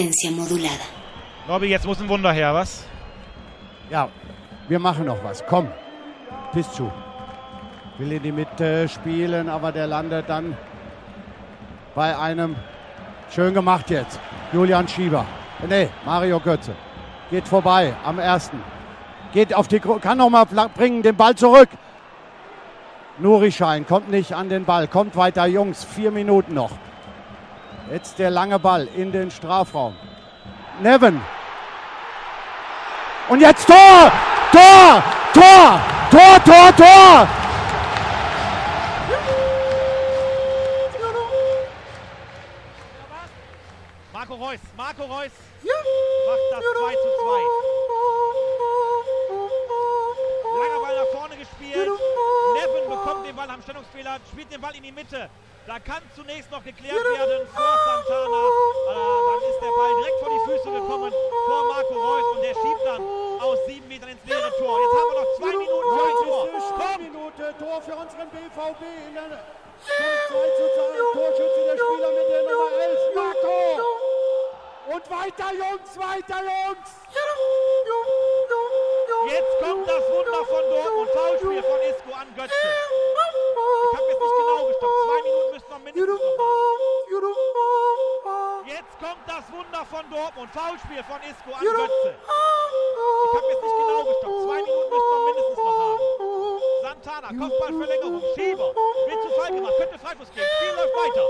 Resistencia modulada. Robby, jetzt muss ein Wunder her, was? Ja, wir machen noch was. Komm, Pischu. Will in die Mitte spielen, aber der landet dann bei einem. Schön gemacht jetzt. Julian Schieber. Nee, Mario Götze. Geht vorbei am ersten. Geht auf die. Kann noch mal fla- bringen, den Ball zurück. Nuri Schein kommt nicht an den Ball. Kommt weiter, Jungs. Vier Minuten noch. Jetzt der lange Ball in den Strafraum. Nevin. Und jetzt Tor! Tor! Tor! Tor, Tor, Tor! Marco Reus, Marco Reus macht das 2 zu 2. Langer Ball nach vorne gespielt. Nevin bekommt den Ball am Stellungsfehler, spielt den Ball in die Mitte. Da kann zunächst noch geklärt werden vor Santana. Äh, dann ist der Ball direkt vor die Füße gekommen vor Marco Reus und der schiebt dann aus sieben Metern ins leere Tor. Jetzt haben wir noch zwei Minuten für ein Tor. 90. Komm! Spielminute, Tor für unseren BVB in der kommt 2 zu 2. Torschütze der Spieler mit der Nummer 11, Marco. Und weiter, Jungs, weiter, Jungs. Jetzt kommt das Wunder von Dortmund. Foulspiel von Isco an Götze. Ich habe jetzt nicht genau gestoppt. Zwei Minuten müssen wir mindestens noch. Jetzt kommt das Wunder von Dortmund. Foulspiel von Isco an Götze. Ich habe jetzt nicht genau gestoppt. Zwei Minuten müssen wir mindestens noch haben. Santana, Kopfballverlängerung. Schieber. Wird zu Fall gemacht. Könnte Freifuß gehen. Spiel läuft weiter.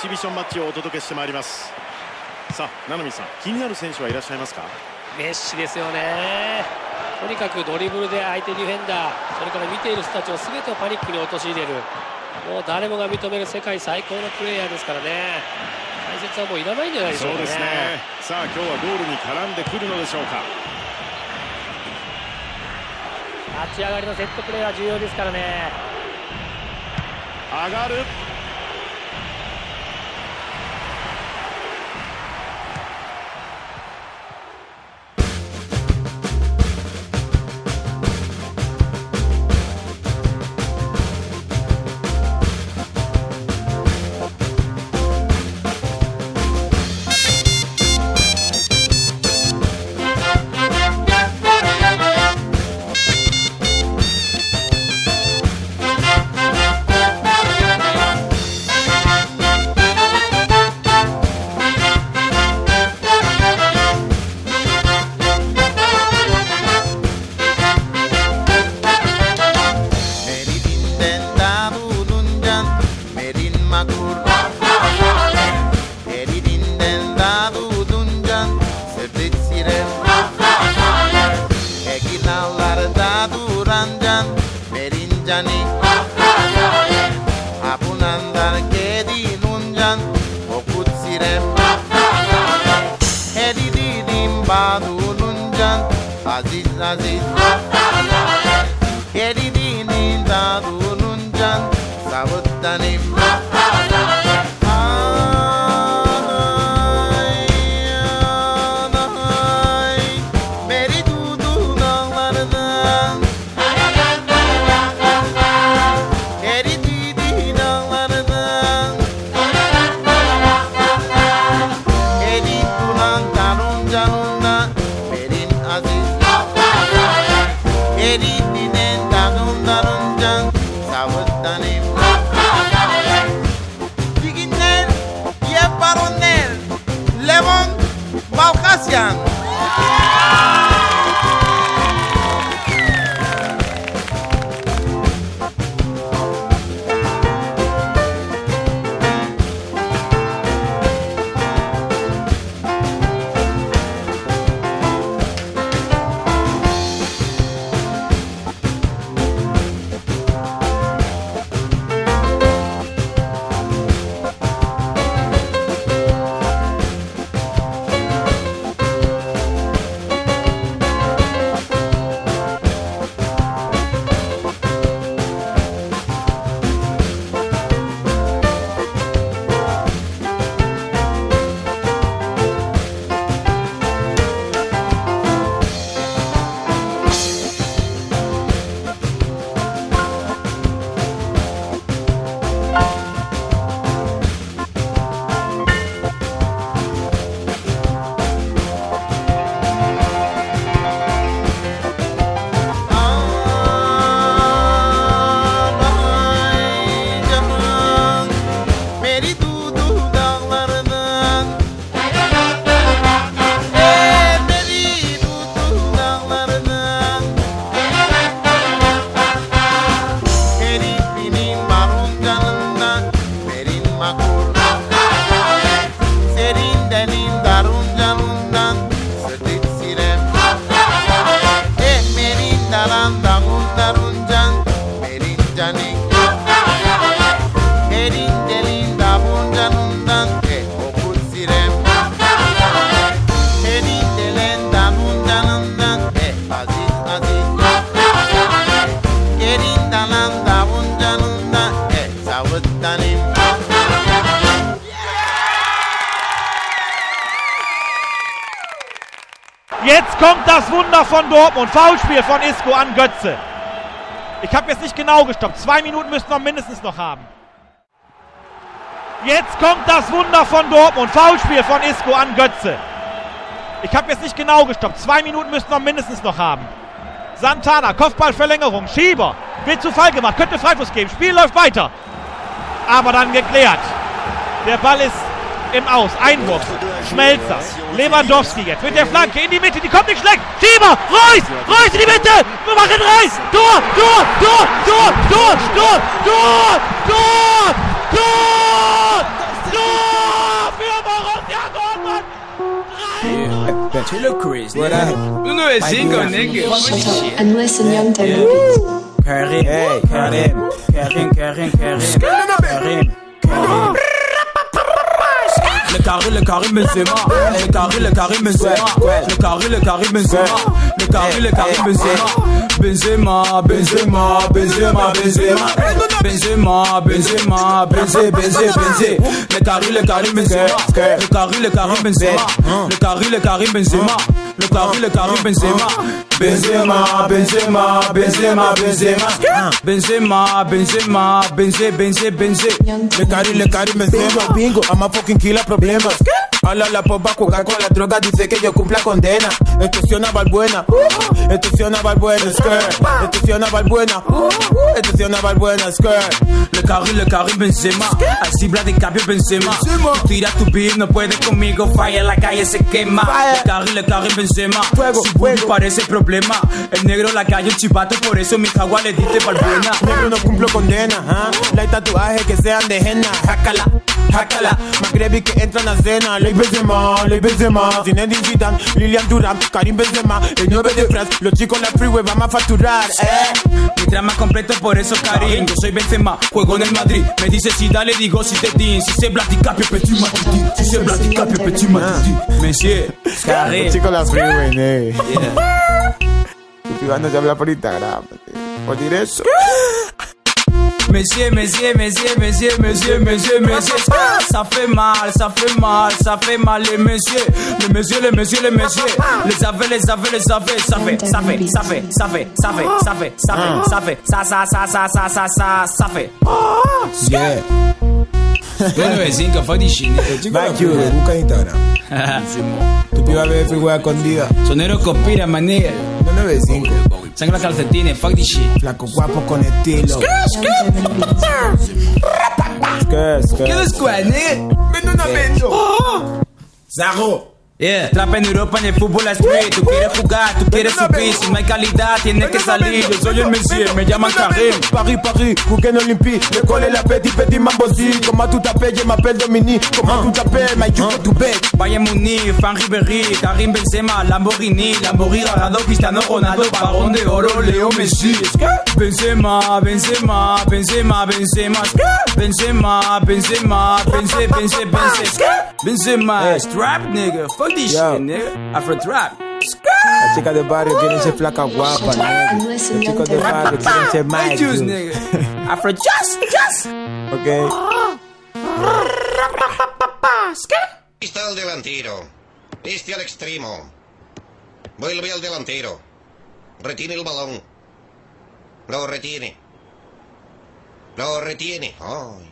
キシビションマッチをお届けしてまいります。さあ七海さん気になる選手はいらっしゃいますか？メッシですよね。とにかくドリブルで相手ディフェンダーそれから見ている人たちを全てをパニックに陥れる。もう誰もが認める世界最高のプレーヤーですからね。解説はもういらないんじゃないでしょうかね。そうですね。さあ今日はゴールに絡んでくるのでしょうか？立ち上がりのセットプレーは重要ですからね。上がる Wunder von Dortmund. Foulspiel von Isco an Götze. Ich habe jetzt nicht genau gestoppt. Zwei Minuten müssten wir mindestens noch haben. Jetzt kommt das Wunder von Dortmund. Foulspiel von Isco an Götze. Ich habe jetzt nicht genau gestoppt. Zwei Minuten müssten wir mindestens noch haben. Santana, Kopfballverlängerung, Schieber. Wird zu Fall gemacht, könnte Freifuß geben. Spiel läuft weiter. Aber dann geklärt. Der Ball ist im Aus. Einwurf. Schmelzer. Lewandowski jetzt mit der Flanke in die Mitte. Die kommt nicht schlecht. Schieber. Reus. Reus in die Mitte. Wir machen rein. Tor. Tor. Tor. Tor. Tor. Tor. Tor. Tor. Tor. Tor. Für Borussia Dortmund. Hello, Chris. What up? You know a single nigga. And listen, young talent. Karim, hey, Karim, Karim, Karim, Karim, Karim, Carré, le carré Benzema Le carré, le carré Benzema Le carré, le carré Benzema Le carré, le carré Benzema Benzema, Benzema, Benzema, Benzema. Benzema, Benzema, Benzé, Benzé, Benzé. Le carré, le carré Benzema Le carré, le carré Benzema Le carré, le carré Benzema Le carré, le carré Benzema? Benzema, Benzema, Benzema, Benzema. Benzema, Benzema, Benzé, Benzé, Benzé Le carré, le carré Benzema. Bingo, I'm a fucking killer problemas Habla la popa, jugar con la droga, dice que yo cumpla condena. Una balbuena, una balbuena, skirt. Una balbuena, una balbuena, skirt. Le carril, le carril Benzema, así bla de cambio Benzema. Tú tiras tu beat, no puedes conmigo, falla, la calle se quema. Le carril, le carril Benzema, fuego, fuego. parece problema. El negro la calle, chivato, por eso mi jagua le diste balbuena. Negro no cumplo condena, ¿ah? La tatuajes que sean de henna, jácala, jácala. Magrebi que entran a cena, Ley Benzema, Ley Benzema, Zinedine Zidane, Lilian Durán, Karim Benzema, el 9 de France, los chicos en la freeway vamos a facturar, eh. Mi trama completo por eso Karim, yo soy Benzema, juego en el Madrid, me dice si dale digo si te din, si se platicapio petit matiti, si se platicapio petit matiti, Monsieur, Karim. Los chicos en la freeway, eh. Tu privando se habla por Instagram, por directo. Monsieur, monsieur, monsieur, monsieur, monsieur, monsieur, monsieur, ça fait mal, ça fait mal, ça fait mal, les messieurs, les messieurs, les messieurs, les messieurs, les avez, les avez, les avez, ça fait, ça fait, ça fait, ça fait, ça fait, ça fait, ça fait, ça fait, ça, ça, ça, ça, ça, ça, ça, ça fait. Yeah. 995 fatti scendere. Vai chiudo, busca Instagram. Ah, tu più vabbè frigua condida. Sonero copira manera. 995. Sangre las calcetines, fuck this shit. Flaco guapo con estilo. ¿Qué es? ¿Qué es? ¿Qué es? ¿Qué es? ¿Qué es? ¿Qué es? Yeah, trap en Europa en el fútbol a street. Tú quieres jugar, tú quieres subir. Si no hay calidad, tienes que salir. Yo soy el Messi, me llaman Karim. Paris, Paris, Bouquet Olympique. Le collé la petit, petit mambosi. Comment tu t'appelles, je m'appelle Dominique. Comment tu t'appelles, my you tu bet. Bayern Munich, Fan Ribéry, Karim Benzema, Lamborghini, Lamborghini, Ronaldo, Cristiano Ronaldo, Barón de Oro, Leo Messi. Benzema, Benzema, Benzema, Benzema. Benzema, Benzema, Benzema, Benzema, Benzema. Benzema, strap nigga, this shit, nigga, Afro trap. Las chicas de barrio quieren ser flaca guapa, nigga. Los chicos de barrio quieren ser más. Juice, nigga. Afro just, just. Ok. Está el delantero. Este al extremo. Vuelve al delantero. Retiene el balón. Lo retiene. Lo retiene. Ay.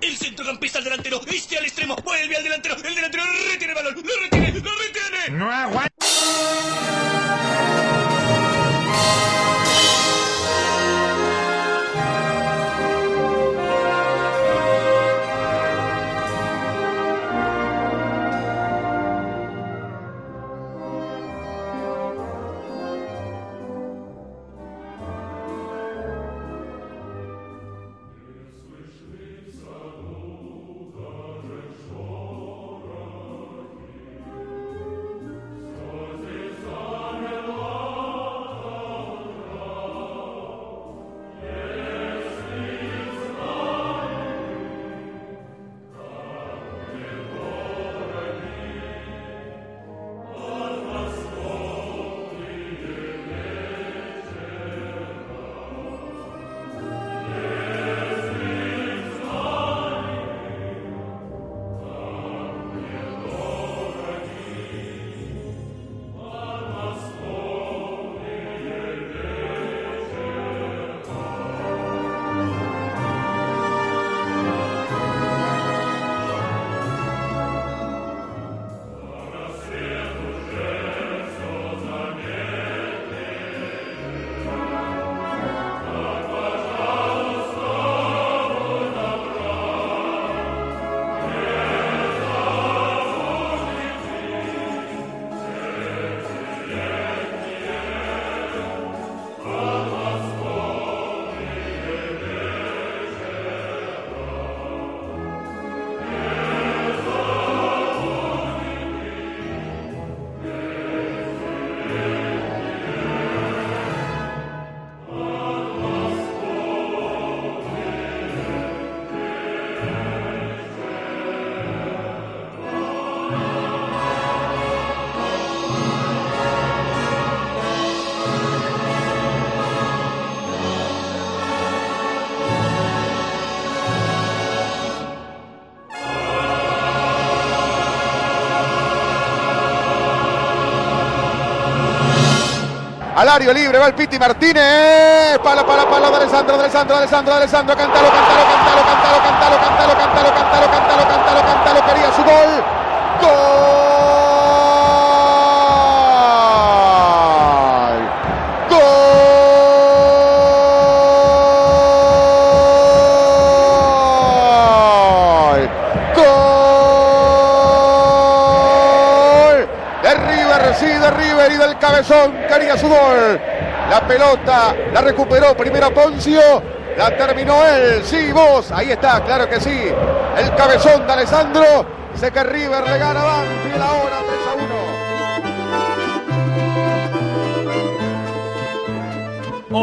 El centrocampista al delantero, este al extremo, vuelve al delantero, el delantero retiene el balón, lo retiene, lo retiene. No aguanta. Libre va el Piti Martínez. Palo, palo, palo de Alessandro, de Alessandro, de Alessandro, de Alessandro. Cántalo, cántalo, cántalo, cántalo, cántalo, cántalo, cántalo, cántalo, cántalo, cántalo, cántalo. Quería su gol. ¡Gol! La pelota la recuperó primero Poncio. La terminó él. Sí, vos. Ahí está, claro que sí. El cabezón de Alessandro. Dice que River le gana a Banfield ahora 3 a 1.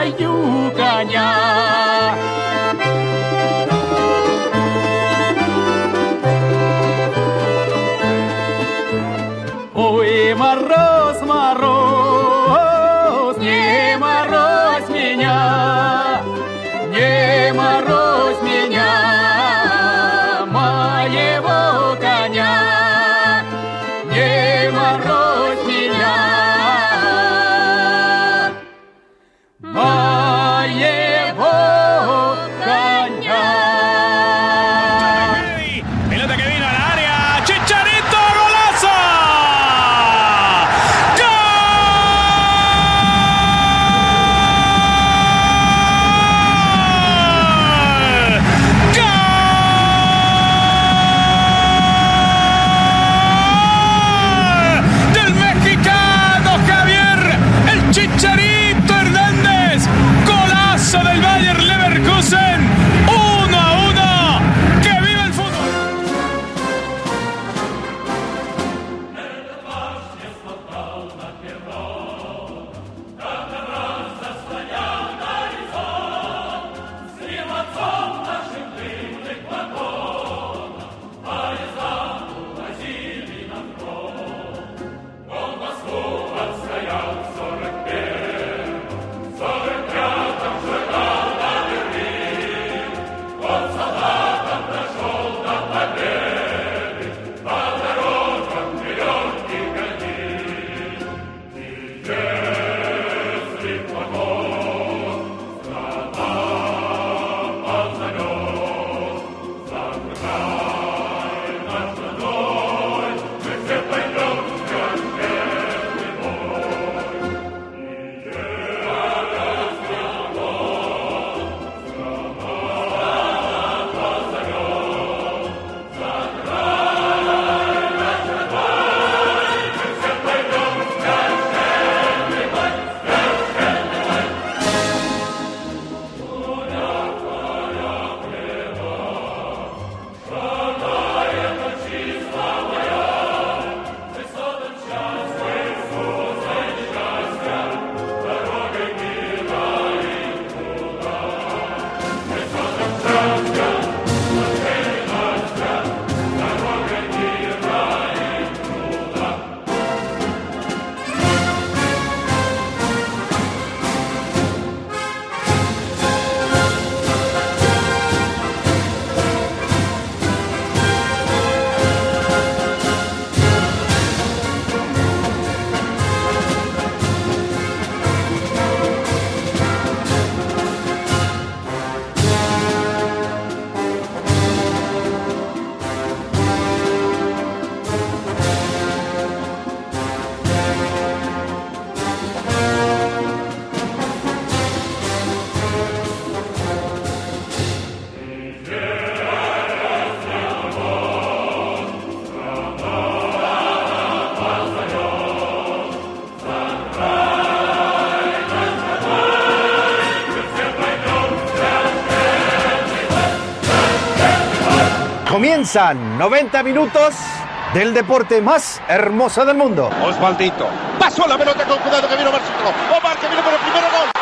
ayuganya. Comienzan 90 minutos del deporte más hermoso del mundo. Osvaldito. Pasó la pelota con cuidado que vino Marcelo. Omar que vino por el primer gol.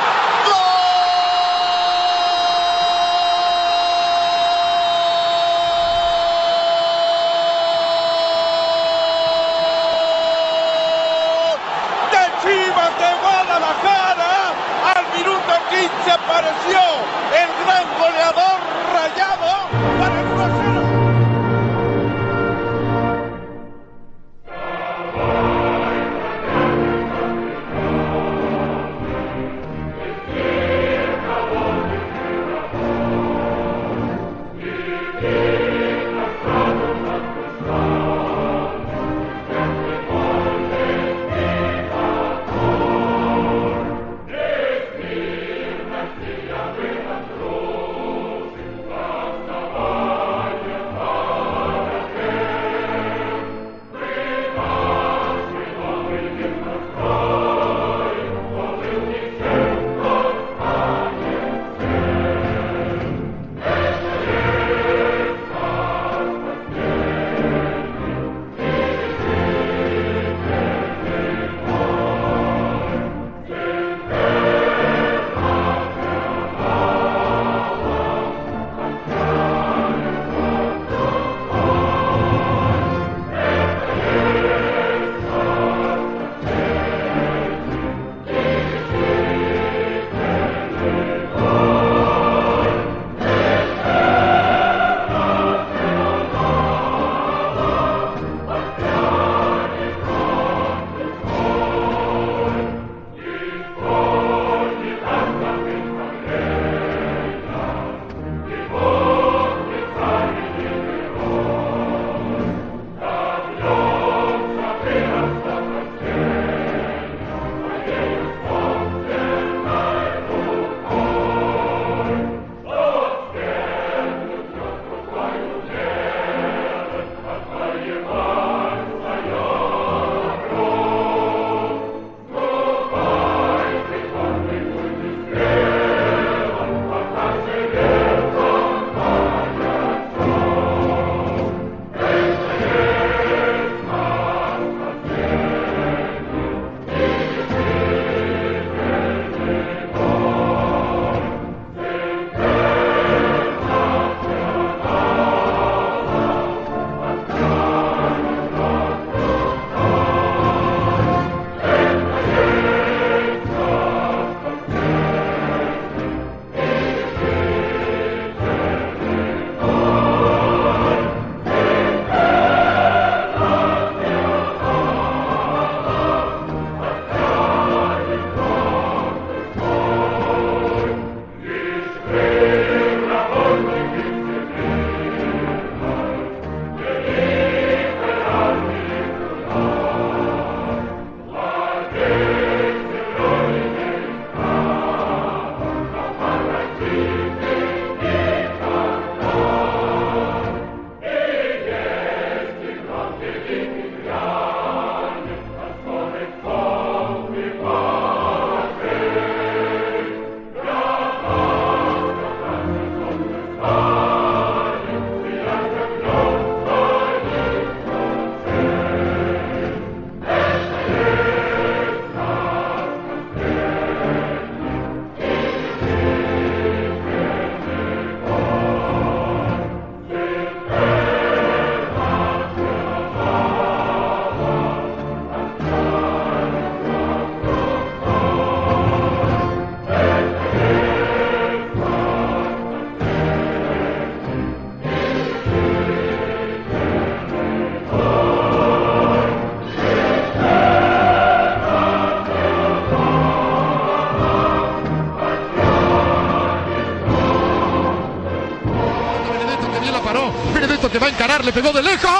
Que va a encarar, le pegó de lejos.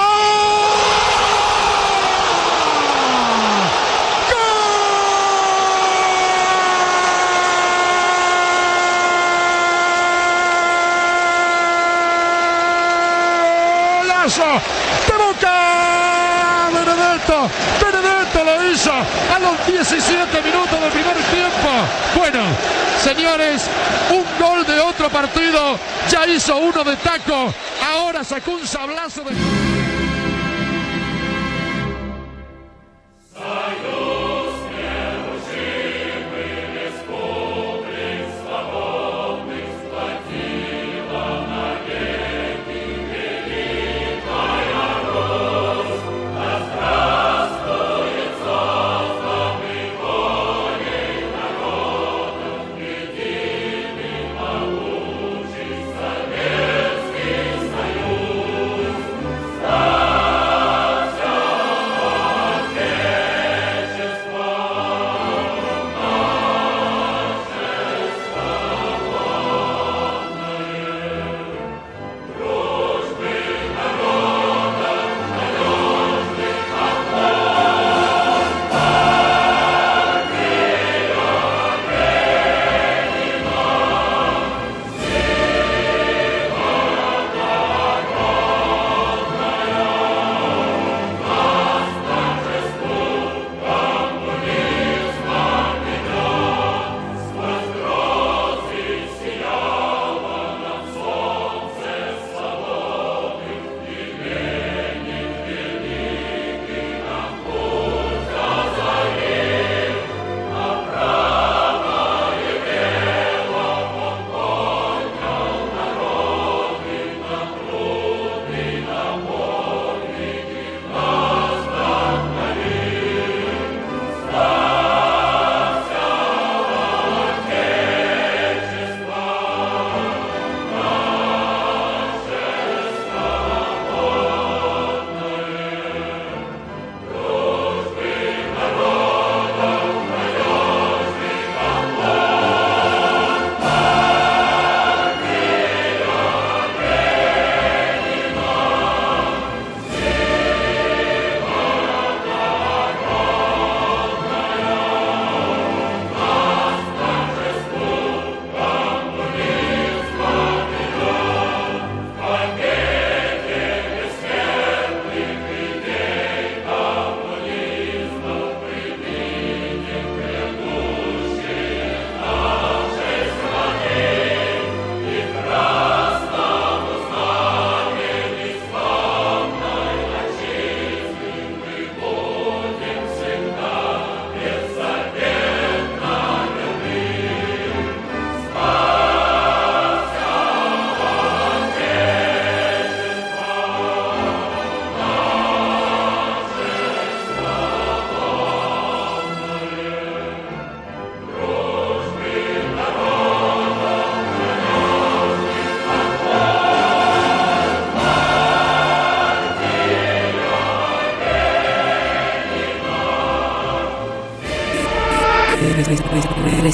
¡Golazo! ¡De Boca! Benedetto, Benedetto lo hizo a los 17 minutos del primer tiempo. Bueno, señores, un gol de otro otro Ya hizo uno de taco. Ahora sacó un sablazo de.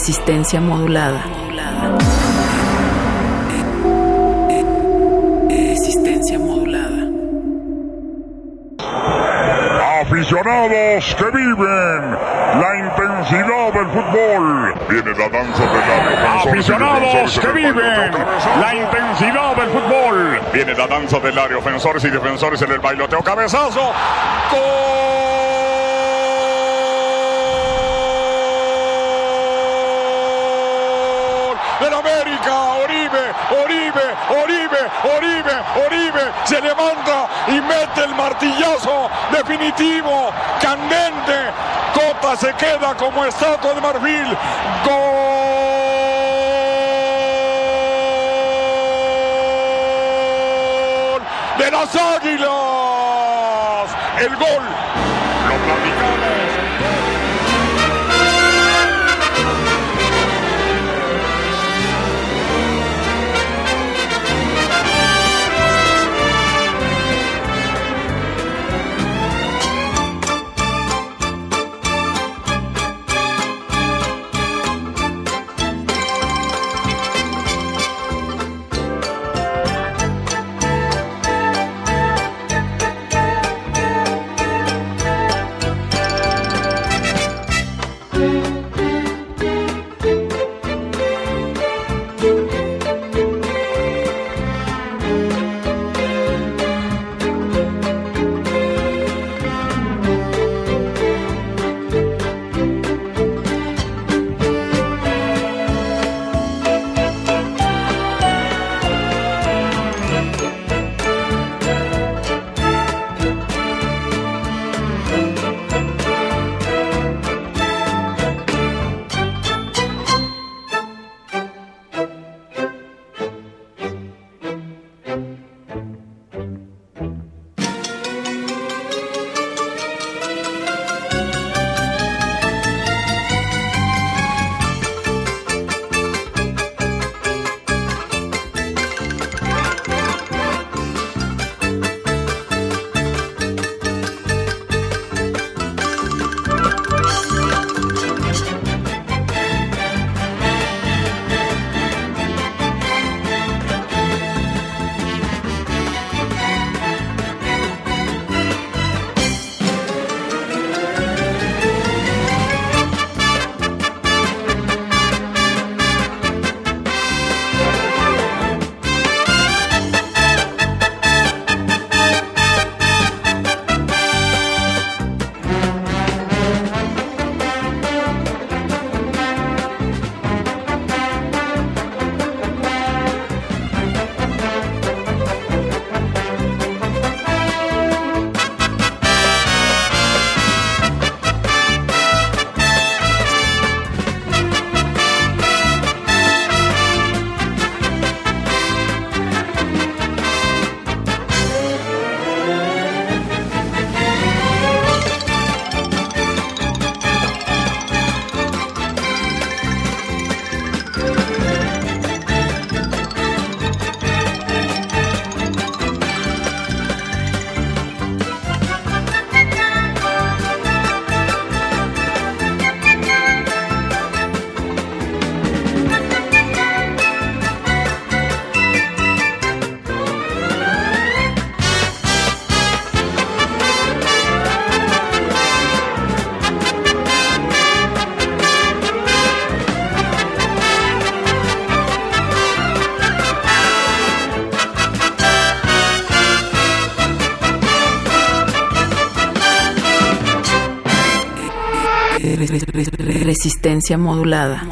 Resistencia modulada. Resistencia modulada. Aficionados que viven la intensidad del fútbol. Viene la danza del área. Aficionados que viven la intensidad del fútbol. Viene la danza del área. Ofensores y defensores en el bailoteo. Cabezazo. del América, Oribe, Oribe, Oribe, Oribe, Oribe, se levanta y mete el martillazo definitivo, candente, Cota se queda como estatua de marfil, gol de las Águilas, el gol, Resistencia modulada.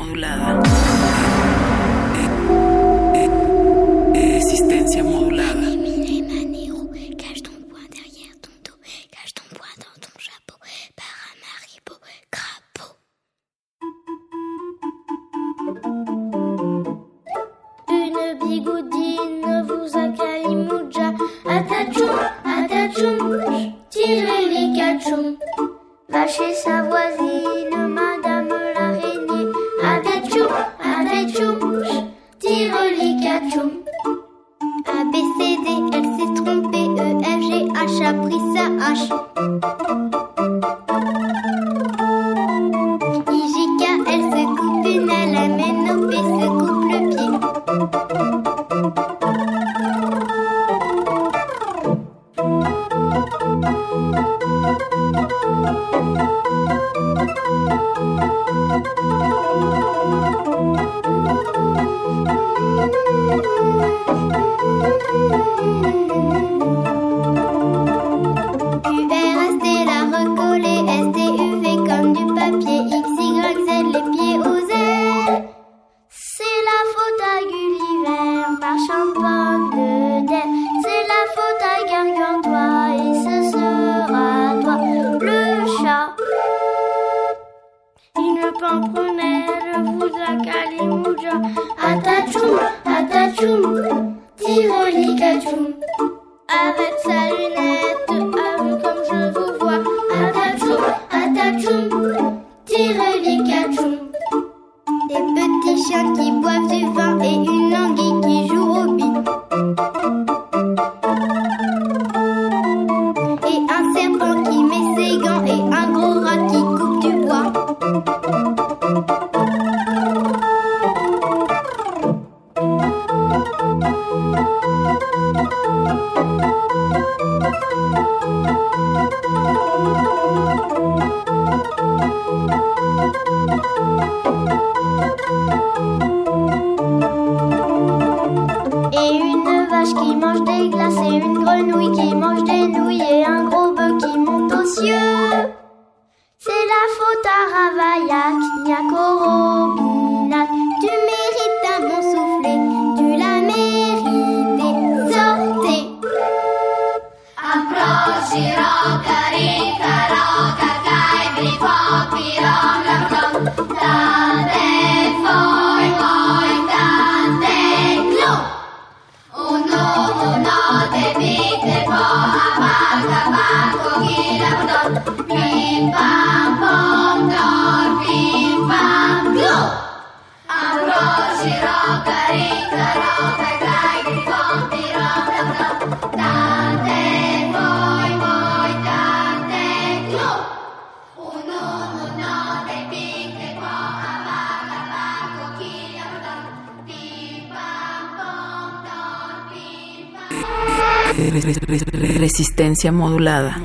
Modulada.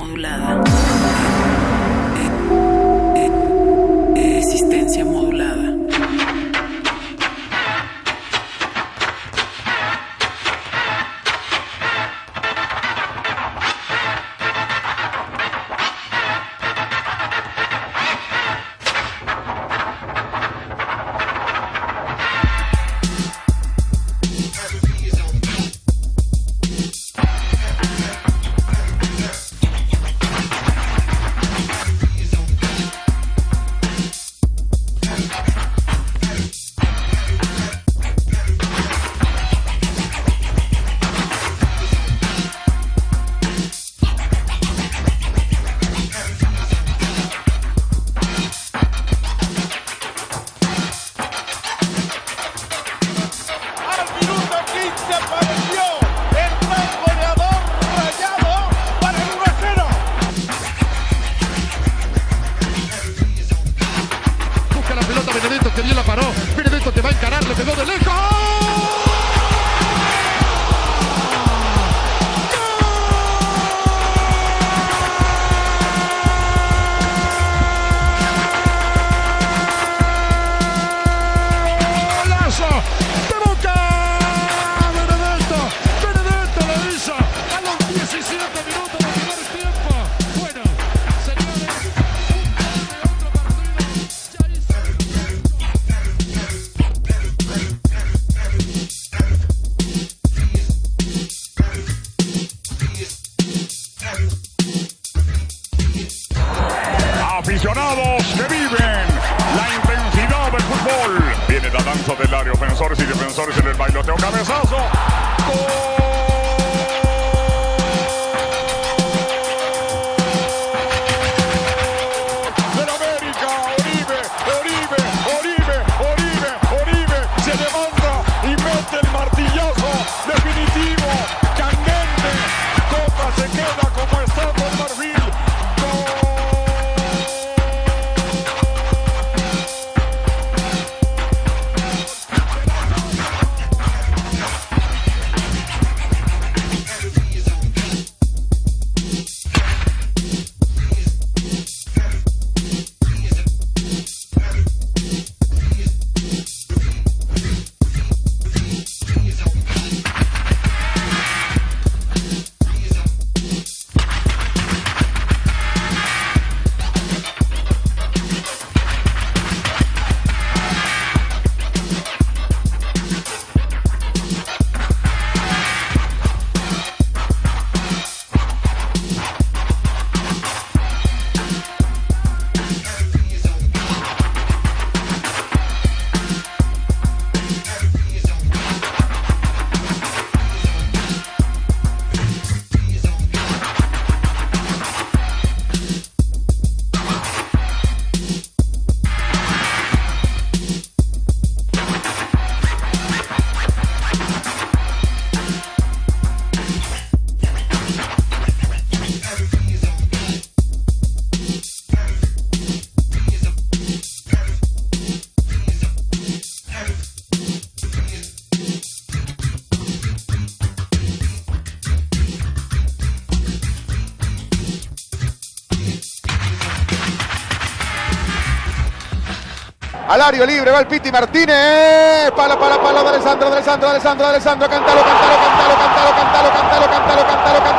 Al área libre va el Piti Martínez. Pala, pala, pala de Alessandro, de Alessandro, de Alessandro, de Alessandro. Cantalo, cantalo, cantalo, cantalo, cantalo, cantalo, cantalo, cantalo, cantalo,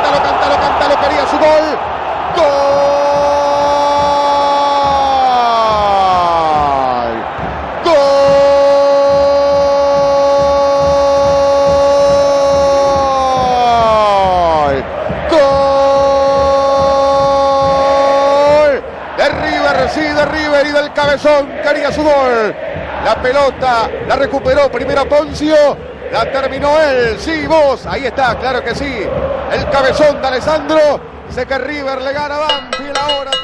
La pelota la recuperó primero Poncio, la terminó él. Sí, vos, ahí está, claro que sí. El cabezón de Alessandro. Dice que River le gana a Banfield ahora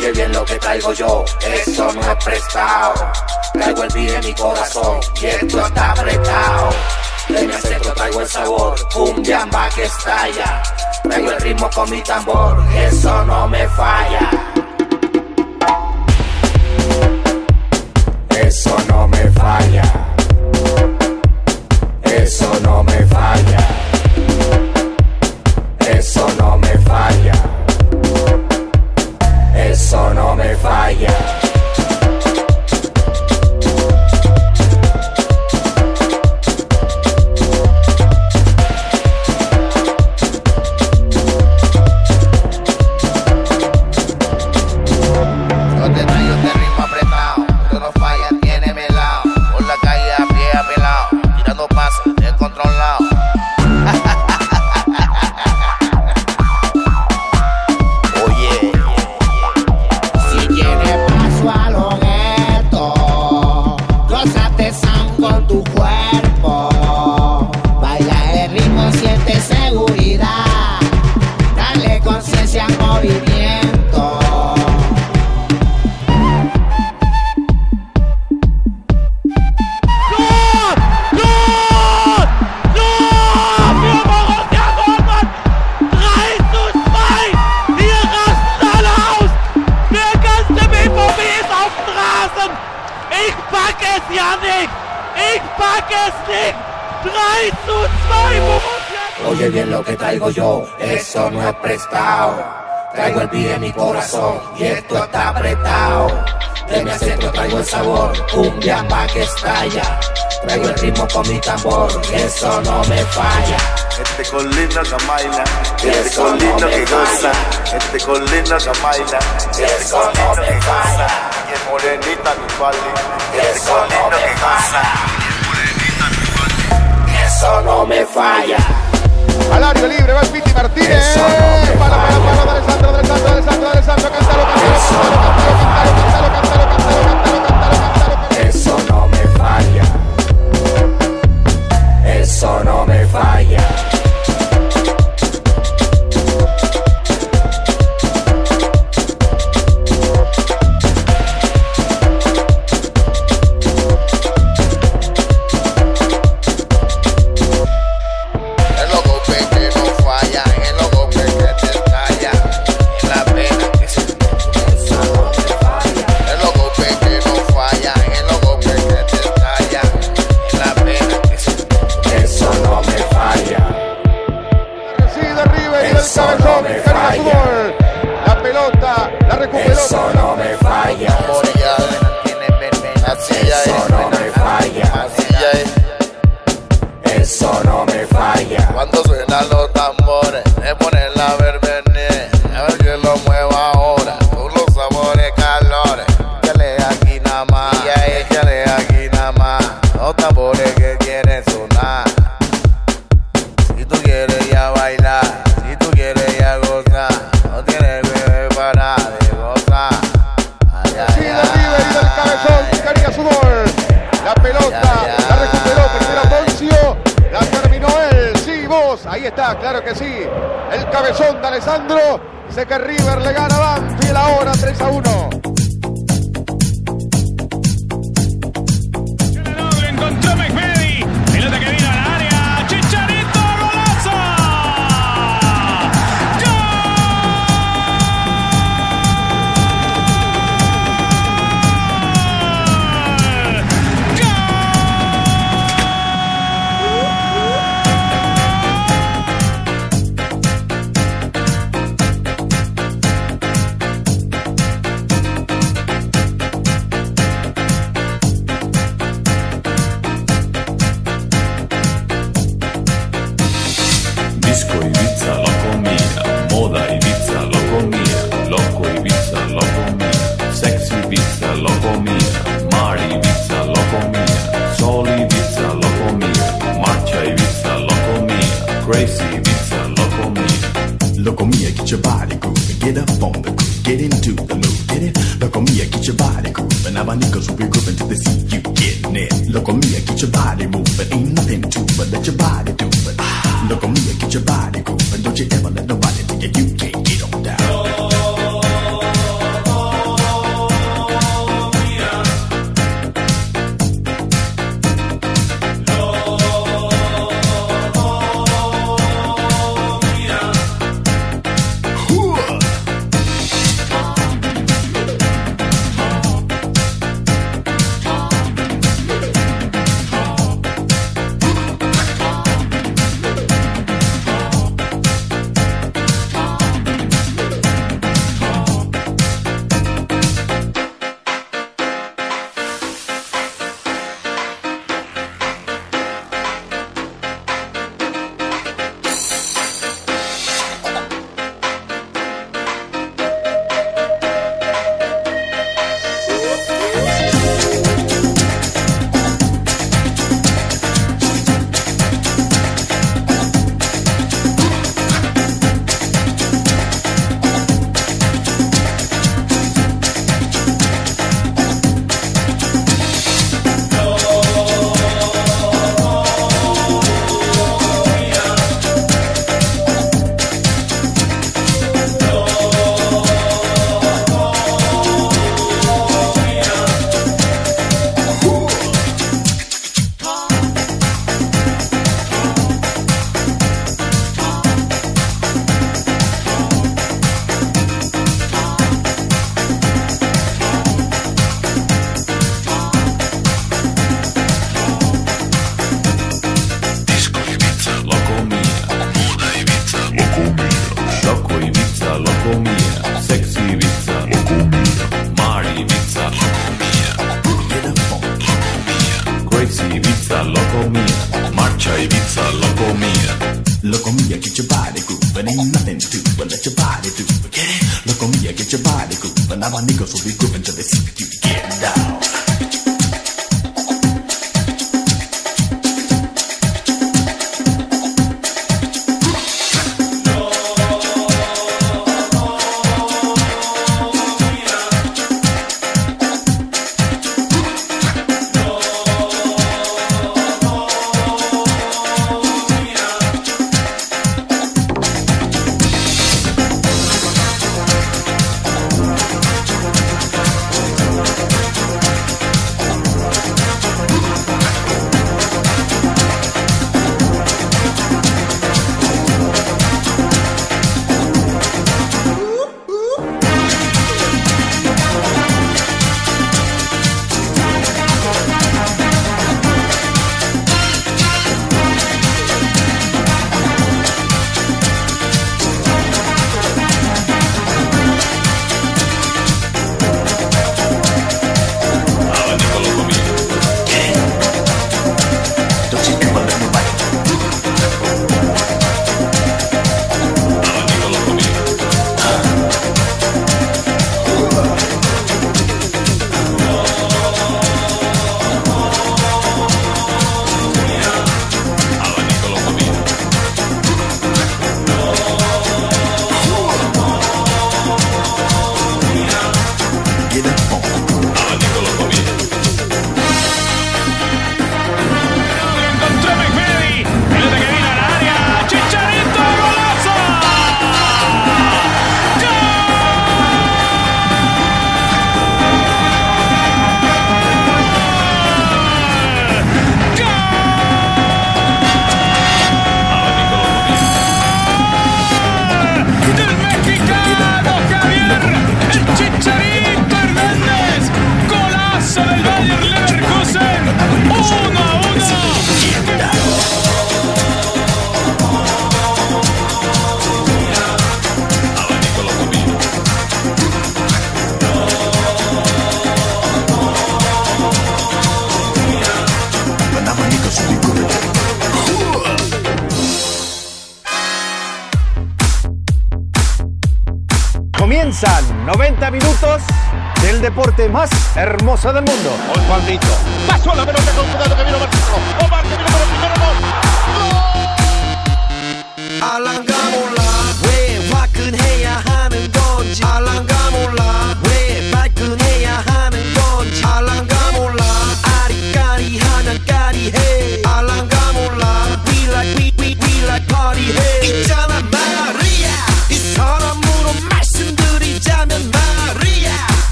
Oye bien lo que traigo yo, eso no es prestado. Traigo el beat en mi corazón y esto está apretado. De mi acento traigo el sabor, un llama que estalla. Traigo el ritmo con mi tambor, eso no me falla. Eso no me falla. Calla, traigo el ritmo con mi tambor, eso no me falla. Este este que goza, este colina camaila, este colino que goza, y el morenita mi vale, este colino que goza, eso no me falla. Alario libre, va Piti Martínez. Para, para, para, cántalo, cántalo, cántalo, cántalo, cántalo, cántalo, cántalo. on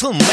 to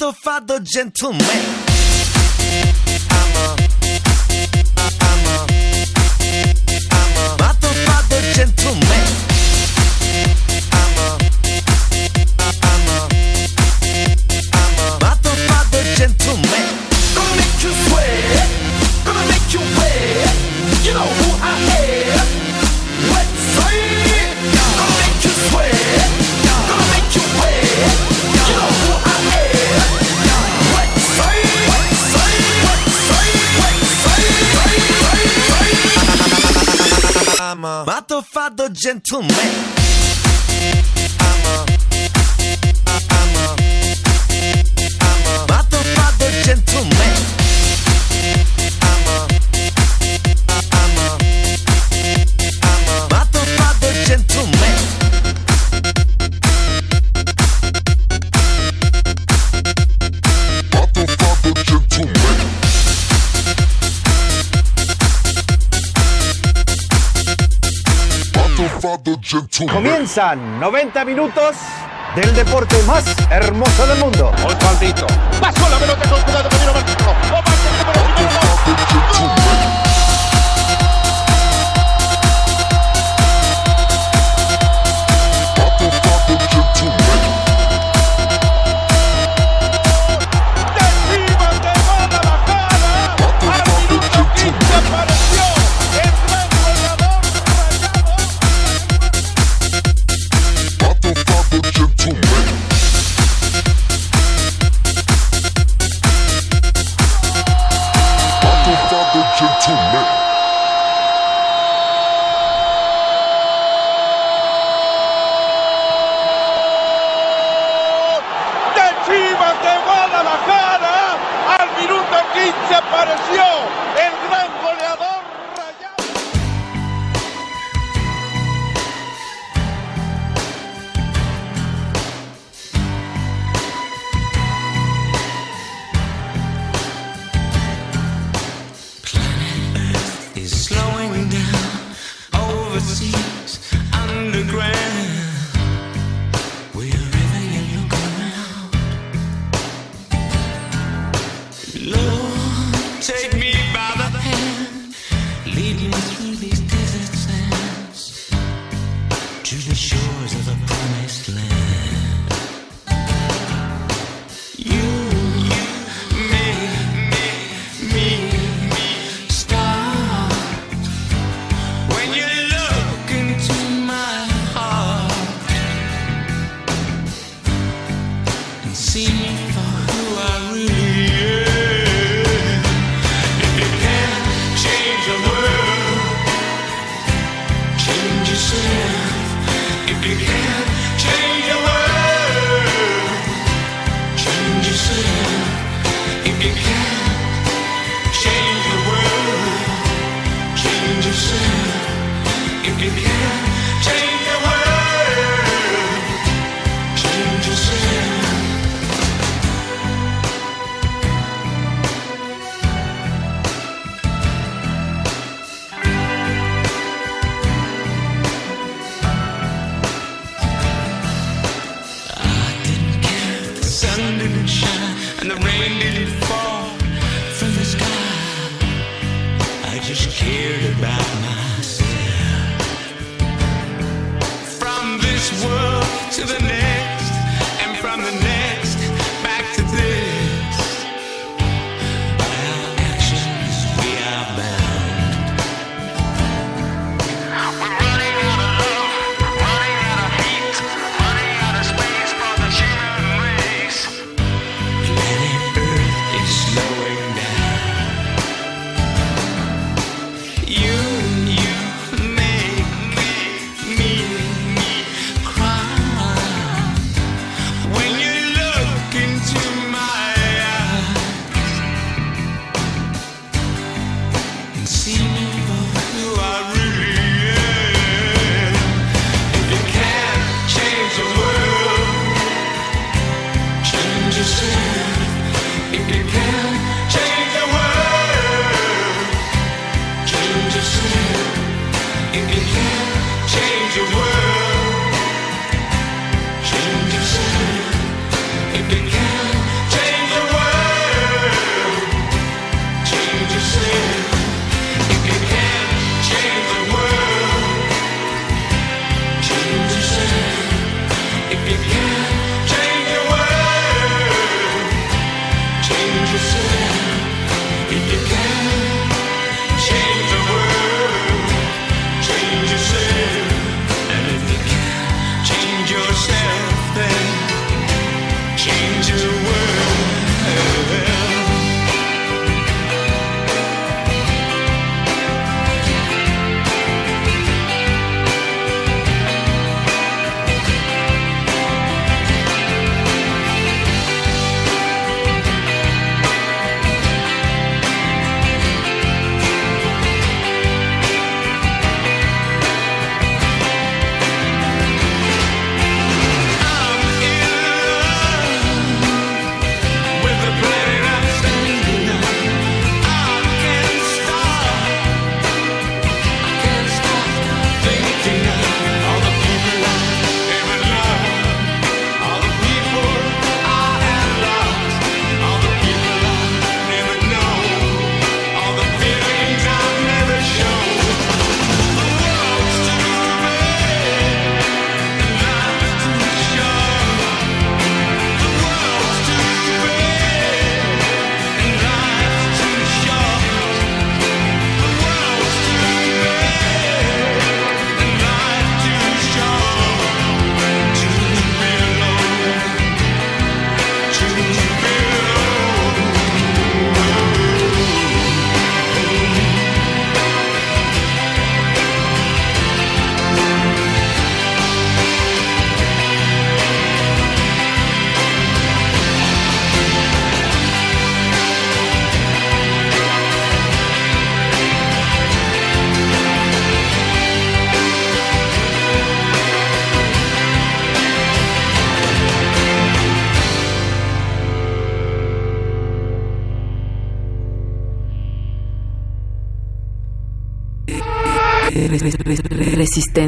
mother, father, gentleman. I'm a, I'm a, I'm a mother, father, gentleman. the gentleman. I'm a Comienzan 90 minutos del deporte más hermoso del mundo. Pasó la pelota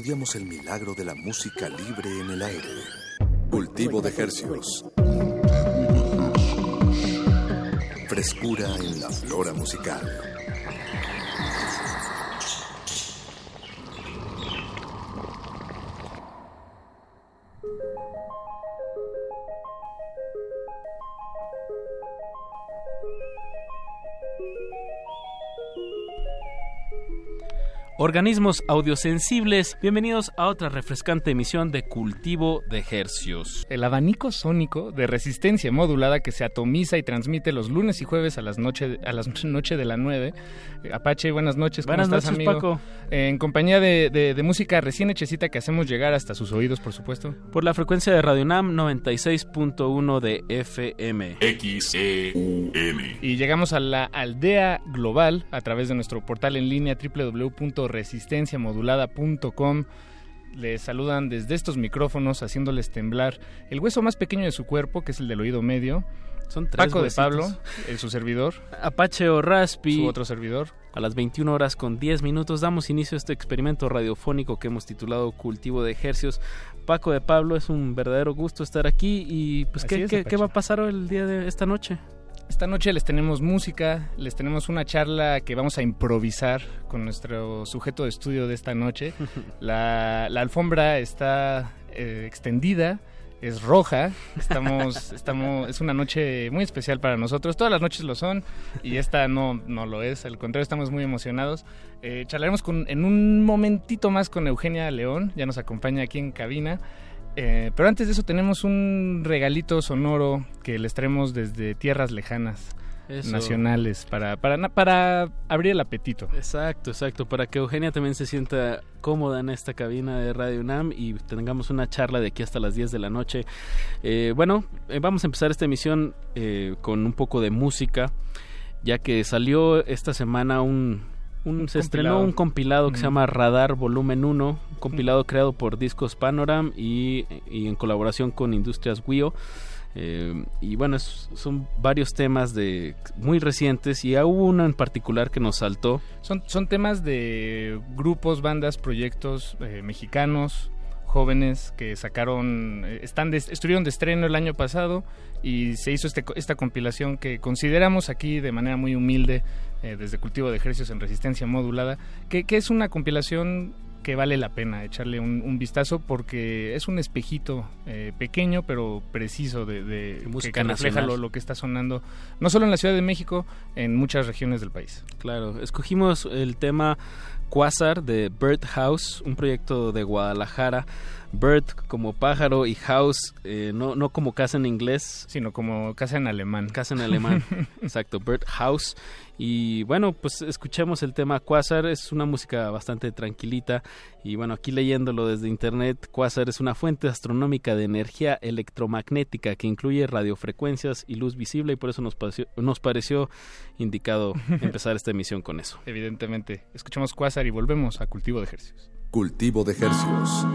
Estudiamos el milagro de la música libre en el aire. Cultivo de hercios. Frescura en la flora musical. Organismos audiosensibles, bienvenidos a otra refrescante emisión de Cultivo de Hercios. El abanico sónico de resistencia modulada que se atomiza y transmite los lunes y jueves a las noche, a las noche de la 9. Eh, Apache, buenas noches. ¿Cómo Buenas estás, noches, amigo? Paco. En compañía de, de- de música recién hechecita que hacemos llegar hasta sus oídos, por supuesto. Por la frecuencia de Radio Nam 96.1 de FM. XEUM. Y llegamos a la aldea global a través de nuestro portal en línea www.resistenciamodulada.com. Les saludan desde estos micrófonos haciéndoles temblar el hueso más pequeño de su cuerpo, que es el del oído medio. Son tres Paco de. Pablo, el su servidor. Apache o Raspi. Su otro servidor. A las 21 horas con 10 minutos damos inicio a este experimento radiofónico que hemos titulado Cultivo de Ejercios. Paco de Pablo, es un verdadero gusto estar aquí y pues Así ¿qué, es, qué- Apache. qué va a pasar el día de esta noche? Esta noche les tenemos música, les tenemos una charla que vamos a improvisar con nuestro sujeto de estudio de esta noche. La, la alfombra está eh, extendida, es roja, estamos, estamos, es una noche muy especial para nosotros. Todas las noches lo son y esta no, no lo es, al contrario, estamos muy emocionados. Eh, charlaremos con, en un momentito más con Eugenia León, ya nos acompaña aquí en cabina. Eh, pero antes de eso tenemos un regalito sonoro que les traemos desde tierras lejanas, Eso. nacionales, para, para, para abrir el apetito. Exacto, exacto, para que Eugenia también se sienta cómoda en esta cabina de Radio UNAM y tengamos una charla de aquí hasta las 10 de la noche. Eh, bueno, eh, vamos a empezar esta emisión eh, con un poco de música, ya que salió esta semana un... un- se estrenó un compilado que se llama Radar Volumen 1, un compilado creado por Discos Panoram y, y en colaboración con Industrias Wio. Eh, y bueno, es- son varios temas de muy recientes y hubo uno en particular que nos saltó. Son, son temas de grupos, bandas, proyectos eh, mexicanos, jóvenes que sacaron, eh, están de- estuvieron de estreno el año pasado y se hizo este, esta compilación que consideramos aquí de manera muy humilde eh, desde Cultivo de Ejercicios en Resistencia Modulada, que, que es una compilación que vale la pena echarle un, un vistazo porque es un espejito eh, pequeño pero preciso de, de- música que refleja nacional. lo, lo que está sonando no solo en la Ciudad de México, en muchas regiones del país. Claro, escogimos el tema Quasar de Bird House, un proyecto de Guadalajara. Bird como pájaro y house, eh, no, no como casa en inglés. Sino como casa en alemán. Casa en alemán, exacto, Bird House. Y bueno, pues escuchemos el tema Quasar, es una música bastante tranquilita. Y bueno, aquí leyéndolo desde internet, Quasar es una fuente astronómica de energía electromagnética que incluye radiofrecuencias y luz visible y por eso nos pareció, nos pareció indicado empezar esta emisión con eso. Evidentemente. Escuchamos Quasar y volvemos a Cultivo de Ejercicios. Cultivo de hercios.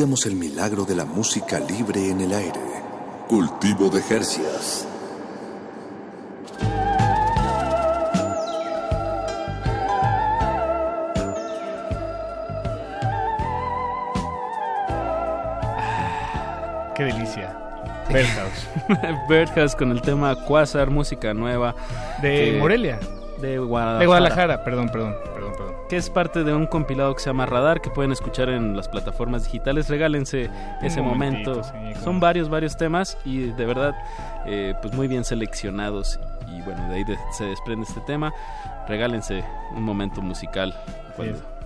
Estudiamos el milagro de la música libre en el aire. Cultivo de Jercias. Qué delicia. Birdhouse. Birdhouse con el tema Quasar, música nueva. De que- Morelia. De Guadalajara. De Guadalajara, perdón, perdón, perdón, perdón. Que es parte de un compilado que se llama Radar, que pueden escuchar en las plataformas digitales. Regálense ese momento. sí, Son varios, varios temas y de verdad, eh, pues muy bien seleccionados. Y bueno, de ahí de- se desprende este tema. Regálense un momento musical. cuando-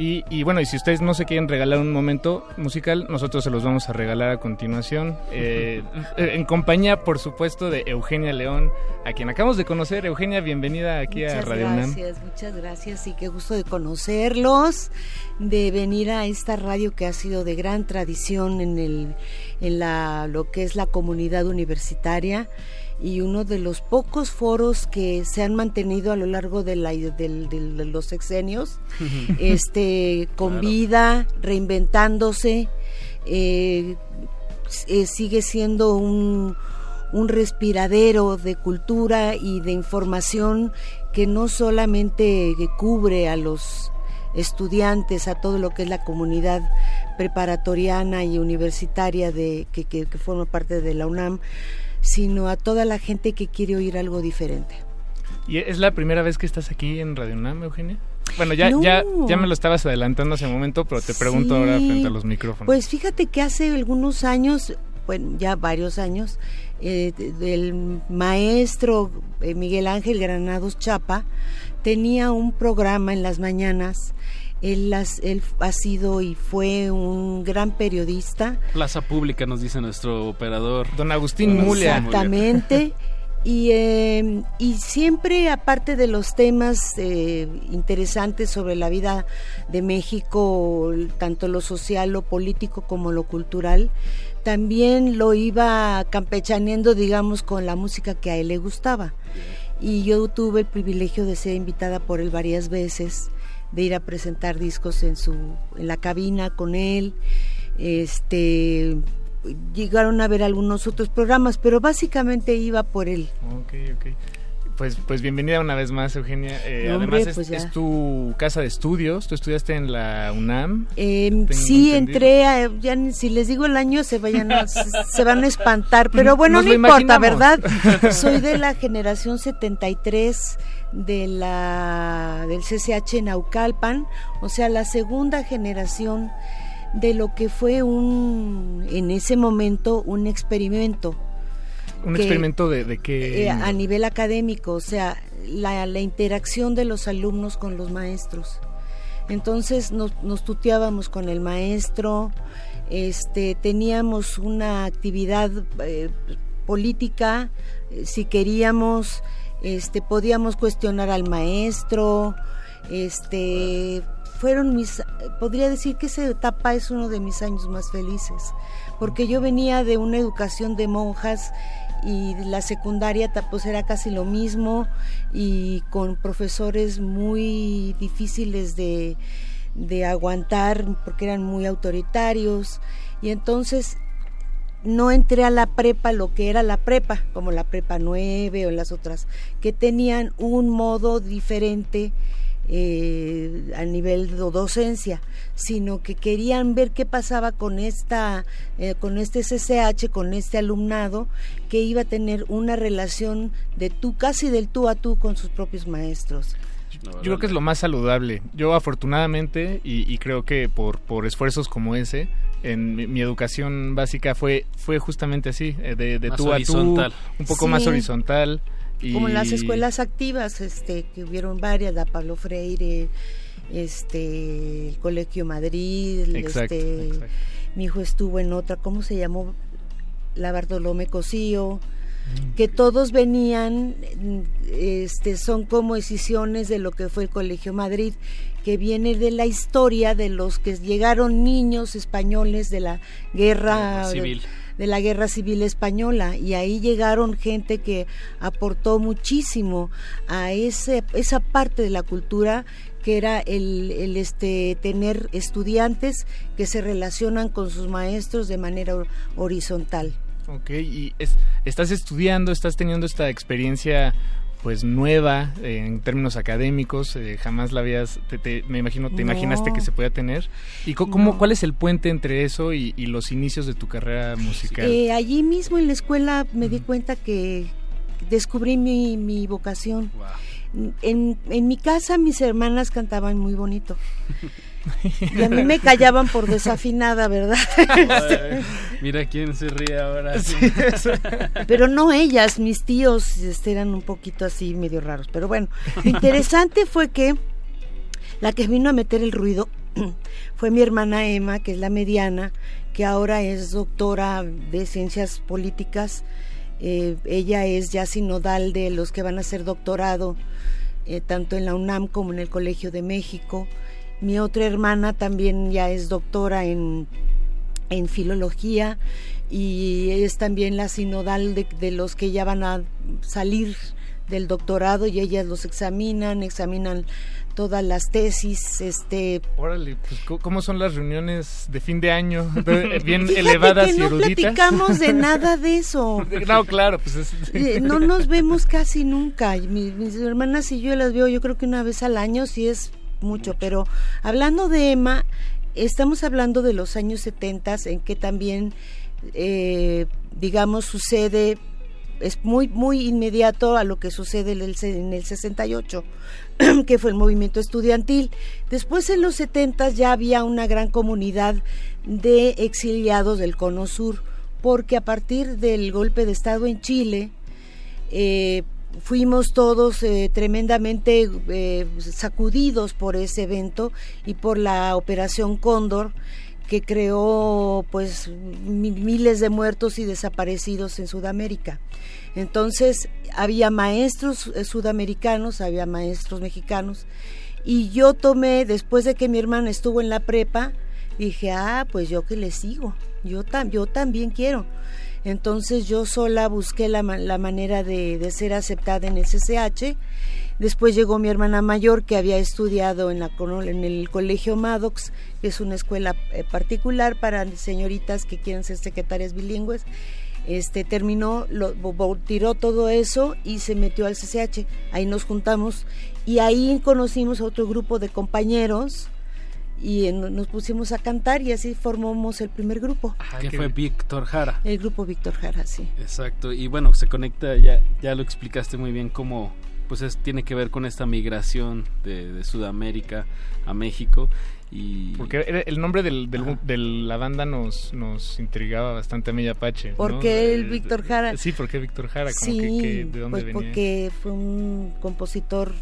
Y, y bueno, y si ustedes no se quieren regalar un momento musical, nosotros se los vamos a regalar a continuación. eh, en compañía, por supuesto, de Eugenia León, a quien acabamos de conocer. Eugenia, bienvenida aquí a Muchas Radio UNAM. gracias, muchas gracias y qué gusto de conocerlos, de venir a esta radio que ha sido de gran tradición en el en la lo que es la comunidad universitaria y uno de los pocos foros que se han mantenido a lo largo de, la, de los sexenios, este, con Claro. vida, reinventándose, eh, eh, sigue siendo un, un respiradero de cultura y de información que no solamente cubre a los estudiantes, a todo lo que es la comunidad preparatoriana y universitaria de, que, que- que forma parte de la UNAM, sino a toda la gente que quiere oír algo diferente. ¿Y es la primera vez que estás aquí en Radio UNAM, Eugenia? Bueno, ya, No. ya, ya me lo estabas adelantando hace un momento, pero te pregunto ahora frente a los micrófonos. Pues fíjate que hace algunos años, bueno, ya varios años, eh, el maestro eh, Miguel Ángel Granados Chapa tenía un programa en las mañanas. Él, ha sido y fue un gran periodista. Plaza Pública, nos dice nuestro operador. Don Agustín Mulia. Exactamente. Y, eh, y siempre, aparte de los temas eh, interesantes sobre la vida de México, tanto lo social, lo político como lo cultural, también lo iba campechaneando, digamos, con la música que a él le gustaba. Y yo tuve el privilegio de ser invitada por él varias veces, de ir a presentar discos en su en la cabina con él. Este llegaron a ver algunos otros programas, pero básicamente iba por él. Ok, ok. Pues, pues bienvenida una vez más, Eugenia. Eh, hombre, además, es, pues es tu casa de estudios. Tú estudiaste en la UNAM. Eh, sí, entendido. entré, a- ya si les digo el año se vayan a- se, van a espantar, pero bueno, Nos no importa, imaginamos. ¿verdad? Soy de la generación 73 de la del CCH Naucalpan, o sea, la segunda generación de lo que fue un en ese momento un experimento Un que- experimento de, de qué. eh, a nivel académico, o sea, la, la interacción de los alumnos con los maestros. Entonces nos, nos tuteábamos con el maestro, este, teníamos una actividad eh, política, eh, si queríamos, este, podíamos cuestionar al maestro, este, fueron mis, podría decir que esa etapa es uno de mis años más felices, porque yo venía de una educación de monjas y la secundaria pues era casi lo mismo y con profesores muy difíciles de, de aguantar porque eran muy autoritarios. Y entonces no entré a la prepa lo que era la prepa, como la prepa 9 o las otras, que tenían un modo diferente eh, a nivel de docencia, sino que querían ver qué pasaba con esta, eh, con este CCH, con este alumnado, que iba a tener una relación de tú, casi del tú a tú con sus propios maestros. Yo creo que es lo más saludable. Yo afortunadamente, y, y creo que por, por esfuerzos como ese, en mi, mi educación básica fue, fue justamente así, eh, de, de tú a horizontal. tú, un poco más horizontal. Y... como en las escuelas activas, este, que hubieron varias, la Pablo Freire, este, el Colegio Madrid, Exacto, este, exacto. mi hijo estuvo en otra, ¿cómo se llamó? La Bartolomé Cosío, Mm. que todos venían, este, son como decisiones de lo que fue el Colegio Madrid, que viene de la historia de los que llegaron niños españoles de la guerra civil. de la guerra civil española y ahí llegaron gente que aportó muchísimo a ese, esa parte de la cultura que era el, el, este tener estudiantes que se relacionan con sus maestros de manera hor- horizontal. Ok, y es- estás estudiando, estás teniendo esta experiencia pues nueva eh, en términos académicos, eh, jamás la habías, te- te- me imagino, te No. imaginaste que se podía tener. ¿Y cómo, No. cuál es el puente entre eso y, y los inicios de tu carrera musical? Eh, allí mismo en la escuela me di cuenta que descubrí mi, mi vocación. En, en mi casa mis hermanas cantaban muy bonito. Y a mí me callaban por desafinada, ¿verdad? Ay, Mira quién se ríe ahora. Sí. Pero no ellas, mis tíos este, eran un poquito así medio raros. Pero bueno, lo interesante fue que la que vino a meter el ruido fue mi hermana Emma, que es la mediana, que ahora es doctora de ciencias políticas. Eh, ella es ya sinodal de los que van a hacer doctorado, eh, tanto en la UNAM como en el Colegio de México. Mi otra hermana también ya es doctora en en filología y es también la sinodal de, de los que ya van a salir del doctorado y ellas los examinan, examinan todas las tesis, este Órale, pues, ¿cómo- ¿cómo son las reuniones de fin de año? Bien Fíjate elevadas que y no eruditas. platicamos de nada de eso. No, claro, pues es... Eh, No nos vemos casi nunca. Y mi- mis hermanas y yo las veo, yo creo que una vez al año, sí es mucho. Pero hablando de Emma, estamos hablando de los años 70 en que también, eh, digamos, sucede, es muy, muy inmediato a lo que sucede en el, en el 68, que fue el movimiento estudiantil. Después en los 70 ya había una gran comunidad de exiliados del Cono Sur, porque a partir del golpe de Estado en Chile, eh, fuimos todos eh, tremendamente eh, sacudidos por ese evento y por la operación Cóndor que creó pues mi- miles de muertos y desaparecidos en Sudamérica. Entonces había maestros eh, sudamericanos, había maestros mexicanos y yo tomé, después de que mi hermana estuvo en la prepa, dije, ah, pues yo que le sigo, yo, tam- yo también quiero. Entonces yo sola busqué la, la manera de, de ser aceptada en el CCH. Después llegó mi hermana mayor que había estudiado en, la, en el Colegio Maddox, que es una escuela eh, particular para señoritas que quieren ser secretarias bilingües. Este terminó, lo, tiró todo eso y se metió al CCH. Ahí nos juntamos y ahí conocimos a otro grupo de compañeros y en- nos pusimos a cantar y así formamos el primer grupo. que fue Víctor Jara. El grupo Víctor Jara, sí. Exacto, y bueno, se conecta, ya, ya lo explicaste muy bien, cómo pues es, tiene que ver con esta migración de, de Sudamérica a México. Y Porque el nombre del, del- de la banda nos, nos intrigaba bastante a mí Apache. ¿Por ¿no? qué el Víctor Jara? Sí, ¿por qué Víctor Jara? Como Sí, que, que- ¿De dónde pues venía? porque fue un compositor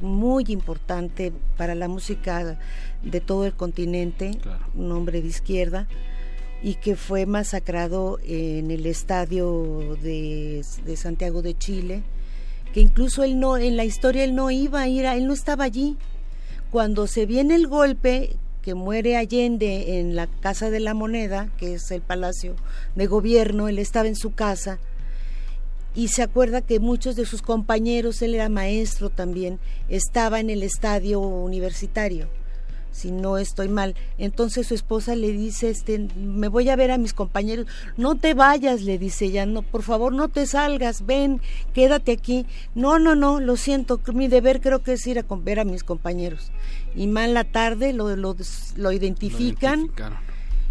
muy importante para la música de todo el continente, un hombre de izquierda, y que fue masacrado en el estadio de, de Santiago de Chile, que incluso él no, en la historia él no iba a ir, él no estaba allí. Cuando se viene el golpe, que muere Allende en la Casa de la Moneda, que es el palacio de gobierno, él estaba en su casa, y se acuerda que muchos de sus compañeros, él era maestro también, estaba en el estadio universitario, si no estoy mal. Entonces su esposa le dice, este, me voy a ver a mis compañeros, no te vayas, le dice ella, no, por favor no te salgas, ven, quédate aquí. No, no, no, lo siento, mi deber creo que es ir a ver a mis compañeros. Y mal la tarde lo, lo, lo identifican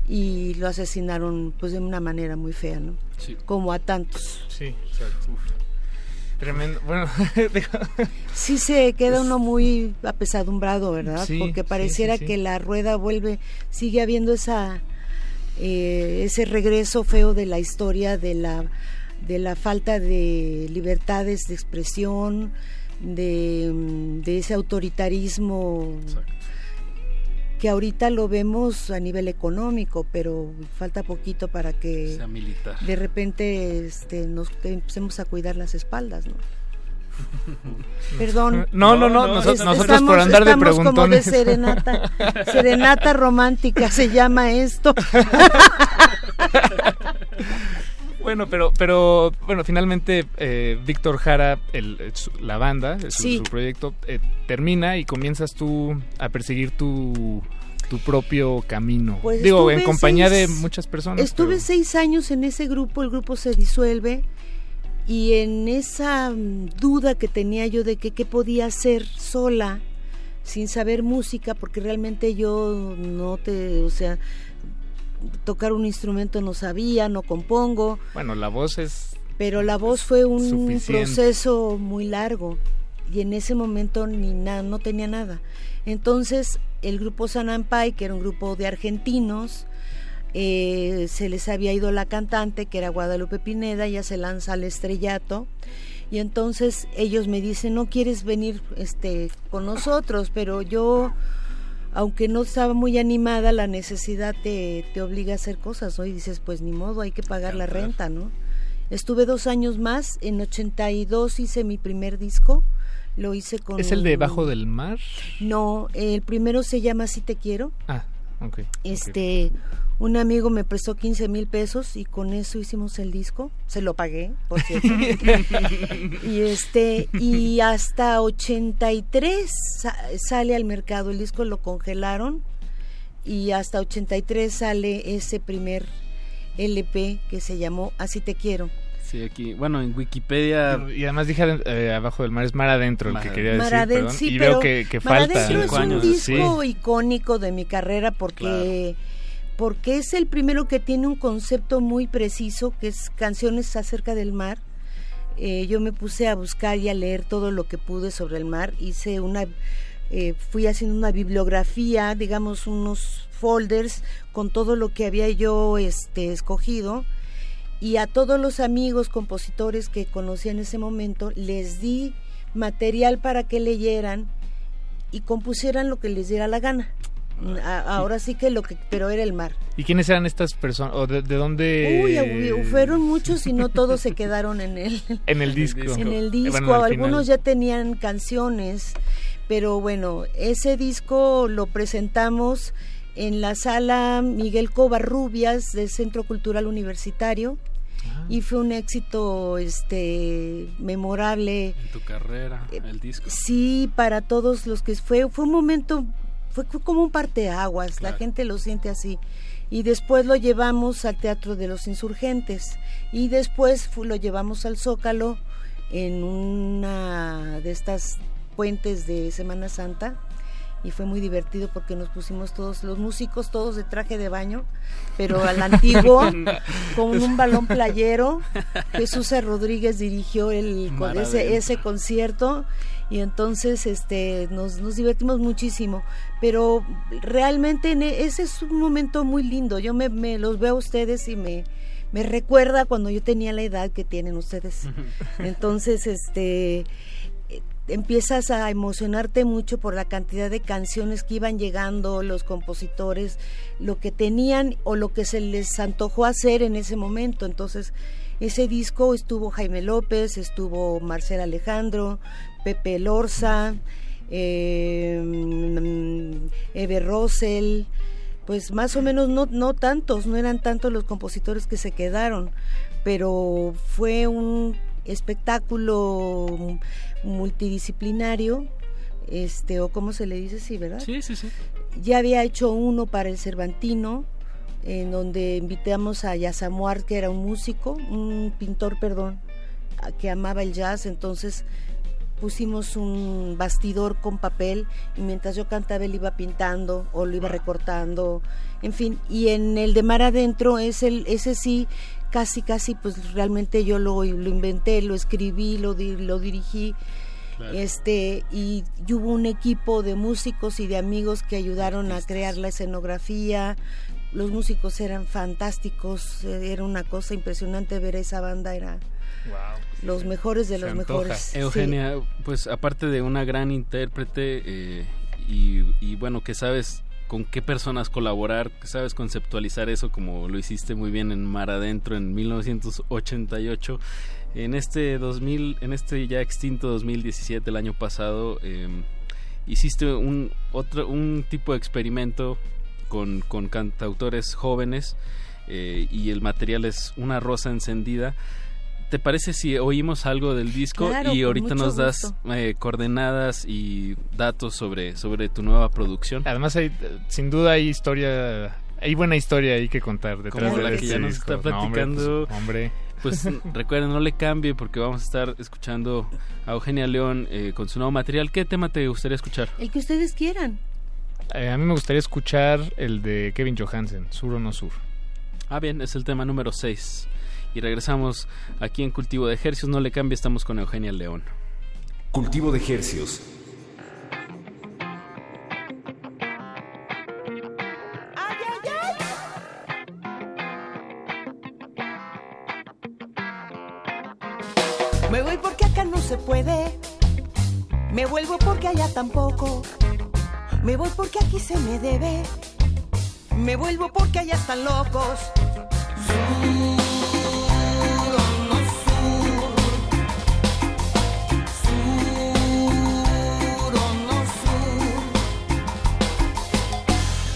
y lo asesinaron pues de una manera muy fea, ¿no? Sí. Como a tantos. Sí, exacto. Tremendo. Bueno, Sí se queda uno muy apesadumbrado, ¿verdad? Sí, Porque pareciera sí, sí. que la rueda vuelve, sigue habiendo esa eh, ese regreso feo de la historia de la de la falta de libertades de expresión, de, mm, de ese autoritarismo que ahorita lo vemos a nivel económico, pero falta poquito para que Sea militar. de repente este, nos empecemos a cuidar las espaldas, ¿no? Perdón. No, no, no, noso- Es- nosotros por andar de estamos como de preguntones. serenata, serenata romántica se llama esto. Bueno, pero, pero bueno, finalmente eh, Víctor Jara, el, su- la banda, su, Sí. su proyecto, eh, termina y comienzas tú a perseguir tu, tu propio camino. Pues Digo, en compañía de muchas personas. Estuve pero- seis años en ese grupo, el grupo se disuelve y en esa mm, duda que tenía yo de que qué podía hacer sola sin saber música, porque realmente yo no te, o sea, tocar un instrumento no sabía, no compongo, Bueno, la voz es... pero la voz fue un Suficiente. proceso muy largo y en ese momento ni nada, no tenía nada. Entonces el grupo Sanampai, que era un grupo de argentinos, eh, se les había ido la cantante, que era Guadalupe Pineda, ya se lanza al estrellato. Y entonces ellos me dicen, no quieres venir este, con nosotros, pero yo, aunque no estaba muy animada, la necesidad te, te obliga a hacer cosas, ¿no? Y dices, pues ni modo, hay que pagar la renta, ¿no? Estuve dos años más, en 82 hice mi primer disco, lo hice con... ¿Es el de Bajo del Mar? No, el primero se llama Si Te Quiero. Ah, ok. Este, un amigo me prestó 15 mil pesos y con eso hicimos el disco. Se lo pagué, por cierto. y este, y hasta 83 sa- sale al mercado. El disco lo congelaron y hasta 83 sale ese primer LP que se llamó Así Te Quiero. Sí, aquí, bueno, en Wikipedia... Y además dije eh, Abajo del Mar es Mar Adentro, el que Mar- quería decir, Mar Adentro, perdón, sí, y pero veo que, que Mar falta. Adentro es un disco Sí. icónico de mi carrera porque porque es el primero que tiene un concepto muy preciso que es canciones acerca del mar. Eh, yo me puse a buscar y a leer todo lo que pude sobre el mar. Hice una, eh, fui haciendo una bibliografía, digamos unos folders con todo lo que había yo este, escogido y a todos los amigos compositores que conocía en ese momento les di material para que leyeran y compusieran lo que les diera la gana. Ahora sí que lo que, pero era el mar. ¿Y quiénes eran estas personas? ¿O de, de dónde? Uy, fueron muchos y no todos se quedaron en el, En el disco. en el Eh, disco. bueno, Algunos ya tenían canciones, pero bueno, ese disco lo presentamos en la sala Miguel Covarrubias del Centro Cultural Universitario. Ah. Y fue un éxito este memorable En tu carrera, el disco. Sí, para todos los que fue fue un momento fue, como un parteaguas, la gente lo siente así. Y después lo llevamos al Teatro de los Insurgentes y después lo llevamos al Zócalo en una de estas puentes de Semana Santa y fue muy divertido porque nos pusimos todos los músicos todos de traje de baño, pero al antiguo con un balón playero. Jesús. Rodríguez dirigió el ese, ese concierto y entonces este nos, nos divertimos muchísimo. Pero realmente en e- ese es un momento muy lindo. Yo me, me los veo a ustedes y me me recuerda cuando yo tenía la edad que tienen ustedes. Entonces este empiezas a emocionarte mucho por la cantidad de canciones que iban llegando, los compositores, lo que tenían o lo que se les antojó hacer en ese momento. Entonces, ese disco estuvo Jaime López, estuvo Marcel Alejandro, Pepe Lorza, eh, Eve Rosell, pues más o menos no, no tantos, no eran tantos los compositores que se quedaron, pero fue un espectáculo multidisciplinario, este, o cómo se le dice, sí, ¿verdad? Sí, sí, sí. Ya había hecho uno para el Cervantino, en donde invitamos a Yasamuar, que era un músico, un pintor, perdón, que amaba el jazz, entonces pusimos un bastidor con papel y mientras yo cantaba él iba pintando o lo iba recortando, en fin, y en el de Mar Adentro es el, ese sí, casi casi pues realmente yo lo, lo inventé, lo escribí, lo, lo dirigí, este y, y hubo un equipo de músicos y de amigos que ayudaron a crear la escenografía, los músicos eran fantásticos, eh, era una cosa impresionante ver esa banda, era los mejores de Se los antoja. mejores. sí. Eugenia, pues aparte de una gran intérprete eh, y, y bueno, que sabes con qué personas colaborar, que sabes conceptualizar eso como lo hiciste muy bien en Mar Adentro en 1988. En este 2000, en este ya extinto 2017, el año pasado, eh, hiciste un otro un tipo de experimento con, con cantautores jóvenes eh, y el material es una rosa encendida. ¿Te parece si oímos algo del disco Claro, y ahorita nos das eh, coordenadas y datos sobre, sobre tu nueva producción? Además, hay, sin duda hay historia, hay buena historia ahí que contar detrás Como de la que este ya nos disco. está No, hombre, platicando. pues, hombre. Pues recuerden, no le cambie porque vamos a estar escuchando a Eugenia León eh, con su nuevo material. ¿Qué tema te gustaría escuchar? El que ustedes quieran. Eh, a mí me gustaría escuchar el de Kevin Johansen, Sur o no Sur. Ah, bien, es el tema número 6. Y regresamos aquí en Cultivo de Ejercicios. No le cambie, estamos con Eugenia León. Cultivo de Hercios. Me voy porque acá no se puede. Me vuelvo porque allá tampoco. Me voy porque aquí se me debe. Me vuelvo porque allá están locos.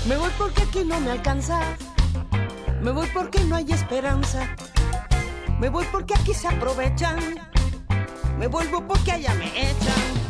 Me voy porque aquí no me alcanza. Me voy porque no hay esperanza. Me voy porque aquí se aprovechan. Me vuelvo porque allá me echan.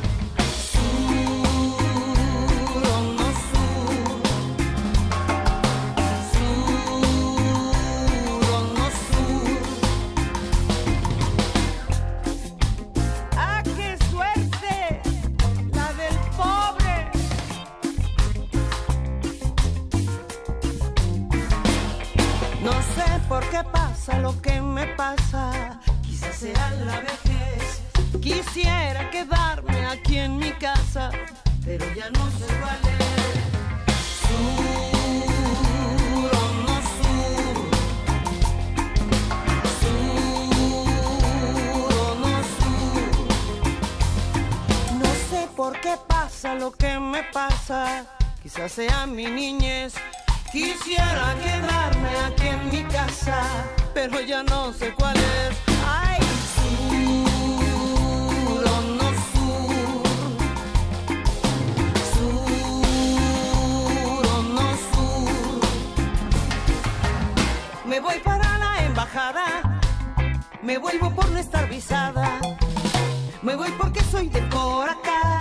Pasa lo que me pasa. Quizás sea la vejez. Quisiera quedarme aquí en mi casa, pero ya no sé cuál es. Sur o no sur. Sur o no sur. No sé por qué pasa lo que me pasa. Quizás sea mi niñez. Quisiera quedarme aquí en mi casa, pero ya no sé cuál es. Ay, sur o no sur. Sur o no sur. Me voy para la embajada. Me vuelvo por no estar visada. Me voy porque soy de por acá.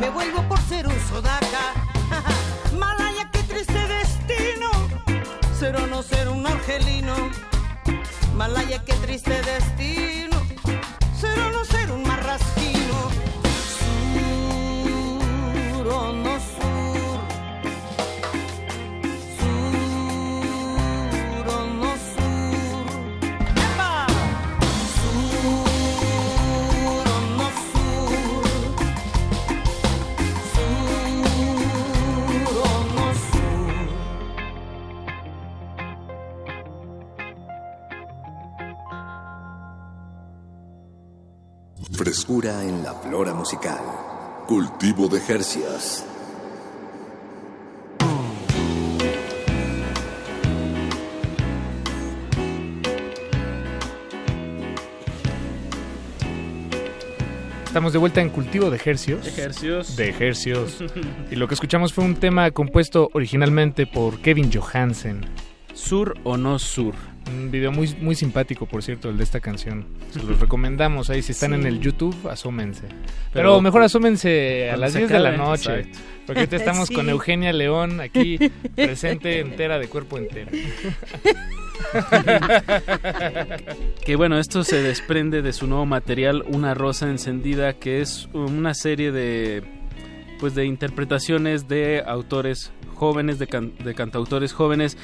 Me vuelvo por ser un sodaca. Destino. Ser no ser un argelino. Malaya, qué triste destino. Ser o no ser un marrasquino. En la flora musical. Cultivo de Hercias. Estamos de vuelta en Cultivo de Ejercios. Ejercios. De Ejercios. y lo que escuchamos fue un tema compuesto originalmente por Kevin Johansen. Sur o no sur. Un video muy, muy simpático, por cierto, el de esta canción. Se los recomendamos ahí. Si están Sí. en el YouTube, asómense. Pero, Pero- mejor asómense a las se 10 de la noche. exacto. Porque ahorita estamos Sí. con Eugenia León aquí, presente entera, de cuerpo entero. Que bueno, esto se desprende de su nuevo material, Una Rosa Encendida, que es una serie de pues de interpretaciones de autores jóvenes, de, can- de cantautores jóvenes,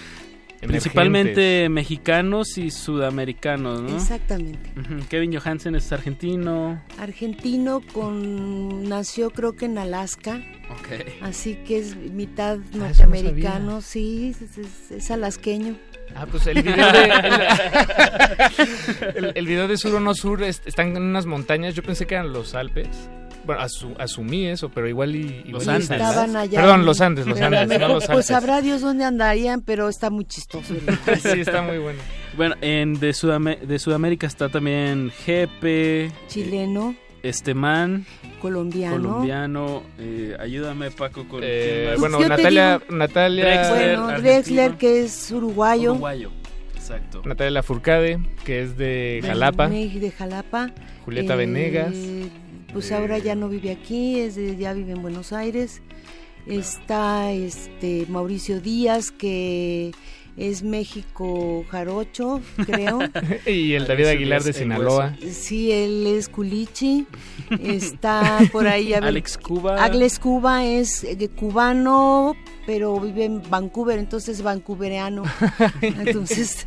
principalmente mexicanos y sudamericanos, ¿no? Exactamente. Kevin Johansen es argentino. Argentino con nació creo que en Alaska. Ok. Así que es mitad no norteamericano, sí, es, es- es alasqueño. Ah, pues el video de. El, el- el video de Sur o No Sur es- están en unas montañas. Yo pensé que eran los Alpes. Bueno, asu- asumí eso, pero igual y. y es- Estaban allá. Perdón, los Andes, los Andes, no los Pues Alpes. sabrá Dios dónde andarían, pero está muy chistoso. sí, está muy bueno. Bueno, en de, Sudame- de Sudamérica está también Jepe. Chileno. este man colombiano. colombiano, eh, ayúdame Paco con Eh, bueno, Yo Natalia, digo- Natalia, Drexler, Bueno. Drexler, que es uruguayo. Uruguayo, exacto. Natalia Lafourcade, que es de de Jalapa. Me- de Jalapa. Julieta Eh, Venegas. Pues ahora ya no vive aquí, es de- ya vive en Buenos Aires. Está este Mauricio Díaz, que es México Jarocho, creo. y el David Aguilar de Sinaloa. Sí, él es Culichi. Está por ahí. a ver, Alex Cuba. Alex Cuba es eh, cubano, pero vive en Vancouver, entonces vancouvereano. Entonces,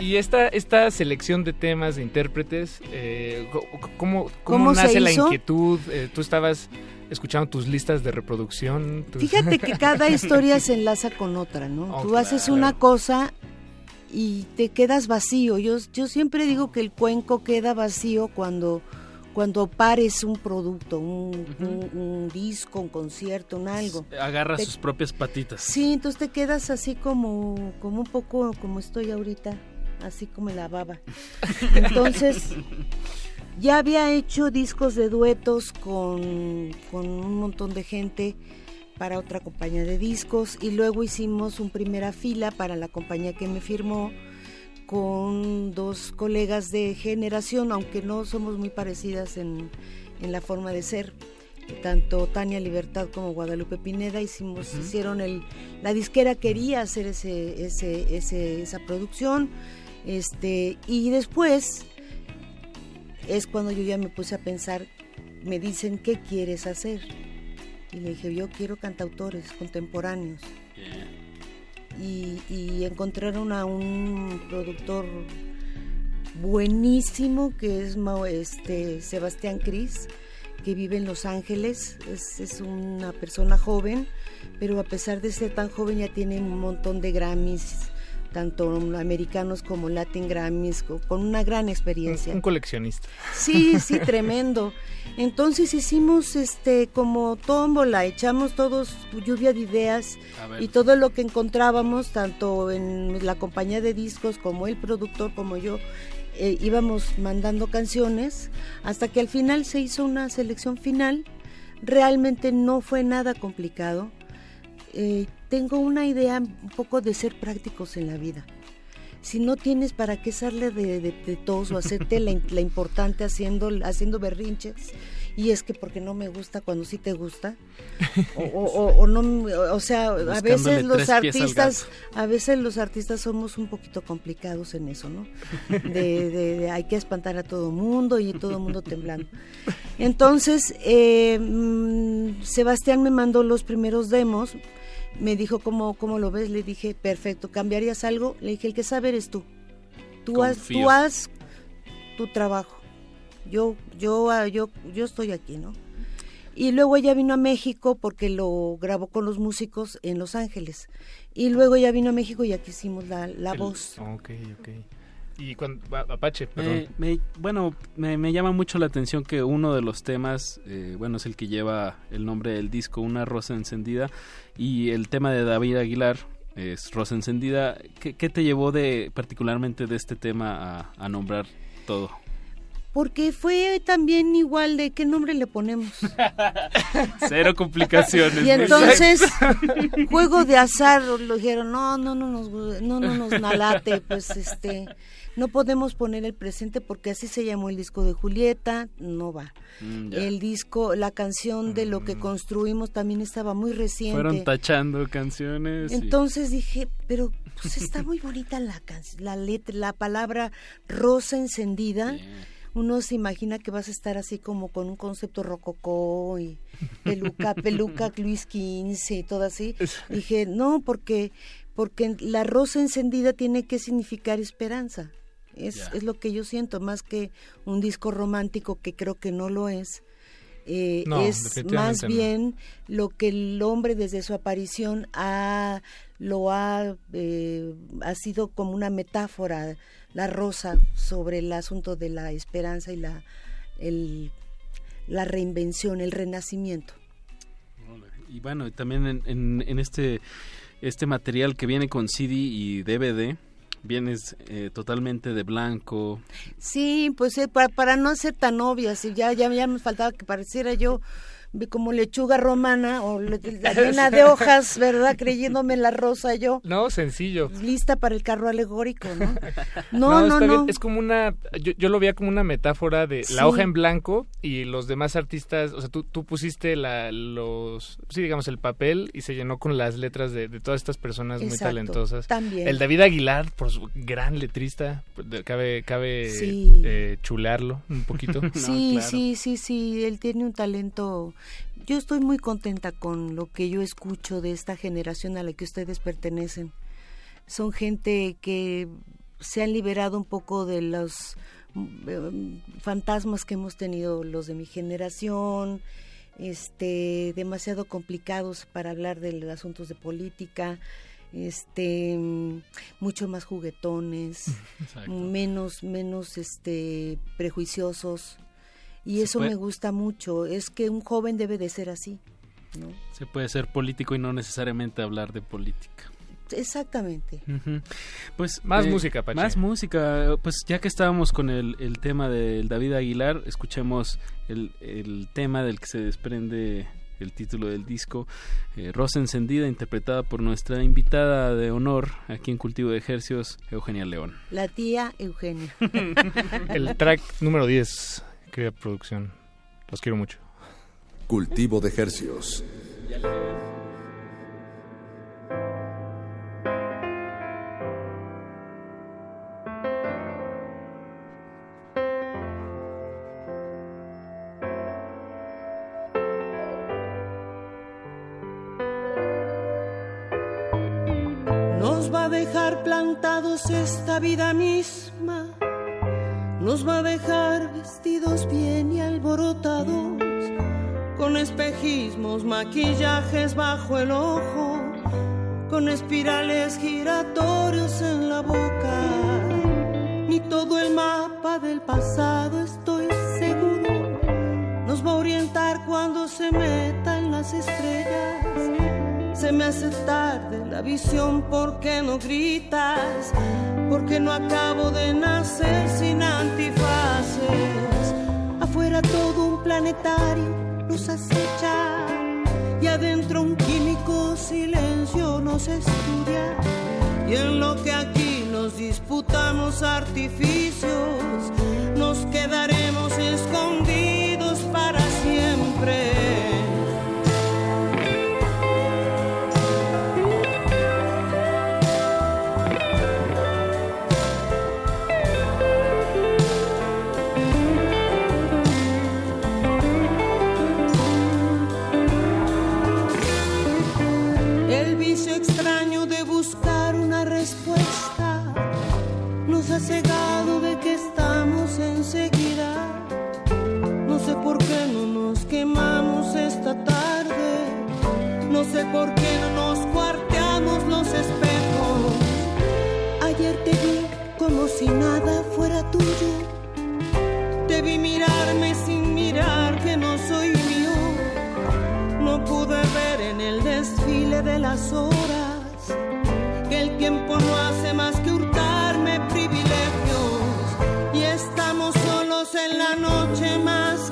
Y, y esta, esta selección de temas, de intérpretes, eh, ¿cómo, cómo, ¿Cómo se nace la inquietud? Eh, ¿Tú estabas escuchando tus listas de reproducción? tus- fíjate que cada historia se enlaza con otra, ¿no? Oh, Tú haces una cosa y te quedas vacío. Yo, yo siempre digo que el cuenco queda vacío cuando, cuando pares un producto, un, un- un disco, un concierto, un algo. Agarra Te- sus propias patitas. Sí, entonces te quedas así como, como un poco como estoy ahorita, así como la baba. Entonces, ya había hecho discos de duetos con, con un montón de gente para otra compañía de discos y luego hicimos un primera fila para la compañía que me firmó con dos colegas de generación, aunque no somos muy parecidas en, en la forma de ser. Tanto Tania Libertad como Guadalupe Pineda hicimos, hicieron el, la disquera quería hacer ese, ese, ese- esa producción, este, y después es cuando yo ya me puse a pensar, me dicen qué quieres hacer, y le dije yo quiero cantautores contemporáneos. Y, y encontraron a un productor buenísimo que es este Sebastián Cris que vive en Los Ángeles. Es, es una persona joven pero a pesar de ser tan joven ya tiene un montón de Grammys tanto americanos como Latin Grammys co- con una gran experiencia Un coleccionista. Sí, sí, tremendo. Entonces hicimos este como tómbola, echamos todos lluvia de ideas y todo lo que encontrábamos, tanto en la compañía de discos como el productor como yo, eh, íbamos mandando canciones hasta que al final se hizo una selección final. Realmente no fue nada complicado. Eh, tengo una idea un poco de ser prácticos en la vida si no tienes para qué hacerle de, de, de tos o hacerte la, la importante haciendo, haciendo berrinches, y es que porque no me gusta cuando sí te gusta, o, o- o- o no, o sea, a veces los artistas, a veces los artistas somos un poquito complicados en eso, ¿no? De, de- de hay que espantar a todo mundo y todo mundo temblando. Entonces, eh, mm, Sebastián me mandó los primeros demos, me dijo, ¿cómo, ¿cómo lo ves? Le dije, perfecto, ¿cambiarías algo? Le dije, el que sabe eres tú. Tú haz, tú haz tu trabajo. Yo, yo, ah, yo, yo estoy aquí, ¿no? Y luego ella vino a México porque lo grabó con los músicos en Los Ángeles. Y luego ella vino a México y aquí hicimos la, la El- voz. Ok, ok. Y cuando, Apache, perdón. Me- bueno, me, me llama mucho la atención que uno de los temas, eh, bueno, es el que lleva el nombre del disco, Una Rosa Encendida, y el tema de David Aguilar es Rosa Encendida. ¿Qué, te llevó de particularmente de este tema a nombrar todo? Porque fue también igual de qué nombre le ponemos. Cero complicaciones. Y entonces, juego de azar, lo dijeron, no, no, no nos, no, no nos nalate, pues este, no podemos poner el presente porque así se llamó el disco de Julieta, no va. Mm. El disco, la canción de lo que construimos también estaba muy reciente. Fueron tachando canciones. y- Entonces dije, pero pues está muy bonita la la letra, la palabra rosa encendida. Uno se imagina que vas a estar así como con un concepto rococó y peluca, peluca Luis XV y todo así. Dije, no, porque porque la rosa encendida tiene que significar esperanza. Es, es lo que yo siento, más que un disco romántico que creo que no lo es. Eh, No, es más no. bien lo que el hombre desde su aparición ha lo ha eh, ha sido como una metáfora la rosa sobre el asunto de la esperanza y la el, la reinvención el renacimiento Y bueno, también en, en- en este, este material que viene con CD y DVD, vienes eh, totalmente de blanco. Sí, pues eh, para, para no ser tan obvias, y ya, ya, ya me faltaba que pareciera yo como lechuga romana o le- la llena de hojas, ¿verdad? Creyéndome la rosa yo. No, sencillo. Lista para el carro alegórico, ¿no? No, no, está no. bien. Es como una. Yo, yo lo veía como una metáfora de Sí. la hoja en blanco y los demás artistas. O sea, tú, tú pusiste la, los. Sí, digamos, el papel y se llenó con las letras de, de todas estas personas muy talentosas. también. El David Aguilar, por su gran letrista. Cabe, cabe Sí. eh, chulearlo un poquito. Sí, sí, sí, sí, él tiene un talento. Yo estoy muy contenta con lo que yo escucho de esta generación a la que ustedes pertenecen. Son gente que se han liberado un poco de los mm, fantasmas que hemos tenido los de mi generación, este, demasiado complicados para hablar de los asuntos de política, este, mm, mucho más juguetones, Exacto. menos, menos, este, prejuiciosos. Y Se eso puede- me gusta mucho. Es que un joven debe de ser así, ¿no? Se puede ser político y no necesariamente hablar de política. Exactamente. Pues Más música, Pache. Más música. Pues ya que estábamos con el, el tema del David Aguilar, escuchemos el, el tema del que se desprende el título del disco, eh, Rosa Encendida, interpretada por nuestra invitada de honor aquí en Cultivo de Ejercios, Eugenia León. La tía Eugenia. El track número 10, querida producción. Los quiero mucho. Cultivo de Hercios. Nos va a dejar plantados esta vida misma. Nos va a dejar vestidos bien y alborotados. Con espejismos, maquillajes bajo el ojo. Con espirales giratorios en la boca. Ni todo el mapa del pasado estoy seguro. Nos va a orientar cuando se meta en las estrellas. Se me hace tarde la visión porque no gritas, porque no acabo de nacer sin antifaces. Afuera todo un planetario nos acecha y adentro un químico silencio nos estudia. Y en lo que aquí nos disputamos artificios, nos quedaremos escondidos para siempre. Sé por qué no nos cuarteamos los espejos. Ayer te vi como si nada fuera tuyo. Te vi mirarme sin mirar que no soy mío. No pude ver en el desfile de las horas que el tiempo no hace más que hurtarme privilegios. Y estamos solos en la noche más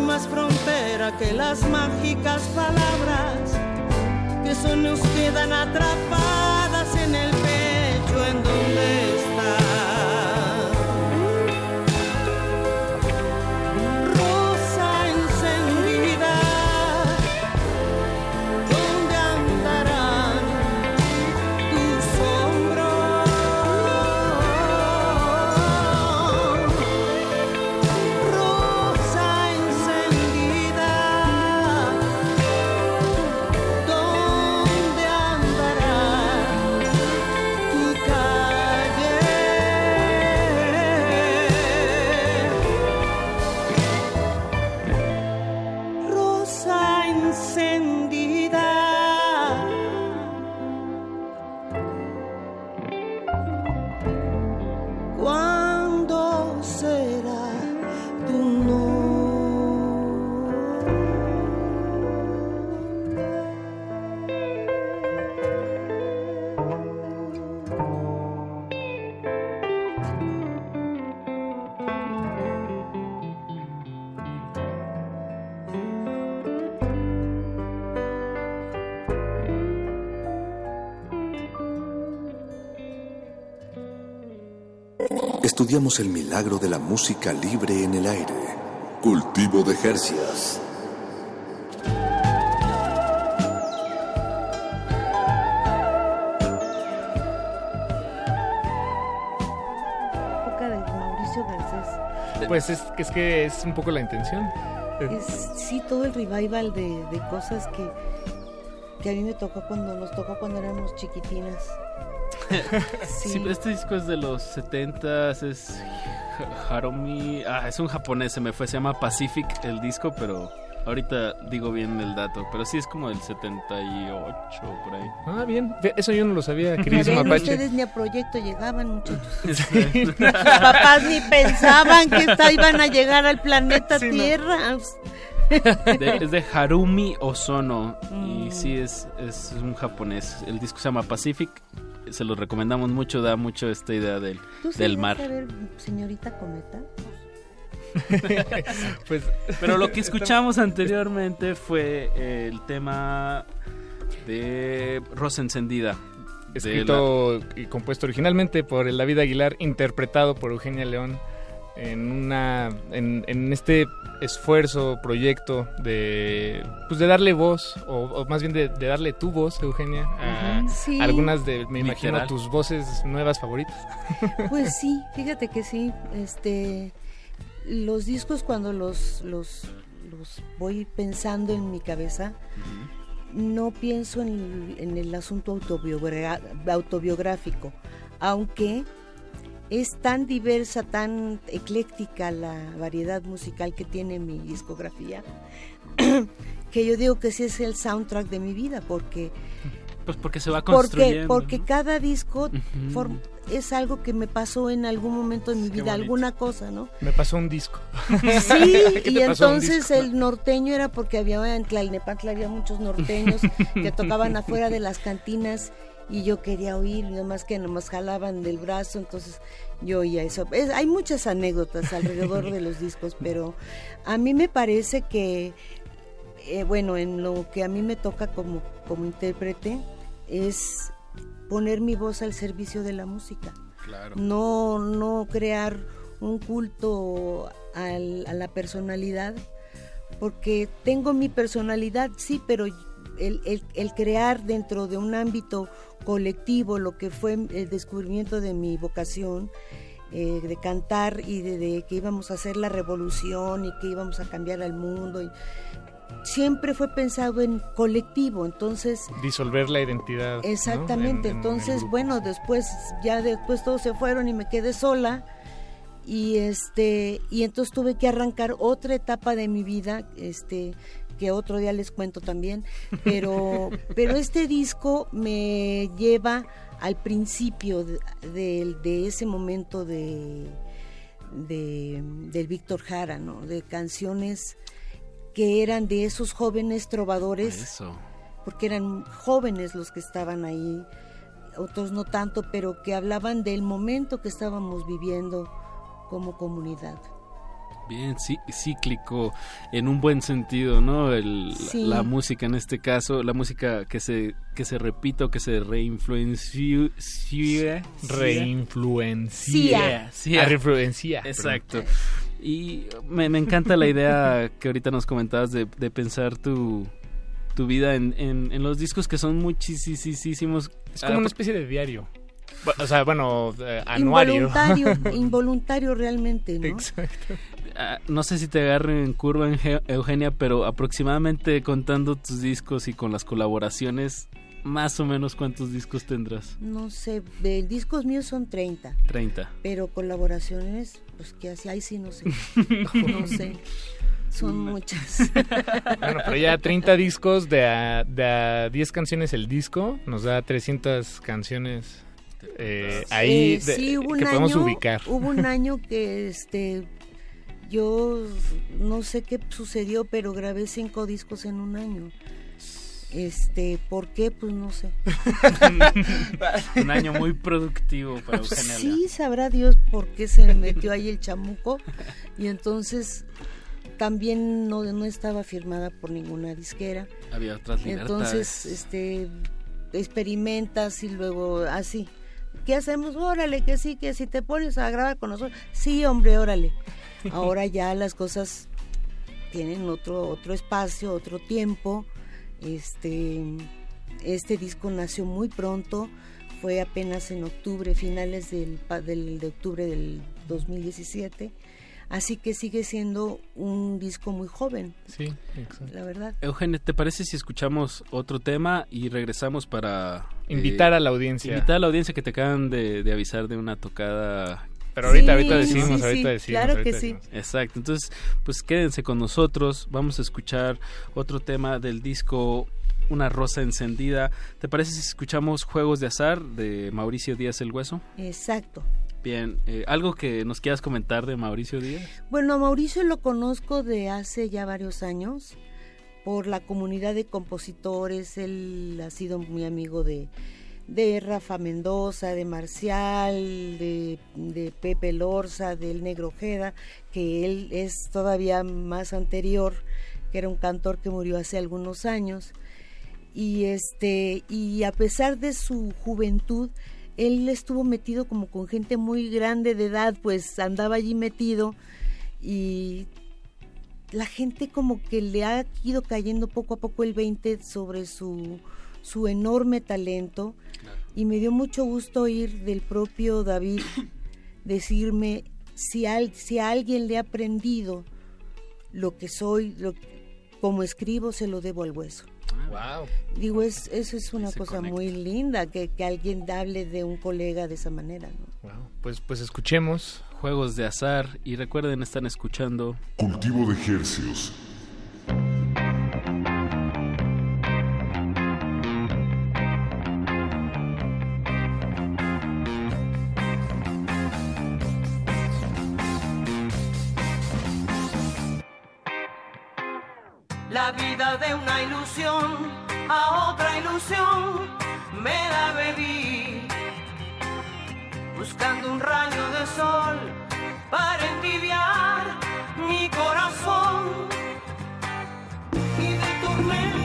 más frontera que las mágicas palabras que solo nos quedan atrapadas en el pecho en donde estudiamos el milagro de la música libre en el aire. Cultivo de Jercias. época de Mauricio Garcés. Pues es, es que es un poco la intención. Es, sí, todo el revival de, de cosas que, que a mí me tocó cuando nos tocó cuando éramos chiquitinas. Sí, este disco es de los 70 es Ha- Haromi, ah, es un japonés, se me fue, se llama Pacific el disco, pero ahorita digo bien el dato, pero sí es como del 78 por ahí. Ah, bien. Eso yo no lo sabía, Ven, queridísimo Apache. ustedes ni a proyecto llegaban, muchachos. Sus papás ni pensaban que esta- iban a llegar al planeta Tierra. De- es de Harumi Ozono Mm. y sí es, es un japonés. El disco se llama Pacific, se lo recomendamos mucho, da mucho esta idea del, ¿Tú del mar. saber, señorita Cometa? pues, Pero lo que escuchamos anteriormente fue el tema de Rosa Encendida. Escrito y compuesto originalmente por el David Aguilar, interpretado por Eugenia León en una en, en este esfuerzo, proyecto de pues de darle voz o, o más bien de, de darle tu voz, Eugenia, a sí. algunas de me imagino Literal. tus voces nuevas favoritas. Pues sí, fíjate que sí. Este, los discos cuando los, los, los voy pensando en mi cabeza, no pienso en, en el asunto autobiogra- autobiográfico, aunque es tan diversa, tan ecléctica la variedad musical que tiene mi discografía, que yo digo que sí es el soundtrack de mi vida, porque Pues porque se va porque, construyendo. porque ¿no? cada disco form- es algo que me pasó en algún momento de mi Qué vida, bonito. alguna cosa, ¿no? Me pasó un disco. Sí, ¿Qué y entonces el norteño era porque había en Tlalnepantla había muchos norteños que tocaban afuera de las cantinas y yo quería oír, nomás que nomás jalaban del brazo, entonces yo oía eso. Es- hay muchas anécdotas alrededor de los discos, pero a mí me parece que, eh, bueno, en lo que a mí me toca como, como intérprete es poner mi voz al servicio de la música Claro. no, no crear un culto al- a la personalidad, porque tengo mi personalidad, sí, pero el, el- el crear dentro de un ámbito colectivo lo que fue el descubrimiento de mi vocación, eh, de cantar y de, de que íbamos a hacer la revolución y que íbamos a cambiar al mundo, y siempre fue pensado en colectivo, entonces Disolver la identidad. Exactamente, en entonces bueno, después ya después todos se fueron y me quedé sola y este y entonces tuve que arrancar otra etapa de mi vida, este que otro día les cuento también, pero pero este disco me lleva al principio de, de- de ese momento de, de del Víctor Jara, ¿no? De canciones que eran de esos jóvenes trovadores Eso. porque eran jóvenes los que estaban ahí, otros no tanto, pero que hablaban del momento que estábamos viviendo como comunidad. Bien, sí, cíclico en un buen sentido, ¿no? El, Sí. La música en este caso, la música que se que se repita o que se reinfluencie. Reinfluencia. Sí, Ah, reinfluencia. Exacto. Y me, me encanta la idea que ahorita nos comentabas de, de pensar tu, tu vida en, en, en los discos que son muchísimos. Es como una especie de diario. O sea, bueno, eh, anuario. Involuntario, involuntario realmente, ¿no? Exacto. Ah, no sé si te agarre en curva, Eugenia, pero aproximadamente contando tus discos y con las colaboraciones, más o menos cuántos discos tendrás. No sé, de discos míos son 30, 30. pero colaboraciones, pues que así, ahí sí no sé, no sé, son muchas. Bueno, pero ya 30 discos de a, de a 10 canciones el disco, nos da 300 canciones eh, ahí Eh, sí, hubo un que podemos año, ubicar. Hubo un año que este yo no sé qué sucedió, pero grabé cinco discos en un año. Este, ¿por qué? Pues no sé. Un año muy productivo para Eugenia. Sí, sabrá Dios por qué se me metió ahí el chamuco. Y entonces también no, no estaba firmada por ninguna disquera. Había otras libertades. Entonces, este, experimentas y luego así. ¿Qué hacemos? Órale, que sí, que si te pones a grabar con nosotros, sí, hombre, órale. Ahora ya las cosas tienen otro, otro espacio, otro tiempo. Este, este disco nació muy pronto, fue apenas en octubre, finales del, pa- del- de octubre del 2017. Así que sigue siendo un disco muy joven. Sí, exacto. La verdad. Eugenio, ¿te parece si escuchamos otro tema y regresamos para... eh, Invitar a la audiencia. Invitar a la audiencia que te acaban de, de avisar de una tocada... Pero ahorita- ahorita decimos, sí, ahorita decimos, claro ahorita que sí. Exacto, entonces pues quédense con nosotros, vamos a escuchar otro tema del disco Una Rosa Encendida. ¿Te parece si escuchamos Juegos de Azar de Mauricio Díaz el Hueso? Exacto. Bien, eh, ¿algo que nos quieras comentar de Mauricio Díaz? Bueno, a Mauricio lo conozco de hace ya varios años por la comunidad de compositores. Él ha sido muy amigo de, de Rafa Mendoza, de Marcial, de, Pepe Lorza, del Negro Ojeda, que él es todavía más anterior, que era un cantor que murió hace algunos años. Y este, y a pesar de su juventud, él estuvo metido como con gente muy grande de edad, pues andaba allí metido y la gente como que le ha ido cayendo poco a poco el 20 sobre su, su enorme talento y me dio mucho gusto oír del propio David decirme si, al, si a alguien le ha aprendido lo que soy, lo, como escribo, se lo debo al hueso. Wow. Digo, es, eso es una Se cosa conecta. muy linda, que, que alguien hable de un colega de esa manera. ¿no? Pues, pues escuchemos. Juegos de Azar y recuerden, están escuchando... Cultivo de Hercios. La vida de una ilusión a otra ilusión me la bebí. Buscando un rayo de sol para entibiar mi corazón. Y de tormenta en tormenta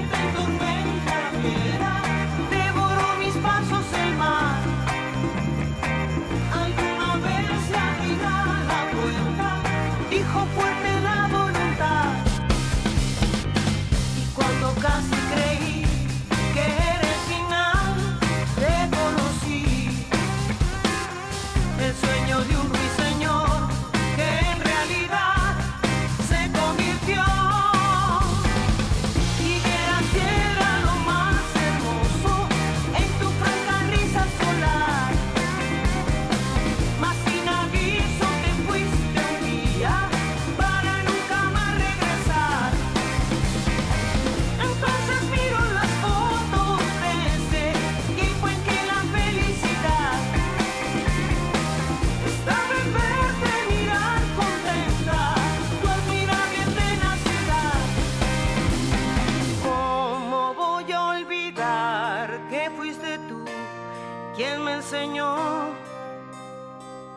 enseñó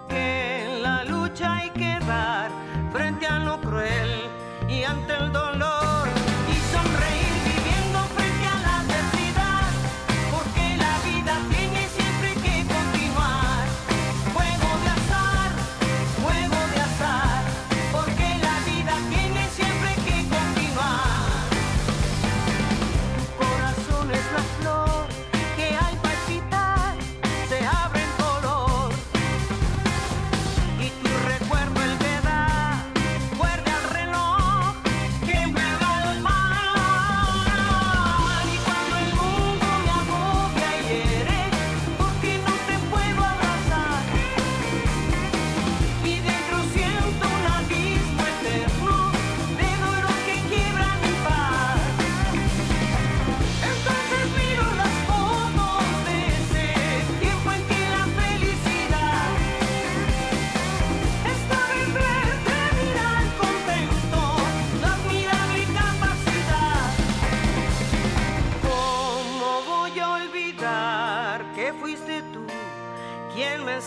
que en la lucha hay que dar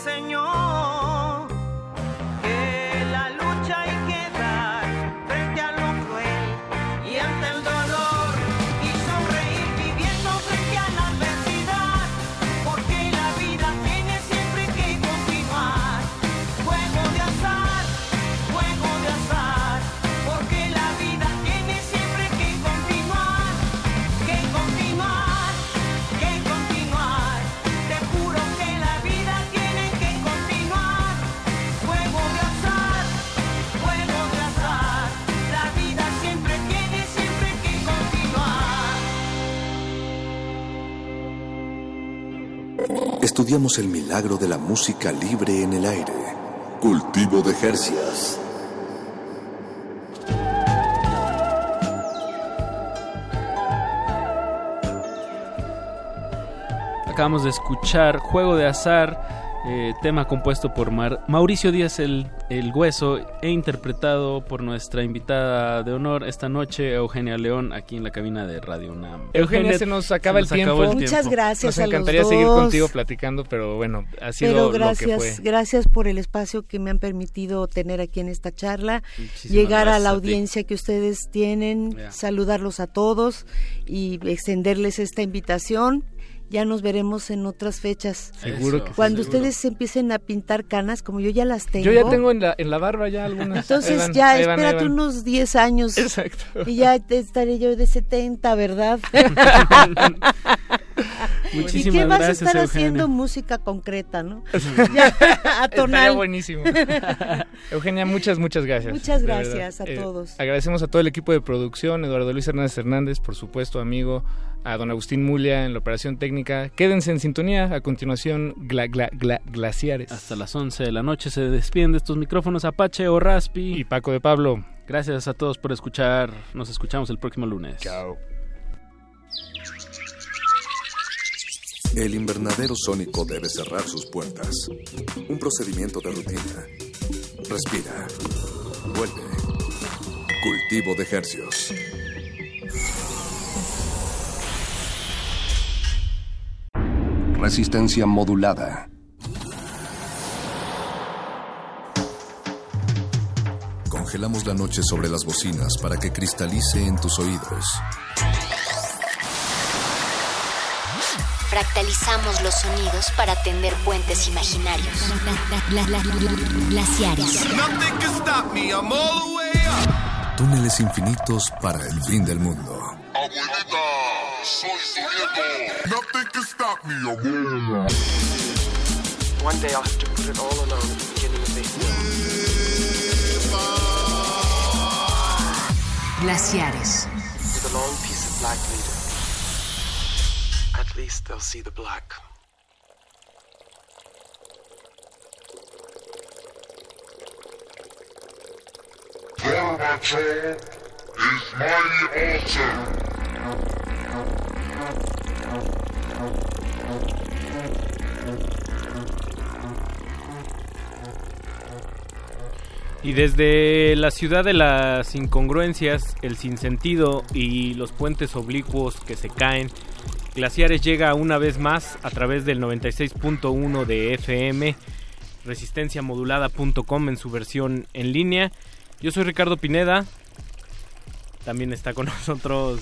quien estudiamos el milagro de la música libre en el aire. Cultivo de Jercias. Acabamos de escuchar Juego de Azar, eh, tema compuesto por Mar- Mauricio Díaz el, el Hueso e interpretado por nuestra invitada de honor esta noche, Eugenia León, aquí en la cabina de Radio UNAM. Eugenia, se nos acaba el, nos tiempo. acabó el Muchas tiempo. gracias Nos a los encantaría seguir contigo platicando, pero bueno, ha sido Pero lo que gracias, fue. gracias por el espacio que me han permitido tener aquí en esta charla, Muchísimas llegar a gracias la a audiencia que ustedes tienen, saludarlos a todos y extenderles esta invitación. Ya nos veremos en otras fechas. Seguro que sí, Cuando seguro. ustedes empiecen a pintar canas, como yo ya las tengo. Yo ya tengo en la, en la barba ya algunas. Entonces van, ya van, espérate unos 10 años. Exacto. Y ya te estaré yo de 70, ¿verdad? Muchísimas ¿Y qué vas gracias, a estar Eugenia. haciendo música concreta, no? Ya, Estaría atonal. buenísimo. Eugenia, muchas, muchas gracias. Muchas gracias a Eh, todos. agradecemos a todo el equipo de producción, Eduardo Luis Hernández Hernández, por supuesto, amigo, a don Agustín Mulia en la operación técnica. Quédense en sintonía. A continuación, gla, gla, gla- glaciares. Hasta las 11 de la noche se despiden de estos micrófonos Apache o Raspi. Y Paco de Pablo. Gracias a todos por escuchar. Nos escuchamos el próximo lunes. Chao. El invernadero sónico debe cerrar sus puertas. Un procedimiento de rutina. Respira. Vuelve. Cultivo de hercios. Resistencia modulada. Congelamos la noche sobre las bocinas para que cristalice en tus oídos. Fractalizamos los sonidos para tender puentes imaginarios. Glaciares. Nothing can stop me, I'm all the way up. Túneles infinitos para el fin del mundo. Abuelita, soy su nieto. Nothing can stop me, abuela. One day I'll have to put it all alone at the beginning of the Glaciares. With a long piece of black leader. At least they'll see the black. Is my altar. Y desde la ciudad de las incongruencias, el sinsentido y los puentes oblicuos que se caen, Glaciares llega una vez más a través del 96.1 de FM, resistenciamodulada.com en su versión en línea. Yo soy Ricardo Pineda, también está con nosotros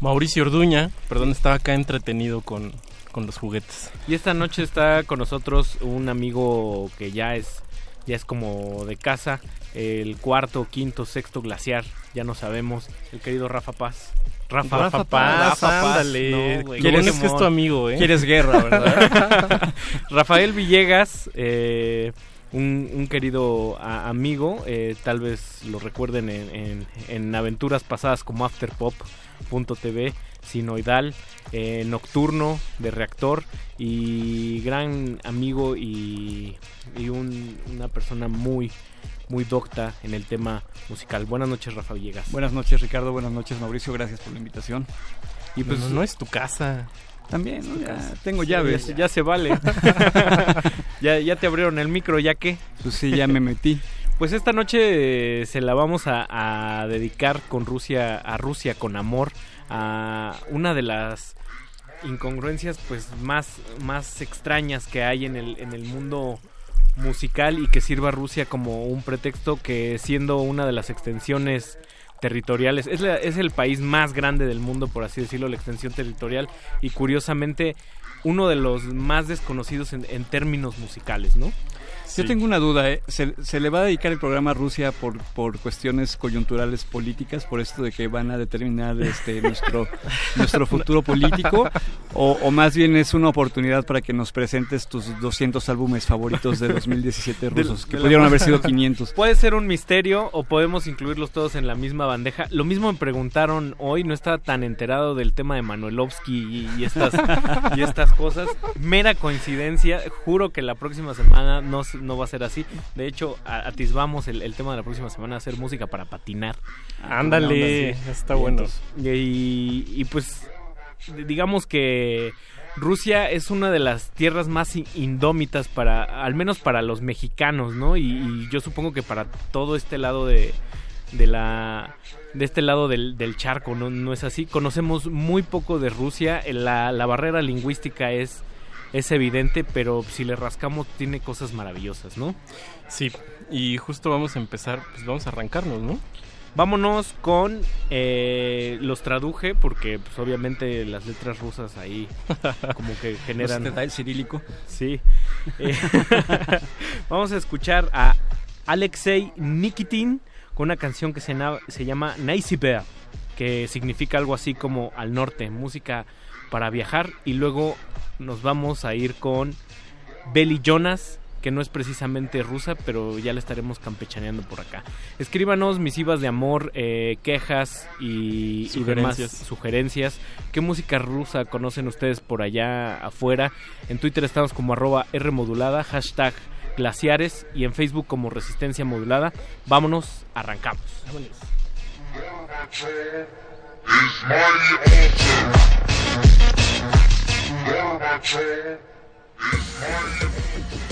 Mauricio Orduña, perdón, estaba acá entretenido con, con los juguetes. Y esta noche está con nosotros un amigo que ya es ya es como de casa, el cuarto, quinto, sexto glaciar, ya no sabemos, el querido Rafa Paz. Rafa, Rafa Paz, ándale. No, güey, Lo bueno qué es que es tu amigo, ¿eh? Quieres guerra, ¿verdad? Rafael Villegas, eh, un, un querido a- amigo, eh, tal vez lo recuerden en, en- en aventuras pasadas como Afterpop.tv, Sinoidal, eh, Nocturno de Reactor y gran amigo y, y un- una persona muy muy docta en el tema musical. Buenas noches, Rafa Villegas. Buenas noches, Ricardo. Buenas noches, Mauricio. Gracias por la invitación. Y pues no, no es tu casa. También, ¿no? Ya tengo Sí, llaves. Ya, ya se vale. ya, ya te abrieron el micro, ¿ya qué? Pues sí, ya me metí. Pues esta noche eh, se la vamos a, a dedicar con Rusia, a Rusia con amor, a una de las incongruencias pues más, más extrañas que hay en el, en el mundo musical y que sirva a Rusia como un pretexto que siendo una de las extensiones territoriales, es, la- es el país más grande del mundo, por así decirlo, la extensión territorial y curiosamente uno de los más desconocidos en, en términos musicales, ¿no? Yo tengo una duda, ¿eh? ¿Se, se le va a dedicar el programa a Rusia por, por cuestiones coyunturales políticas, por esto de que van a determinar este nuestro, nuestro futuro político? O, o más bien es una oportunidad para que nos presentes tus 200 álbumes favoritos de 2017 De- rusos, que de la pudieron haber sido 500? Puede ser un misterio o podemos incluirlos todos en la misma bandeja. Lo mismo me preguntaron hoy, no estaba tan enterado del tema de Manuelovsky y, y estas, y estas cosas. Mera coincidencia, juro que la próxima semana no, s- no va a ser así. De hecho, atisbamos el, el tema de la próxima semana, hacer música para patinar. Ándale, Sí. está bueno. Y, y pues digamos que Rusia es una de las tierras más in- indómitas para, al menos para los mexicanos, ¿no? Y, y yo supongo que para todo este lado de, de la de este lado del, del charco, ¿no? ¿no es así? Conocemos muy poco de Rusia, la, la barrera lingüística es, es evidente, pero si le rascamos tiene cosas maravillosas, ¿no? Sí, y justo vamos a empezar, pues vamos a arrancarnos, ¿no? Vámonos con eh, los traduje porque pues, obviamente las letras rusas ahí como que generan ¿No se te da el cirílico? Sí. Eh, vamos a escuchar a Alexei Nikitin con una canción que se, llama Naisibea, que significa algo así como al norte, música para viajar y luego nos vamos a ir con Belly Jonas que no es precisamente rusa, pero ya la estaremos campechaneando por acá. Escríbanos misivas de amor, eh, quejas y, y demás Sugerencias. sugerencias. ¿Qué música rusa conocen ustedes por allá afuera? En Twitter estamos como arroba Rmodulada, hashtag glaciares y en Facebook como Resistencia Modulada. Vámonos, arrancamos. is money altar. Water is altar.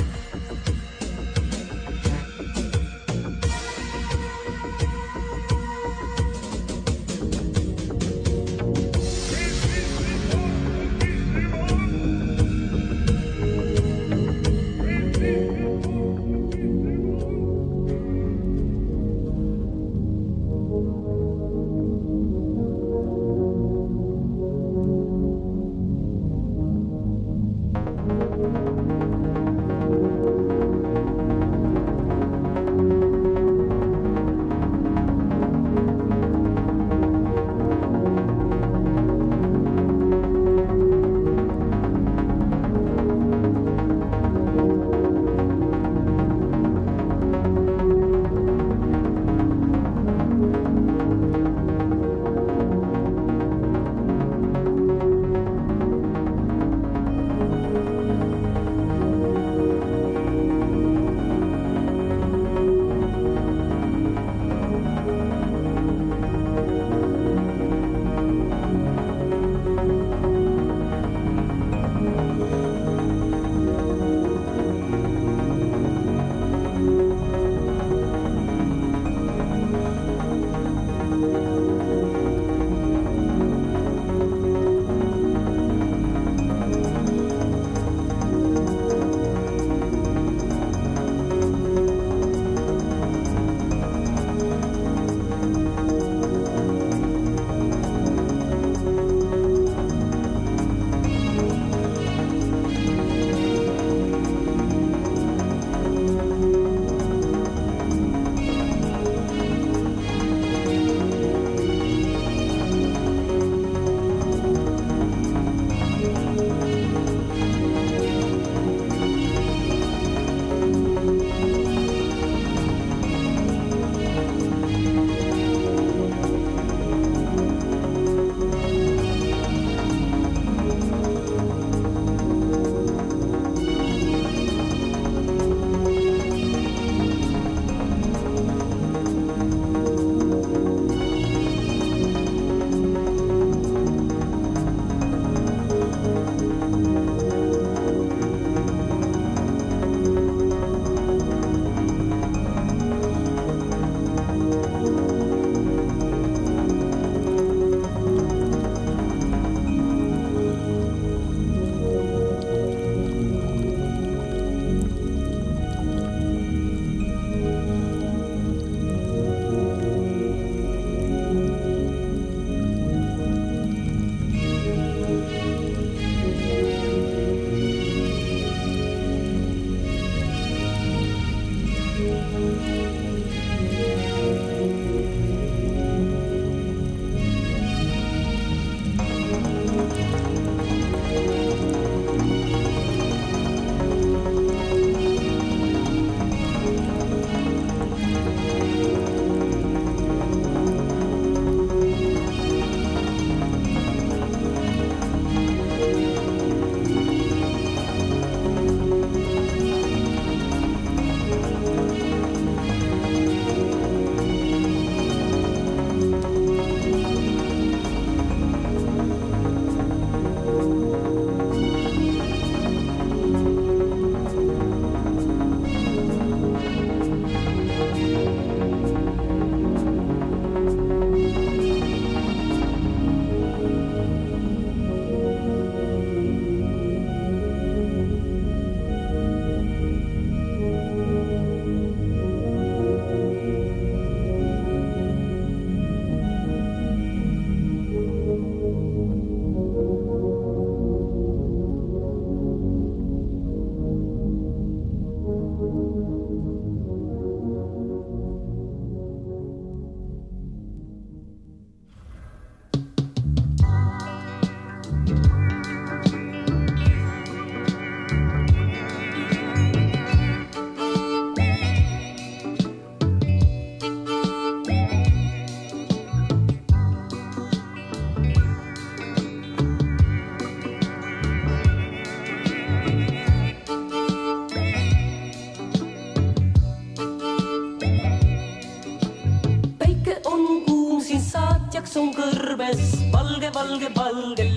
Bang Bang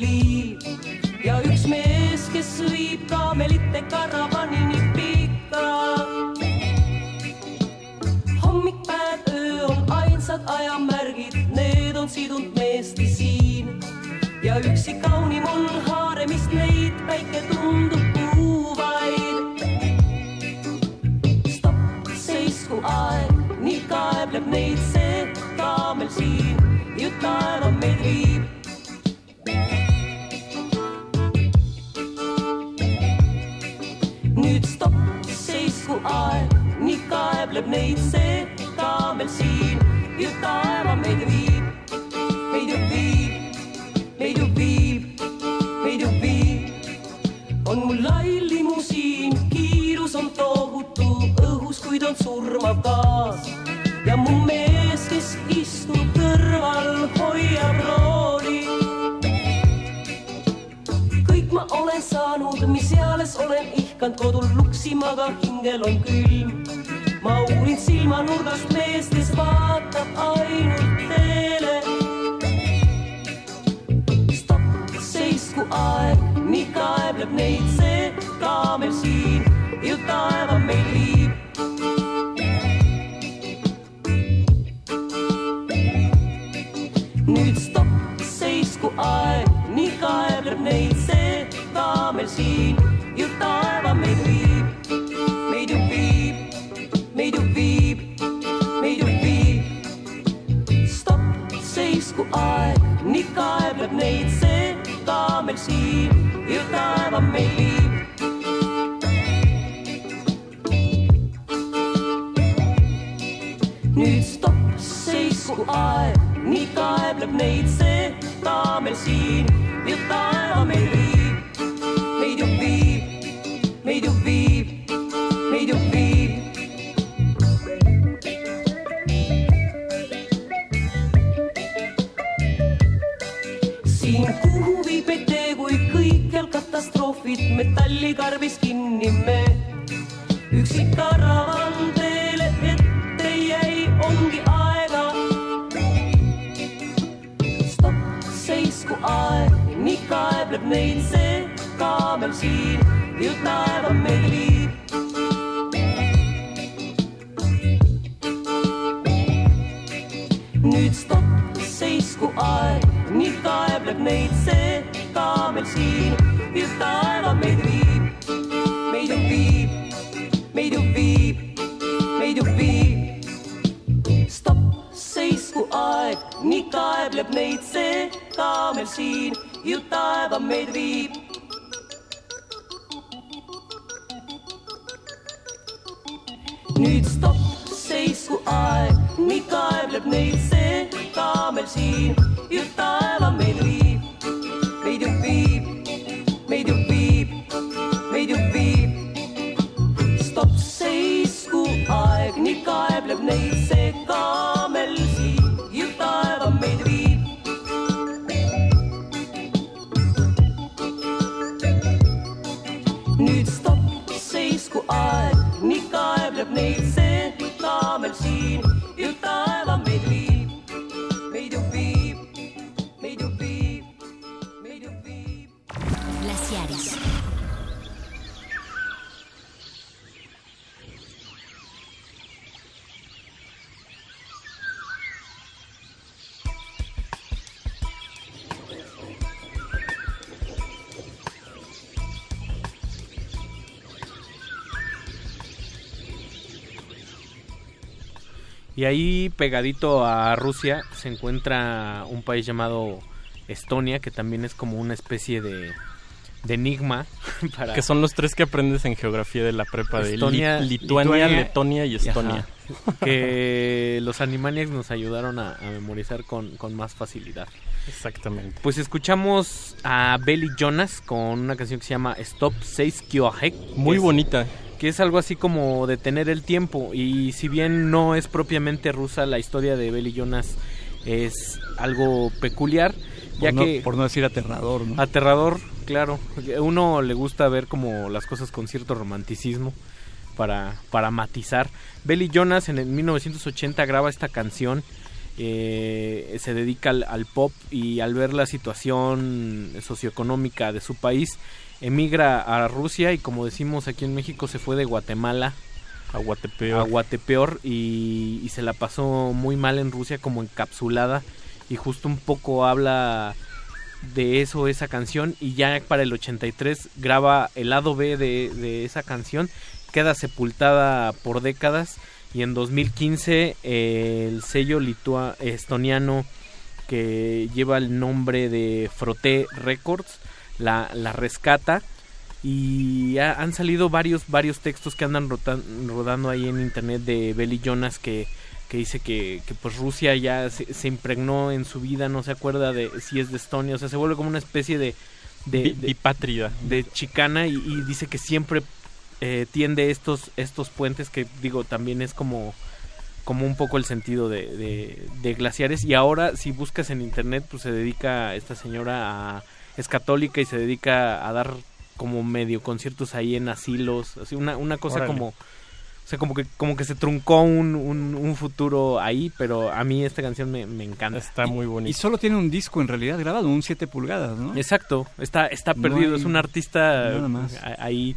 Y ahí pegadito a Rusia se encuentra un país llamado Estonia, que también es como una especie de, de enigma. Para... Que son los tres que aprendes en geografía de la prepa de Li Lituania, Lituania, Letonia y Estonia. Que los Animaniacs nos ayudaron a, memorizar con, con, más facilidad. Exactamente. Pues escuchamos a Belly Jonas con una canción que se llama Stop 6 Kiohek. Muy bonita que es algo así como detener el tiempo. Y si bien no es propiamente rusa, la historia de Bell y Jonas es algo peculiar, por ya no, que... Por no decir aterrador, ¿no? Aterrador, claro. Uno le gusta ver como las cosas con cierto romanticismo para, para matizar. Belly Jonas en 1980 graba esta canción, eh, se dedica al, pop y al ver la situación socioeconómica de su país, emigra a Rusia y como decimos aquí en México se fue de Guatemala a Guatepeor, a Guatepeor y, y se la pasó muy mal en Rusia como encapsulada y justo un poco habla de eso esa canción y ya para el 83 graba el lado B de, de esa canción queda sepultada por décadas y en 2015 eh, el sello litua estoniano que lleva el nombre de Froté Records la, la rescata. Y ha- han salido varios varios textos que andan rotan- rodando ahí en internet de Belly Jonas que, que dice que, que, pues Rusia ya se, se impregnó en su vida, no se acuerda de si es de Estonia, o sea, se vuelve como una especie de de, de- de chicana y, y dice que siempre eh, tiende estos estos puentes que digo también es como como un poco el sentido de, de- de glaciares. Y ahora si buscas en internet pues se dedica esta señora a es católica y se dedica a dar como medio conciertos ahí en asilos así una, una cosa Órale. como o sea como que como que se truncó un, un, un futuro ahí pero a mí esta canción me, me encanta Está muy bonito. Y solo tiene un disco en realidad grabado, un 7 pulgadas, ¿no? Exacto, está, está No perdido, hay es un artista nada más. a- ahí,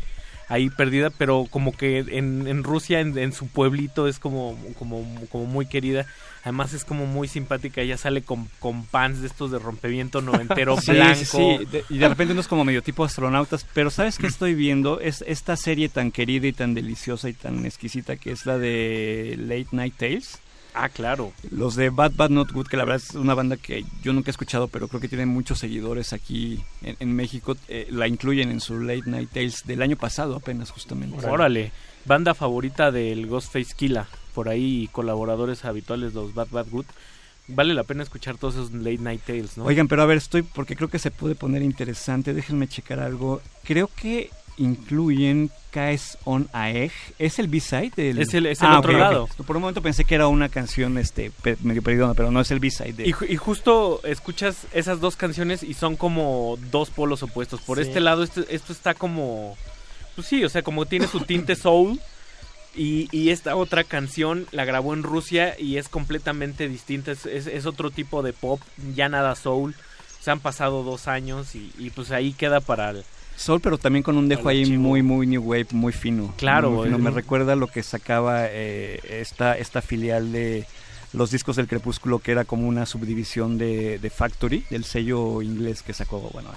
ahí perdida, pero como que en, en Rusia, en, en su pueblito, es como, como, como muy querida. Además es como muy simpática, ella sale con, con pants de estos de rompeviento noventero Sí, blanco. sí, sí. De- y de repente uno es como medio tipo astronautas. Pero ¿sabes qué estoy viendo? Es esta serie tan querida y tan deliciosa y tan exquisita que es la de Late Night Tales. Ah, claro. Los de Bad Bad Not Good, que la verdad es una banda que yo nunca he escuchado, pero creo que tiene muchos seguidores aquí en, en México. Eh, la incluyen en su Late Night Tales del año pasado apenas, justamente. Órale, banda favorita del Ghostface Killa, por ahí colaboradores habituales los Bad Bad Good. Vale la pena escuchar todos esos Late Night Tales, ¿no? Oigan, pero a ver, estoy porque creo que se puede poner interesante. Déjenme checar algo. Creo que incluyen Caes on Aeg. ¿Es el B-side? del- Es el- es el Ah, otro lado. Por un momento pensé que era una canción este pe- medio perdida, pero no es el B-side. de- Y, y justo escuchas esas dos canciones y son como dos polos opuestos. Por Sí. este lado, esto, esto está como. Pues sí, o sea, como tiene su tinte soul. Y, y esta otra canción la grabó en Rusia y es completamente distinta. Es, es- es otro tipo de pop, ya nada soul. Se han pasado dos años y, y pues ahí queda para el. Soul, pero también con un dejo ahí muy, muy new wave, muy fino. Claro, Muy fino. Me recuerda lo que sacaba eh, esta, esta filial de los discos del Crepúsculo, que era como una subdivisión de, de Factory, del sello inglés que sacó, bueno,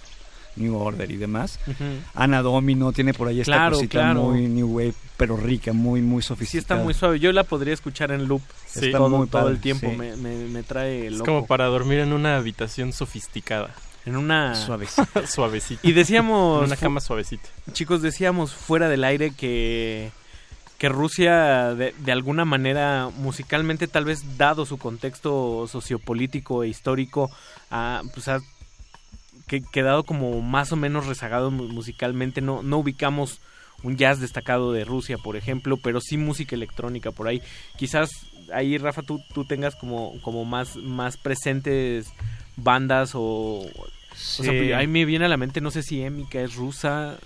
New Order y demás. Ujú. Ana Domino tiene por ahí esta Claro, cosita claro. muy new wave, pero rica, muy, muy Sí, sofisticada. está muy suave. Yo la podría escuchar en loop Sí. todo, Está muy todo padre, el tiempo. sí. Me, me- me trae Es como para dormir en una habitación sofisticada. En una suavecita. suavecita. Y decíamos En una cama suavecita. Chicos, decíamos fuera del aire que que Rusia de, de alguna manera musicalmente tal vez dado su contexto sociopolítico e histórico ha pues ha que- quedado como más o menos rezagado mu- musicalmente no no ubicamos un jazz destacado de Rusia por ejemplo pero sí música electrónica por ahí quizás ahí Rafa tú, tú tengas como como más más presentes bandas o o sea, Sí. ahí me viene a la mente no sé si Emika es rusa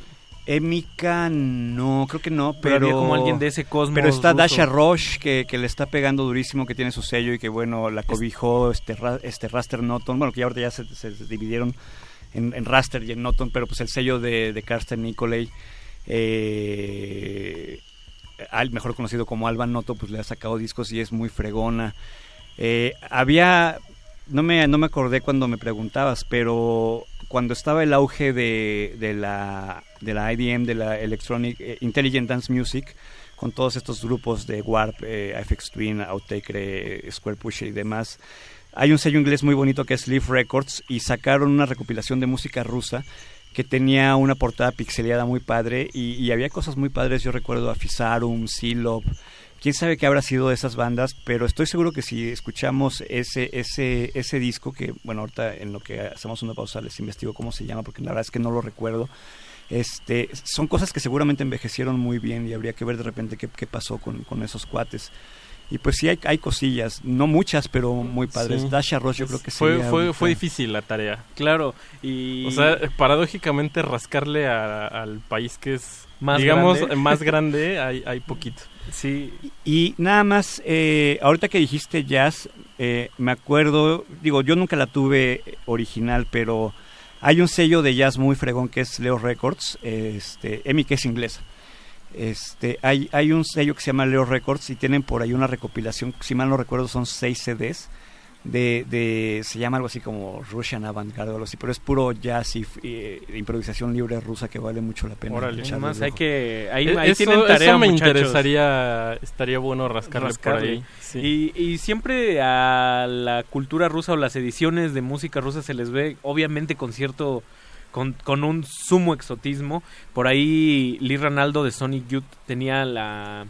Emika no, creo que no, Pero pero... había como alguien de ese cosmos Pero está ruso. Dasha Roche, que, que le está pegando durísimo, que tiene su sello y que, bueno, la cobijó este, este Raster Noton. Bueno, que ya ahorita ya se, se dividieron en, en Raster y en Noton, pero pues el sello de, de Karsten Nicolay, eh, al mejor conocido como Alba Noto, pues le ha sacado discos y es muy fregona. Eh, había, no me, no me acordé cuando me preguntabas, pero cuando estaba el auge de, de la, de la IDM, de la Electronic eh, Intelligent Dance Music, con todos estos grupos de Warp, eh, FX Twin, Outtaker, eh, Square Pusher y demás, hay un sello inglés muy bonito que es Leaf Records y sacaron una recopilación de música rusa que tenía una portada pixeleada muy padre y, y había cosas muy padres. Yo recuerdo a Fisarum, Silop, quién sabe qué habrá sido de esas bandas, pero estoy seguro que si escuchamos ese, ese, ese disco, que bueno, ahorita en lo que hacemos una pausa les investigo cómo se llama, porque la verdad es que no lo recuerdo. Este, son cosas que seguramente envejecieron muy bien y habría que ver de repente qué, qué pasó con, con esos cuates. Y pues sí hay, hay cosillas, no muchas, pero muy padres. Sí. Dasha Ross yo creo que fue, sería fue, fue difícil la tarea. Claro, y... O sea, paradójicamente rascarle a- al país que es, Más digamos, grande. más grande, hay, hay poquito. Sí. Y nada más, eh, ahorita que dijiste jazz, eh, me acuerdo, digo, yo nunca la tuve original, pero hay un sello de jazz muy fregón que es Leo Records, este, Emi que es inglesa. Este, hay, hay un sello que se llama Leo Records y tienen por ahí una recopilación, si mal no recuerdo son seis CDs, de, de se llama algo así como Russian Avant-Garde o algo así, pero es puro jazz y eh, improvisación libre rusa que vale mucho la pena. Órale, más hay que... Ahí, E- ahí eso, tienen tarea, eso me muchachos. interesaría, estaría bueno rascarle, por rascarle. ahí. Sí. Y, y siempre a la cultura rusa o las ediciones de música rusa se les ve obviamente con cierto con, con un sumo exotismo. Por ahí Lee Ranaldo de Sonic Youth tenía la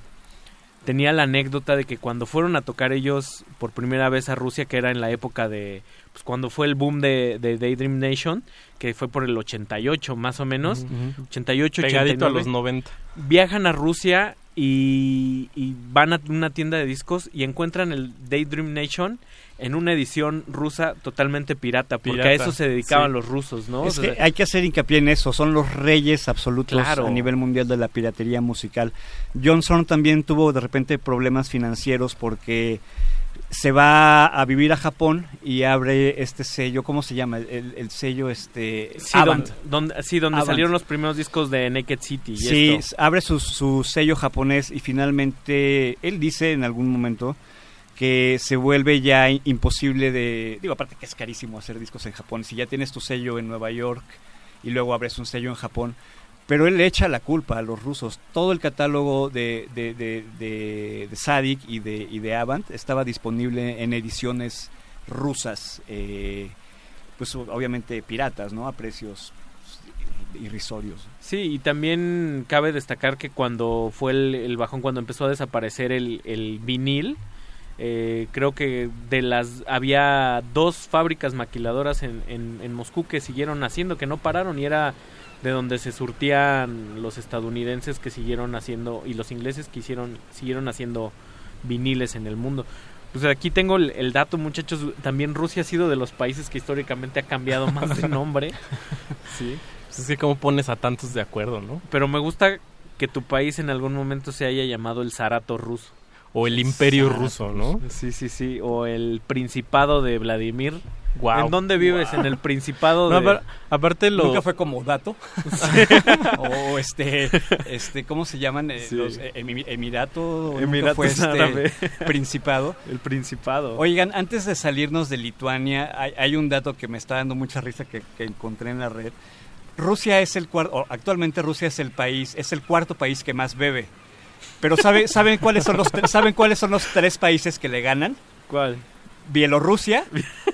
tenía la anécdota de que cuando fueron a tocar ellos por primera vez a Rusia, que era en la época de pues cuando fue el boom de, de Daydream Nation, que fue por el 88 más o menos, Ujú. 88 Pegadito a 89, los 90. viajan a Rusia y, y van a una tienda de discos y encuentran el Daydream Nation en una edición rusa totalmente pirata, porque a eso se dedicaban sí. los rusos, ¿no? Es que hay que hacer hincapié en eso, son los reyes absolutos Claro. a nivel mundial de la piratería musical. Johnson también tuvo de repente problemas financieros porque se va a vivir a Japón y abre este sello, ¿cómo se llama? El, el sello este sí, Avant. donde, donde- sí, donde Avant. salieron los primeros discos de Naked City. Y Sí, esto. abre su, su sello japonés y finalmente él dice en algún momento que se vuelve ya imposible de... Digo, aparte que es carísimo hacer discos en Japón. Si ya tienes tu sello en Nueva York y luego abres un sello en Japón. Pero él le echa la culpa a los rusos. Todo el catálogo de, de, de, de, de Sadik y de, y de Avant estaba disponible en ediciones rusas. eh, pues obviamente piratas, ¿no? A precios irrisorios. Sí, y también cabe destacar que cuando fue el, el bajón, cuando empezó a desaparecer el, el vinil, eh, creo que de las había dos fábricas maquiladoras en, en, en Moscú que siguieron haciendo, que no pararon y era de donde se surtían los estadounidenses que siguieron haciendo y los ingleses que hicieron, siguieron haciendo viniles en el mundo. Pues aquí tengo el, el dato, muchachos. También Rusia ha sido de los países que históricamente ha cambiado más de nombre. Sí. Pues es que cómo pones a tantos de acuerdo, ¿no? Pero me gusta que tu país en algún momento se haya llamado el Zarato ruso. O el Imperio ruso, ¿no? Sí, sí, sí. O el Principado de Vladimir. Guau. ¿En dónde vives? En el Principado No, de... apar- aparte lo... Nunca fue como dato. o este, este, ¿cómo se llaman? Eh, Sí. Los eh, Emi- Emirato. nunca Emiratos fue este, Árabe. Principado. El Principado. Oigan, antes de salirnos de Lituania, hay, hay un dato que me está dando mucha risa que, que encontré en la red. Rusia es el cuarto, actualmente Rusia es el país, es el cuarto país que más bebe. Pero sabe, ¿saben cuáles son los saben cuáles son los tres países que le ganan? ¿Cuál? Bielorrusia,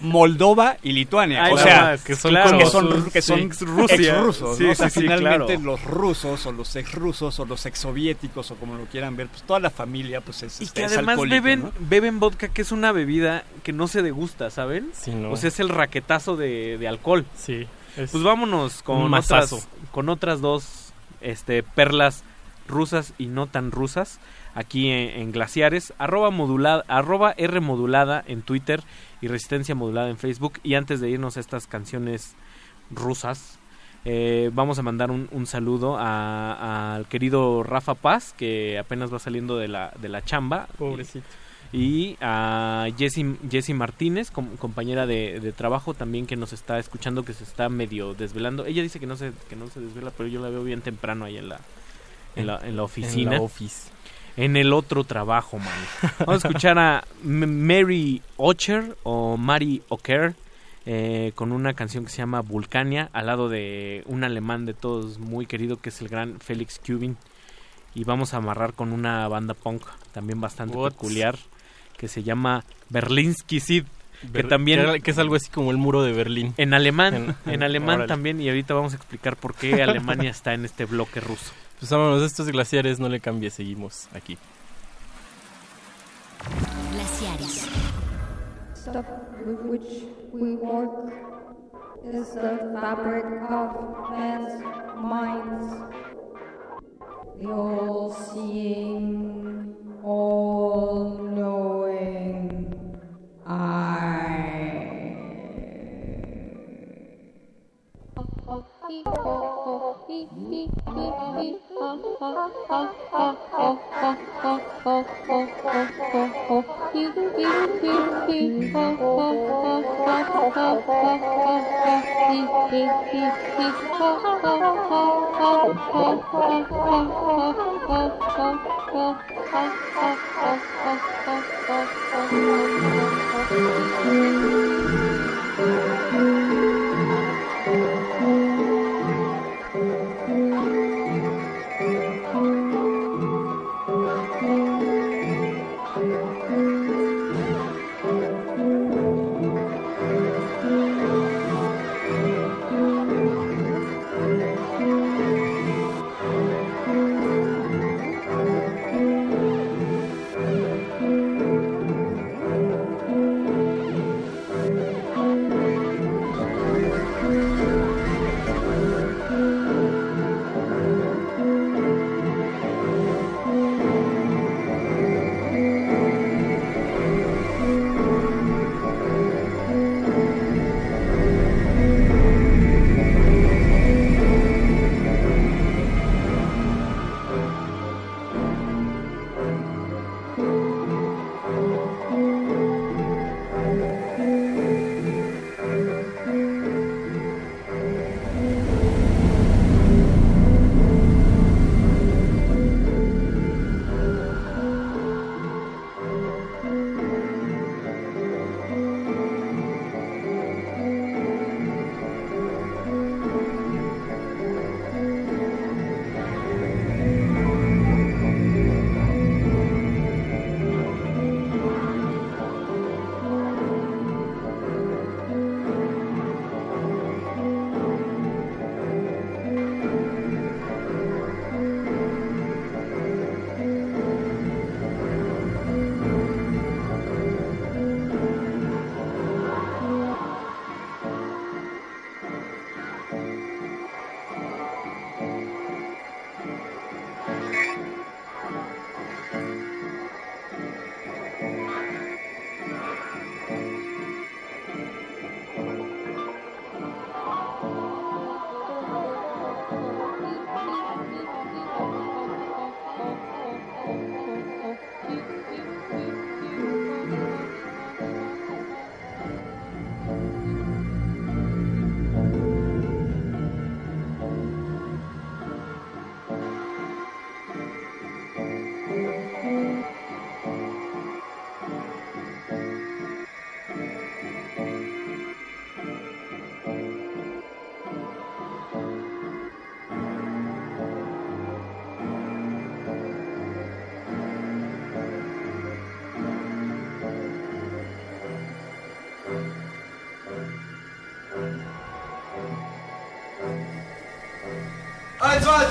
Moldova y Lituania. Ay, o sea, más, que son, claro, que son, que son sí, ex-rusos, Sí, ¿no? O sea, sí, sí, finalmente claro. los rusos o los ex-rusos o los ex-soviéticos o como lo quieran ver, pues toda la familia pues es, Y este, que es además beben, ¿no? beben vodka, que es una bebida que no se degusta, ¿saben? Sí, no. O sea, es el raquetazo de, de alcohol. Sí. es Pues vámonos un con otras, con otras dos este, perlas rusas y no tan rusas aquí en, en Glaciares. Arroba, modulada, arroba R modulada en Twitter y Resistencia modulada en Facebook. Y antes de irnos a estas canciones rusas, eh, vamos a mandar un, un saludo a- al querido Rafa Paz, que apenas va saliendo de la, de la chamba. Pobrecito. Y a Jessie, Jessie Martínez, com- compañera de, de trabajo también que nos está escuchando, que se está medio desvelando. Ella dice que no se, que no se desvela, pero yo la veo bien temprano ahí en la, en la, en la oficina. En la office. En el otro trabajo, man. Vamos a escuchar a Mary Ocher o Mary Ocker eh, con una canción que se llama Vulcania al lado de un alemán de todos muy querido que es el gran Felix Kubin. Y vamos a amarrar con una banda punk también bastante What? peculiar que se llama Berlinsky Sid. Que también que, que es algo así como el muro de Berlín. en alemán, En- en alemán órale. también y ahorita vamos a explicar por qué Alemania está en este bloque ruso pues vámonos estos glaciares, no le cambie, seguimos aquí. Glaciares. Stuff with which we walk is the fabric of man's minds. The all seeing, all knowing I. 2, 3,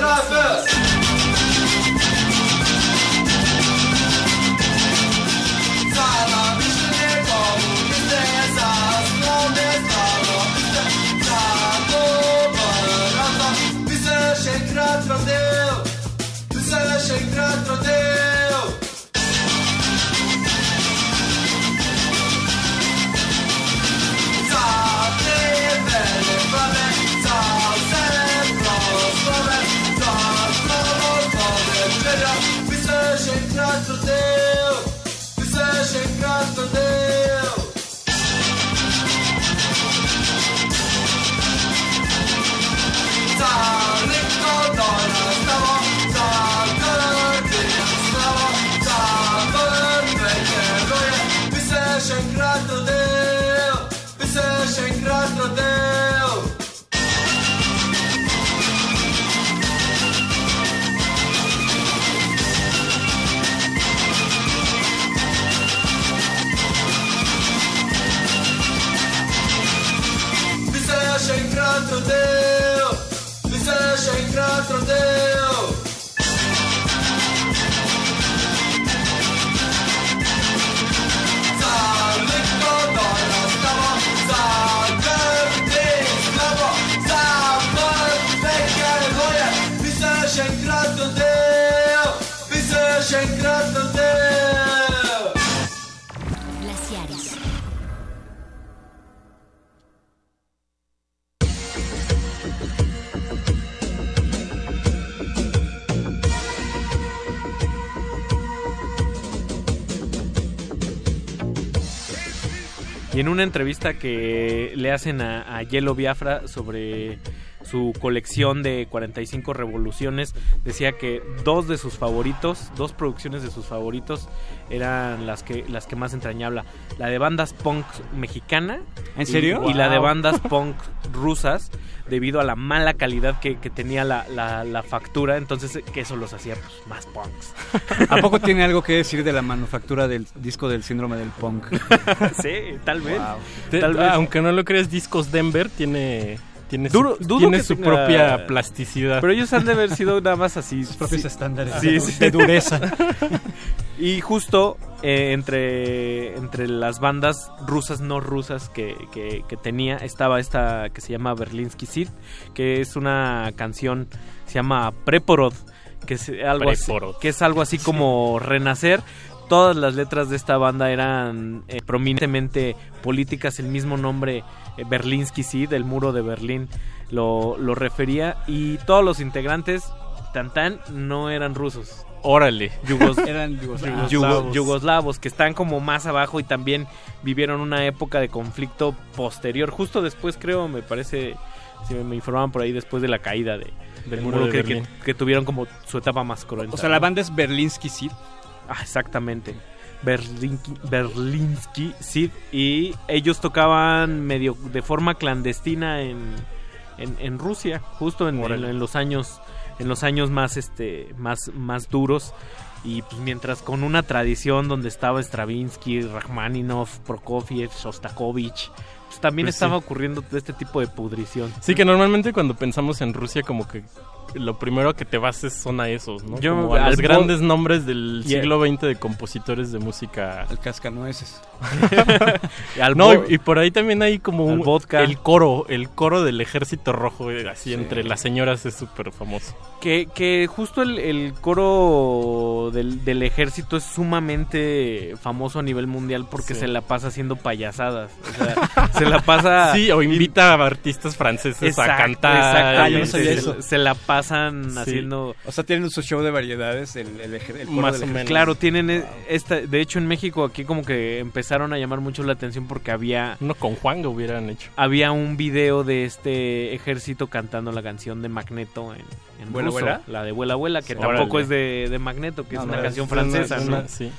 Parabéns! Una entrevista que le hacen a, a Yelo Biafra sobre su colección de 45 revoluciones, decía que dos de sus favoritos, dos producciones de sus favoritos eran las que las que más entrañable, la de bandas punk mexicana, ¿En y- serio? Y, la de bandas punk rusas debido a la mala calidad que, que tenía la, la- la factura, entonces que eso los hacía pues, más punks. ¿A poco tiene algo que decir de la manufactura del disco del síndrome del punk? sí, tal vez. Tal vez. Aunque no lo creas, Discos Denver tiene, tiene Duro- su, dudo tiene que su tenga- propia plasticidad. Pero ellos han de haber sido nada más así. Sus propios estándares sí, de- sí. de dureza. y justo eh, entre, entre las bandas rusas, no rusas que, que- que tenía, estaba esta que se llama Berlinsky Sid, que es una canción, se llama Preporod, que es algo, así, que es algo así como renacer. Todas las letras de esta banda eran eh, prominentemente políticas, el mismo nombre Berlinsky Sid, el muro de Berlín, lo, lo refería. Y todos los integrantes, tan tan, no eran rusos. Órale. Yugos- Eran yugoslavos. yugo- yugoslavos, que están como más abajo y también vivieron una época de conflicto posterior. Justo después, creo, me parece, si me, me informaban por ahí, después de la caída de, del El muro, muro de que, que- Berlín. que tuvieron como su etapa más cruenta. O sea, la ¿no? banda es Berlinsky Sid. Ah, exactamente. Berlinki- Berlinsky Sid y ellos tocaban medio de forma clandestina en, en, en Rusia, justo en, los años en los años más este más más duros y pues mientras con una tradición donde estaba Stravinsky, Rachmaninoff, Prokofiev, Shostakovich, pues también Pues sí. estaba ocurriendo este tipo de pudrición. Sí, que normalmente cuando pensamos en Rusia como que lo primero que te vas es son a esos, ¿no? Yo- Como a los grandes nombres del Yeah. siglo XX de compositores de música. Al cascanueces. Al no, y, y por ahí también hay como un, vodka. el coro, el coro del ejército rojo, eh, así Sí. entre las señoras es súper famoso. Que, que justo el, el coro del, del ejército es sumamente famoso a nivel mundial porque Sí. se la pasa haciendo payasadas. O sea, se la pasa. Sí, o invita a artistas franceses a Exacto, cantar. Ah, yo no sabía se, eso. se la pasan Sí. haciendo. O sea, tienen su show de variedades, el, el, el coro Más del o ejército. menos. Claro, tienen e- esta. De hecho, en México aquí como que empezaron a llamar mucho la atención porque había Uno con Juan lo hubieran hecho. había un video de este ejército cantando la canción de Magneto en, en ¿Vuela, ruso, vuela? la de Vuela Vuela, que Órale. tampoco es de, de Magneto, que No, es no, una canción francesa, una- ¿no? sí.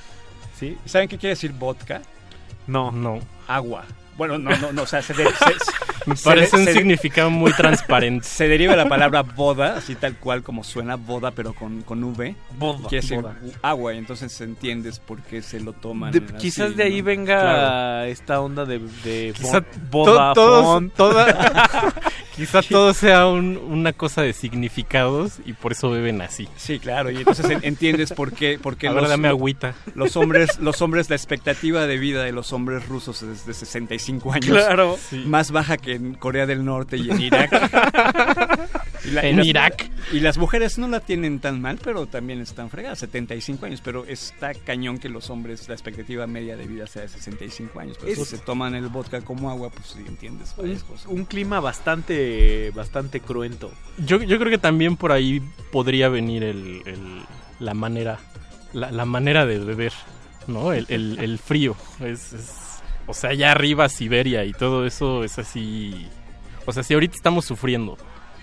Sí. ¿Saben qué quiere decir vodka? No. No. Agua. Bueno, no, no, no, o sea, se, de- se- Me se parece de- un se significado muy transparente. Se deriva de la palabra boda, así tal cual como suena boda, pero con, con V. Boda, decir boda. agua, y entonces entiendes por qué se lo toman. De- así, quizás de ahí ¿no? venga Claro. esta onda de, de Quizá bo- to- todos- toda- quizá todo sea un- una cosa de significados y por eso beben así. Sí, claro, y entonces en- entiendes por qué, por qué A ver, los, dame agüita. los hombres, los hombres, la expectativa de vida de los hombres rusos es de 65 años. Claro. Sí. Más baja que en Corea del Norte y en Irak. Y la- y En las- Irak. Y las mujeres no la tienen tan mal, pero también están fregadas, 75 años. Pero está cañón que los hombres, la expectativa media de vida sea de 65 años. Pero Es- si se toman el vodka como agua, pues sí entiendes Un, varias cosas. un clima bastante bastante cruento. Yo, yo creo que también por ahí podría venir el, el- la manera la, la manera de beber, ¿no? El, el- el frío. Es, es- o sea, allá arriba Siberia y todo eso es así. O sea, si ahorita estamos sufriendo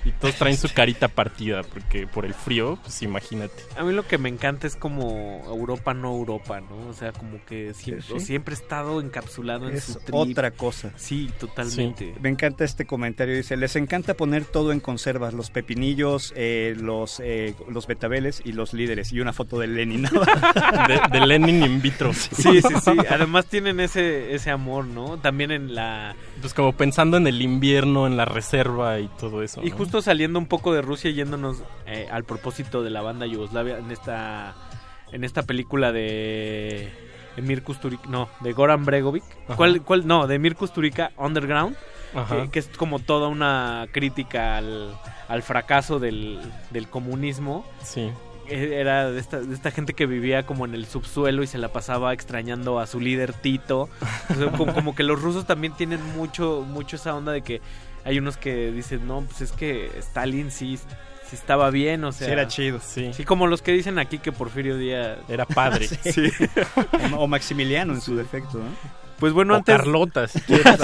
y todos traen su carita partida porque por el frío, pues imagínate. A mí lo que me encanta es como Europa no Europa, ¿no? O sea, como que siempre, Sí. siempre he estado encapsulado en Es su trip. otra cosa. Sí, totalmente. Me encanta este comentario. Dice, les encanta poner todo en conservas, los pepinillos, eh, los, eh, los betabeles y los líderes. Y una foto de Lenin. De, de Lenin in vitro. Sí, sí, sí. Además tienen ese, ese amor, ¿no? También en la... Pues como pensando en el invierno, en la reserva y todo eso. Y ¿no? justo saliendo un poco de Rusia, yéndonos eh, al propósito de la banda Yugoslavia en esta en esta película de Emir Kusturica, no, de Goran Bregovic. Ajá. ¿Cuál, cuál? No, de Emir Kusturica, Underground, que, que es como toda una crítica al, al fracaso del, del comunismo. Sí. Eh, Era de esta, de esta gente que vivía como en el subsuelo y se la pasaba extrañando a su líder Tito. O sea, como, como que los rusos también tienen mucho, mucho esa onda de que hay unos que dicen, no, pues es que Stalin sí, sí estaba bien, o sea... Sí, era chido. Sí. Sí, como los que dicen aquí que Porfirio Díaz... Era padre. Sí. o, o Maximiliano en su defecto. ¿no? Pues bueno, O antes... Carlota, si quieres.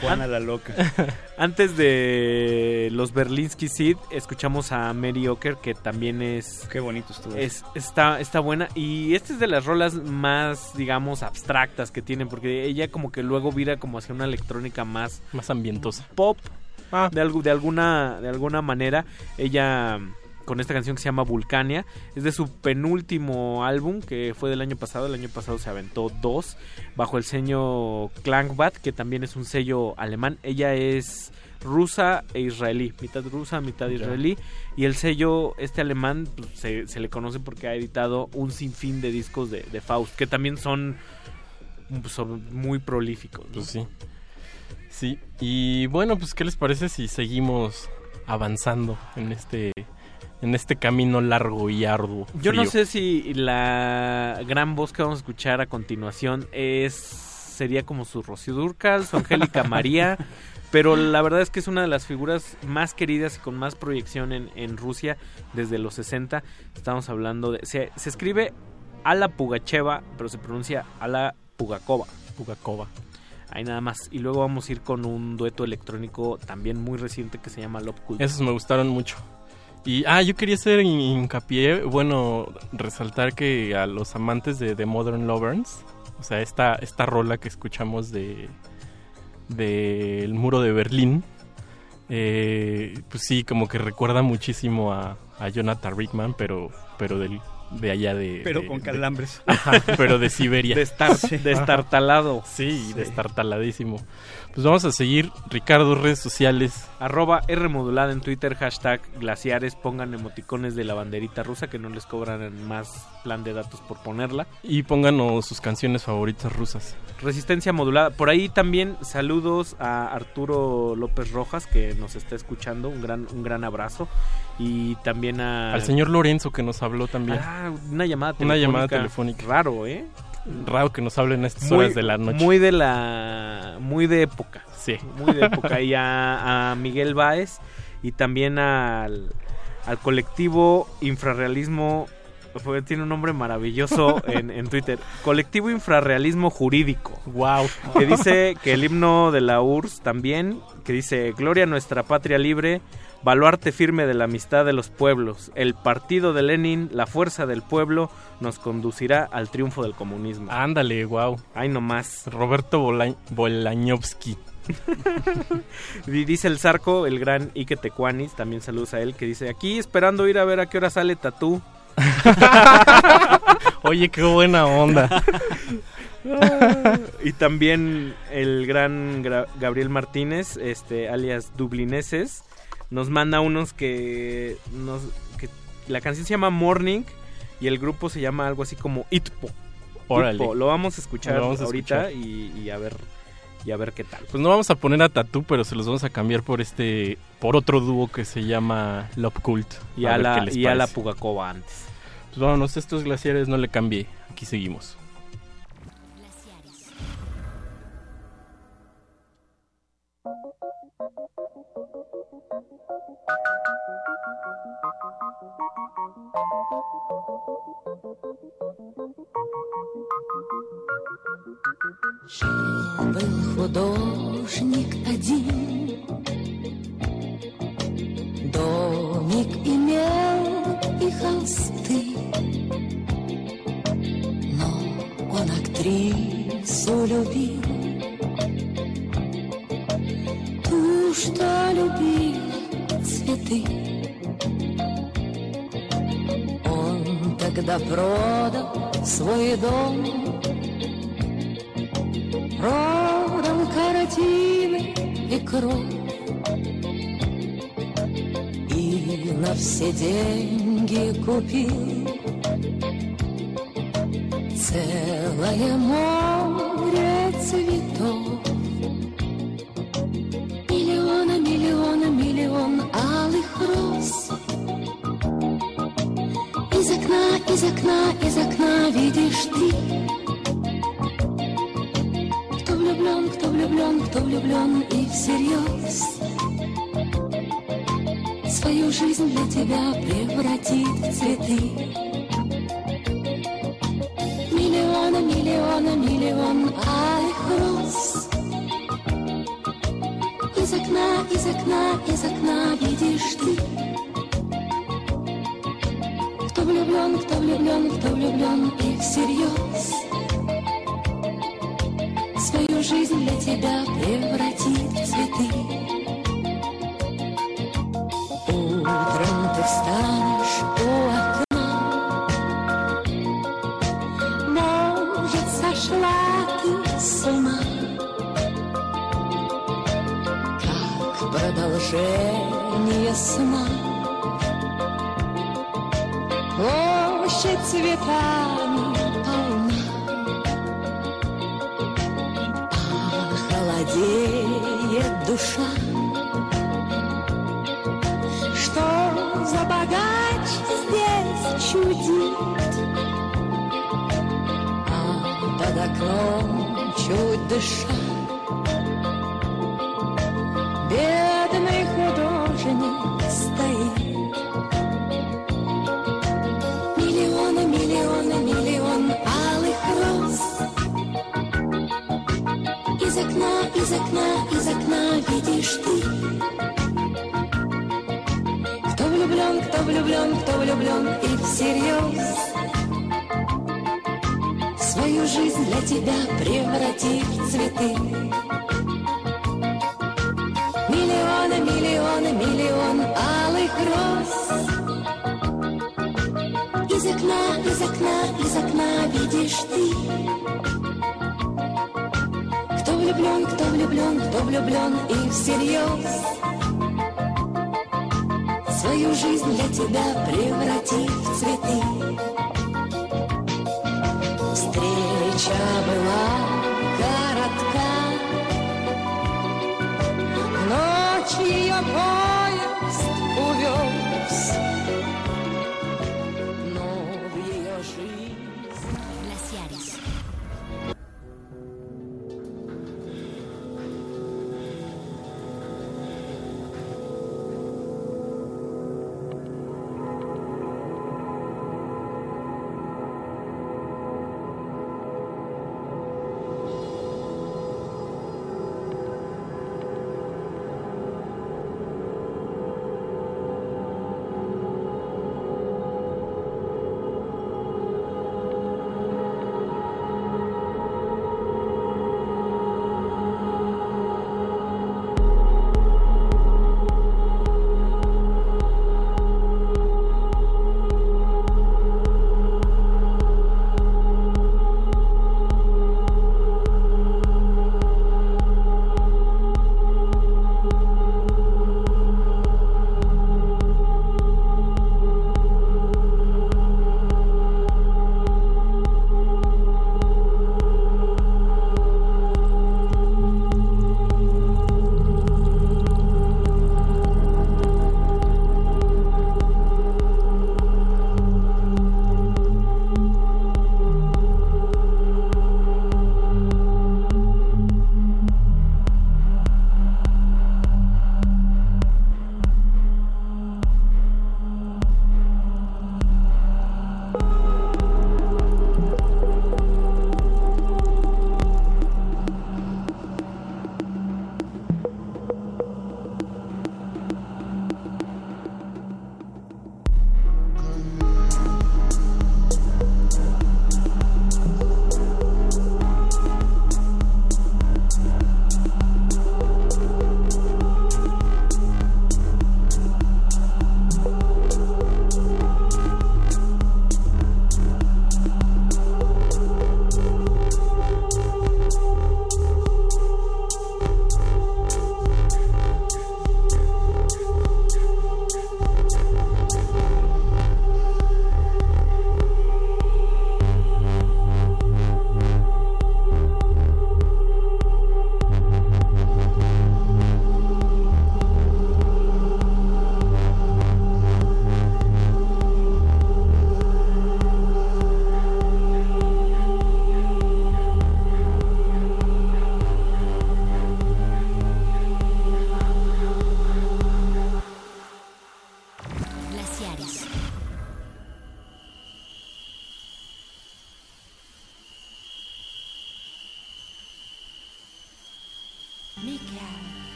Juana la loca. Antes de los Berlinsky Sid, escuchamos a Mary Ocker, que también es... Qué bonito estuvo. Es, está, está buena. Y esta es de las rolas más, digamos, abstractas que tienen, porque ella como que luego vira como hacia una electrónica más... Más ambientosa. Pop, de, algo, de, alguna, de alguna manera. Ella con esta canción que se llama Vulcania. Es de su penúltimo álbum que fue del año pasado. El año pasado se aventó dos bajo el sello Klangbat, que también es un sello alemán. Ella es rusa e israelí, mitad rusa, mitad israelí. Y el sello, este alemán, pues, se, se le conoce porque ha editado un sinfín de discos de, de Faust, que también son, pues, son muy prolíficos. ¿no? Pues sí. Sí, y bueno, pues ¿qué les parece si seguimos avanzando en este en este camino largo y arduo? Yo no sé si la gran voz que vamos a escuchar a continuación es sería como su Rocío Durcal, su Angélica María, pero la verdad es que es una de las figuras más queridas y con más proyección en, en Rusia desde los 60. Estamos hablando de... Se, se escribe Ala Pugacheva, pero se pronuncia Ala Pugakova. Pugakova. Ahí nada más. Y luego vamos a ir con un dueto electrónico también muy reciente que se llama Love Cult. Esos me gustaron mucho. Y, ah, yo quería hacer hin- hincapié, bueno, resaltar que a los amantes de Modern Lovers, o sea, esta, esta rola que escuchamos de del muro de Berlín, eh, pues sí, como que recuerda muchísimo a, a Jonathan Rickman, pero, pero del, de allá de... Pero de- con de- calambres. Ajá, pero de Siberia. Destar- Sí. destartalado. Sí, destartaladísimo. Pues vamos a seguir, Ricardo, redes sociales. Arroba R modulada en Twitter, hashtag glaciares, pongan emoticones de la banderita rusa que no les cobran más plan de datos por ponerla. Y pónganos sus canciones favoritas rusas. Resistencia modulada. Por ahí también saludos a Arturo López Rojas que nos está escuchando, un gran, un gran abrazo. Y también a... Al señor Lorenzo que nos habló también. Ah, una llamada Una telefónica. llamada telefónica. Raro, ¿eh? Raro que nos hablen a estas Muy- horas de la noche. Muy de la... Muy de época. Sí. Muy de época. y a, a Miguel Báez y también al, al colectivo Infrarrealismo... Tiene un nombre maravilloso en, en Twitter. Colectivo Infrarrealismo Jurídico. Wow. Que dice que el himno de la URSS también, que dice Gloria a nuestra patria libre, baluarte firme de la amistad de los pueblos. El partido de Lenin, la fuerza del pueblo, nos conducirá al triunfo del comunismo. Ándale, wow. Ay, nomás. Roberto Bola- Bolañovsky. Y dice el Zarco, el gran Ike Tecuanis, también saludos a él, que dice, aquí esperando ir a ver a qué hora sale Tatú. Oye, qué buena onda. y también el gran Gra- Gabriel Martínez, este alias Dublineses, nos manda unos que nos que la canción se llama Morning y el grupo se llama algo así como Itpo. Órale. Itpo. Lo vamos a escuchar vamos a ahorita escuchar. Y, y a ver y a ver qué tal. Pues no vamos a poner a Tatú, pero se los vamos a cambiar por este, por otro dúo que se llama Love Cult. Y A la y a la parece. Pugacova antes. Pues vámonos, estos glaciares no le cambie. Aquí seguimos. Был художник один, домик имел и холсты, но он актрису любил, ту, что любил цветы. Он тогда продал свой дом Продал картины и кровь. И на все деньги купил Целое море цветов. Миллиона, миллиона, миллион алых роз. Из окна, из окна, из окна видишь ты влюблен, кто влюблен, кто влюблен и всерьез. Свою жизнь для тебя превратит в цветы. Миллиона, миллиона, миллион алых роз Из окна, из окна, из окна видишь ты. Кто влюблен, кто влюблен, кто влюблен и всерьез жизнь для тебя превратит в цветы.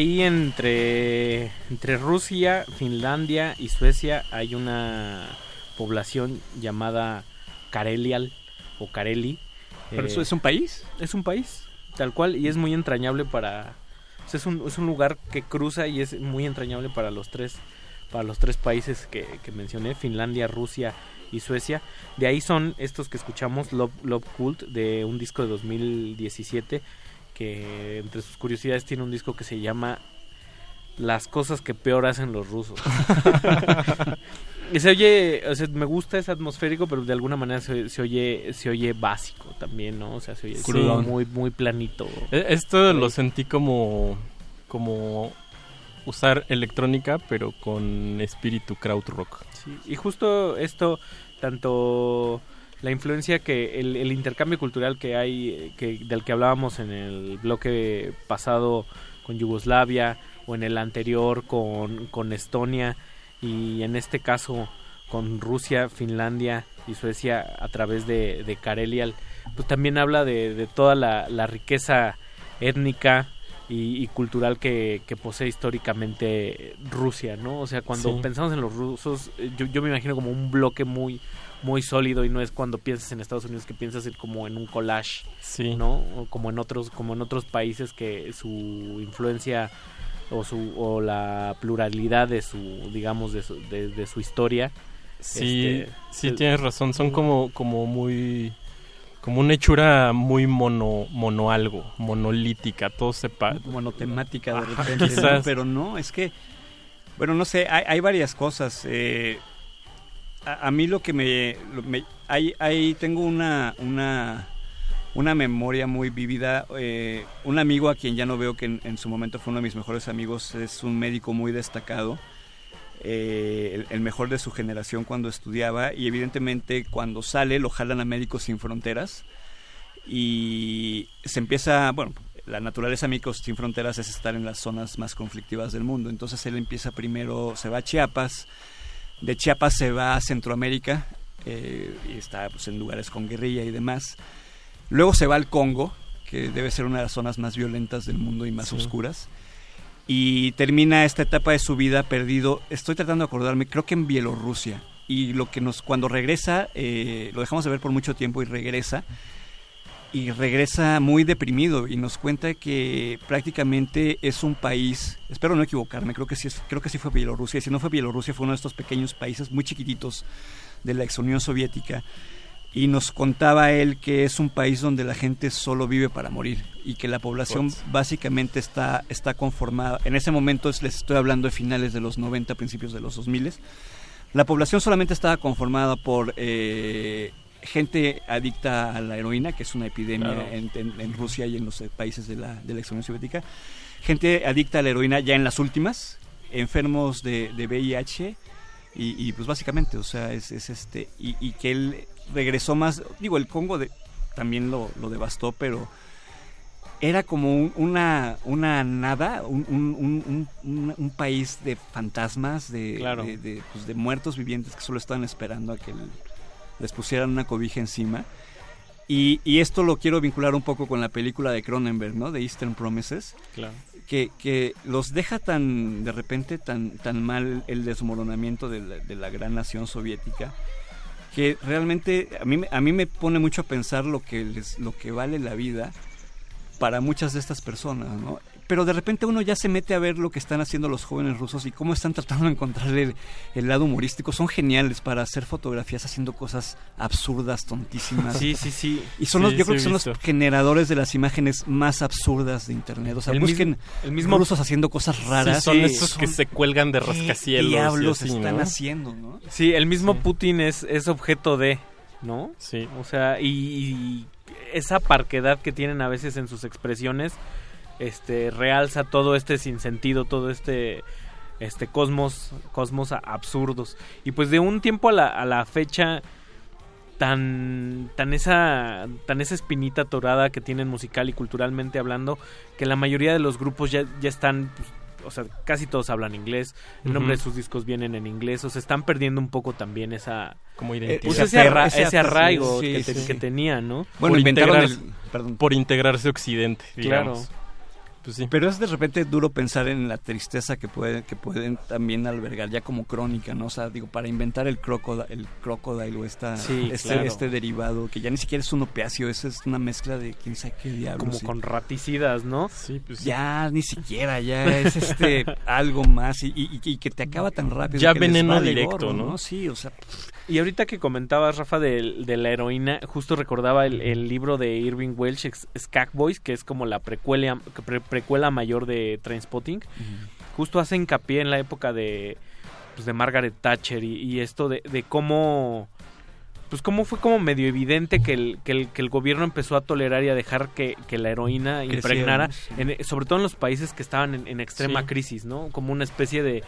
Ahí entre, entre Rusia, Finlandia y Suecia hay una población llamada Karelial o Kareli. ¿Pero Eh, eso es un país? Es un país, tal cual, y es muy entrañable para... o sea, es, un, es un lugar que cruza y es muy entrañable para los tres, para los tres países que, que mencioné, Finlandia, Rusia y Suecia. De ahí son estos que escuchamos, Love, Love Cult, de un disco de 2017, que entre sus curiosidades tiene un disco que se llama Las cosas que peor hacen los rusos. Y se oye, o sea, me gusta, es atmosférico, pero de alguna manera se, se oye se oye básico también, ¿no? O sea, se oye Crudón. muy muy planito. E- Esto lo sentí como como usar electrónica pero con espíritu krautrock. Sí, y justo esto, tanto la influencia que el, el intercambio cultural que hay, que del que hablábamos en el bloque pasado con Yugoslavia o en el anterior con, con Estonia y en este caso con Rusia, Finlandia y Suecia a través de, de Karelial, pues también habla de, de toda la, la riqueza étnica y, y cultural que, que posee históricamente Rusia, ¿no? O sea, cuando Sí. pensamos en los rusos, yo, yo me imagino como un bloque muy muy sólido y no es cuando piensas en Estados Unidos que piensas en como en un collage, Sí. ¿no? O como en otros como en otros países que su influencia o su o la pluralidad de su digamos de su, de, de su historia Sí, este, sí tienes razón, son como como muy como una hechura muy mono mono algo, monolítica, todo sepa monotemática de Ajá, repente, ¿no? pero no, es que, bueno, no sé, hay, hay varias cosas. eh, a, mí lo que me, lo- me- hay, tengo una, una, una memoria muy vívida. eh, un amigo a quien ya no veo que en, su momento fue uno de mis mejores amigos, es un médico muy destacado. eh, el, mejor de su generación cuando estudiaba y evidentemente cuando sale lo jalan a Médicos Sin Fronteras y se empieza, bueno, la naturaleza Médicos Sin Fronteras es estar en las zonas más conflictivas del mundo. Entonces él empieza primero, se va a Chiapas, de Chiapas se va a Centroamérica eh, y está pues, en lugares con guerrilla y demás. Luego se va al Congo, que debe ser una de las zonas más violentas del mundo y más Sí. oscuras. Y termina esta etapa de su vida perdido, estoy tratando de acordarme, creo que en Bielorrusia. Y lo que nos, cuando regresa, eh, lo dejamos de ver por mucho tiempo y regresa, y regresa muy deprimido y nos cuenta que prácticamente es un país, espero no equivocarme, creo que sí, es, creo que sí fue Bielorrusia, y si no fue Bielorrusia fue uno de estos pequeños países muy chiquititos de la ex Unión Soviética y nos contaba él que es un país donde la gente solo vive para morir y que la población What? básicamente está, está conformada, en ese momento es- les estoy hablando de finales de los 90, principios de los 2000, la población solamente estaba conformada por eh, gente adicta a la heroína, que es una epidemia Claro. en, en- en Rusia y en los eh, países de la, de la ex Unión Soviética, gente adicta a la heroína ya en las últimas, enfermos de, de VIH y, y, pues básicamente, o sea, es, es este, y, y que él regresó más, digo, el Congo de, también lo, lo devastó, pero era como un- una, una nada, un, un- un- un- un- un país de fantasmas, de, Claro. de, de, pues, de muertos vivientes que solo estaban esperando a que el- les pusieran una cobija encima. Y, y esto lo quiero vincular un poco con la película de Cronenberg, ¿no? De Eastern Promises claro. que, que los deja tan de repente tan tan mal el desmoronamiento de la, de la gran nación soviética que realmente a mí me- a mí me pone mucho a pensar lo que les, lo que vale la vida para muchas de estas personas, ¿no? Pero de repente uno ya se mete a ver lo que están haciendo los jóvenes rusos y cómo están tratando de encontrar el, el lado humorístico. Son geniales para hacer fotografías haciendo cosas absurdas, tontísimas. Sí, sí, sí. Y son los, Sí, yo creo que son los generadores de las imágenes más absurdas de internet. O sea, El busquen mismo- el mismo- rusos haciendo cosas raras. Sí, son esos que se cuelgan de rascacielos ¿Qué diablos así, están ¿no? haciendo, no? Sí, el mismo Putin es, es objeto de, ¿no? Sí. O sea, y, y esa parquedad que tienen a veces en sus expresiones, este, realza todo este sinsentido, todo este, este cosmos, cosmos absurdos. Y pues de un tiempo a la, a la fecha, tan, tan esa, tan esa espinita torada que tienen musical y culturalmente hablando, que la mayoría de los grupos ya, ya están pues, o sea, casi todos hablan inglés, el nombre de sus discos vienen en inglés, o sea, están perdiendo un poco también esa... Como pues identidad. ese, arra- Ese ese afer- arraigo sí, que, te- sí. que tenían, ¿no? Bueno, por, integrarse, el- perdón. por integrarse a Occidente, Claro. Pues sí. Pero es de repente duro pensar en la tristeza que pueden que pueden también albergar ya como crónica, ¿no? O sea, digo, para inventar el crocodile, el crocodile o esta, Sí, este, claro. este derivado que ya ni siquiera es un opiáceo, eso es una mezcla de quién sabe qué diablos. Como sí. con raticidas, ¿no? Sí, pues Ya, ni siquiera, ya es este algo más y, y- y que te acaba tan rápido. Ya que les veneno vale directo, gorro, ¿no? Sí, o sea, Y ahorita que comentabas, Rafa, de, de la heroína, justo recordaba el, el libro de Irving Welsh, Skag Boys, que es como la precuela, pre- precuela mayor de Trainspotting. Justo hace hincapié en la época de, pues, de Margaret Thatcher y, y esto de, de cómo... Pues cómo fue como medio evidente que el, que el, que el gobierno empezó a tolerar y a dejar que, que la heroína impregnara, sí. en- sobre todo en los países que estaban en, en extrema Sí. crisis, ¿no? Como una especie de...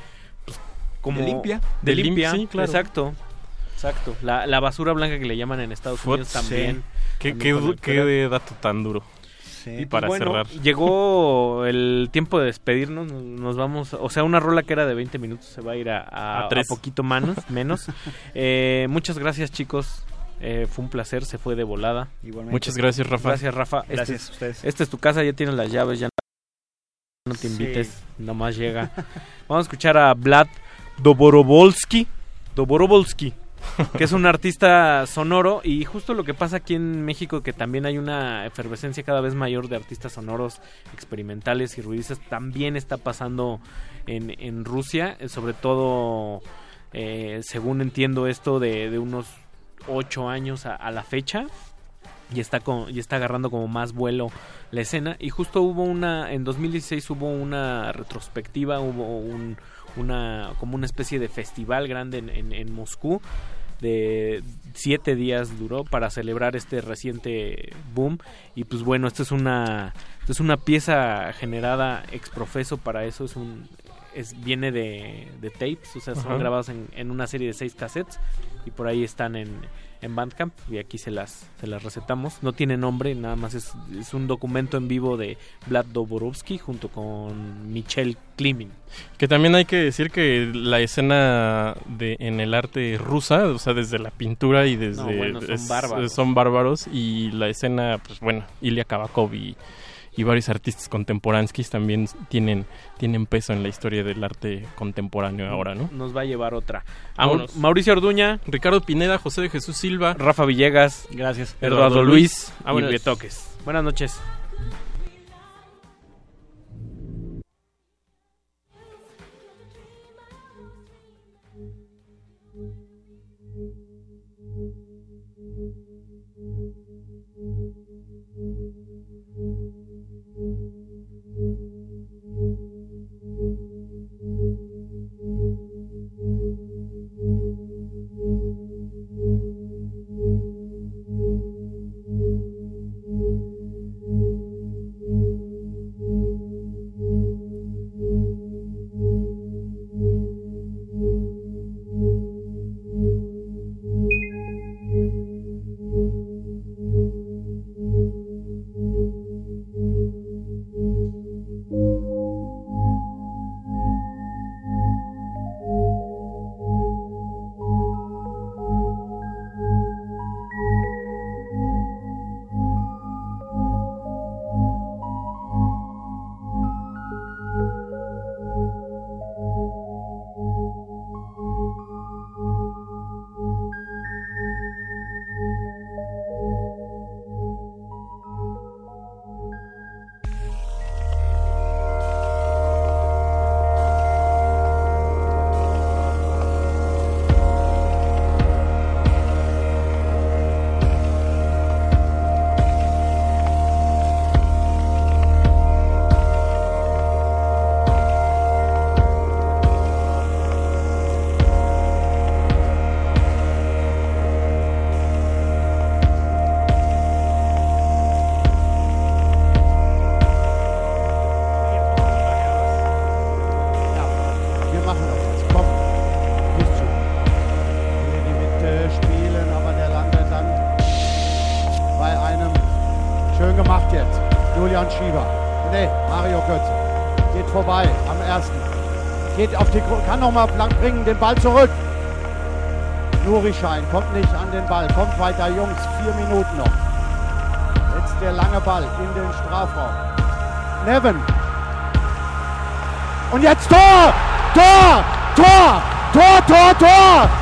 pues, como, De limpia. De, De lim- limpia, sí, claro. Exacto. Exacto. La, la basura blanca que le llaman en Estados Unidos también. Qué, también dato tan duro. sí. Y pues para bueno, cerrar. llegó el tiempo de despedirnos, nos, vamos, o sea, una rola que era de 20 minutos se va a ir a, a, A tres. a poquito manos, menos. Eh, muchas gracias chicos, Eh, fue un placer, se fue de volada. Igualmente. Muchas gracias, Rafa. Gracias Rafa. Este Gracias es- a ustedes. Esta es tu casa, ya tienes las llaves, ya no te Sí. invites, nomás llega. Vamos a escuchar a Vlad Doborovolsky, Doborovolsky, que es un artista sonoro y justo lo que pasa aquí en México que también hay una efervescencia cada vez mayor de artistas sonoros experimentales y ruidistas, también está pasando en, en Rusia, eh, sobre todo eh, según entiendo esto de, de unos ocho años a, a la fecha y está con, y está agarrando como más vuelo la escena. Y justo hubo una en 2016 hubo una retrospectiva hubo un una como una especie de festival grande en, en- en Moscú de siete días duró para celebrar este reciente boom y pues bueno esto es una esto es una pieza generada ex profeso para eso es un es viene de, de tapes o sea son Ajá. grabados en, en una serie de seis cassettes y por ahí están en, en Bandcamp y aquí se las se las recetamos no tiene nombre nada más es, es un documento en vivo de Vlad Doborovsky junto con Michel Klimin Que también hay que decir que la escena de en el arte rusa, o sea, desde la pintura y desde... No, bueno, son bárbaros. son bárbaros, y la escena, pues bueno, Ilya Kabakov y, y varios artistas contemporáneos también tienen, tienen peso en la historia del arte contemporáneo ahora, ¿no? nos va a llevar otra Vámonos. Mauricio Orduña Ricardo Pineda, José de Jesús Silva, Rafa Villegas Gracias. Eduardo, Eduardo Luis Luis. y Vámonos. Betoques buenas noches Blank bringen, den Ball zurück. Nuri Schein kommt nicht an den Ball. Kommt weiter, Jungs. Vier Minuten noch. Jetzt der lange Ball in den Strafraum. Nevin. Und jetzt Tor! Tor! Tor! Tor, Tor, Tor!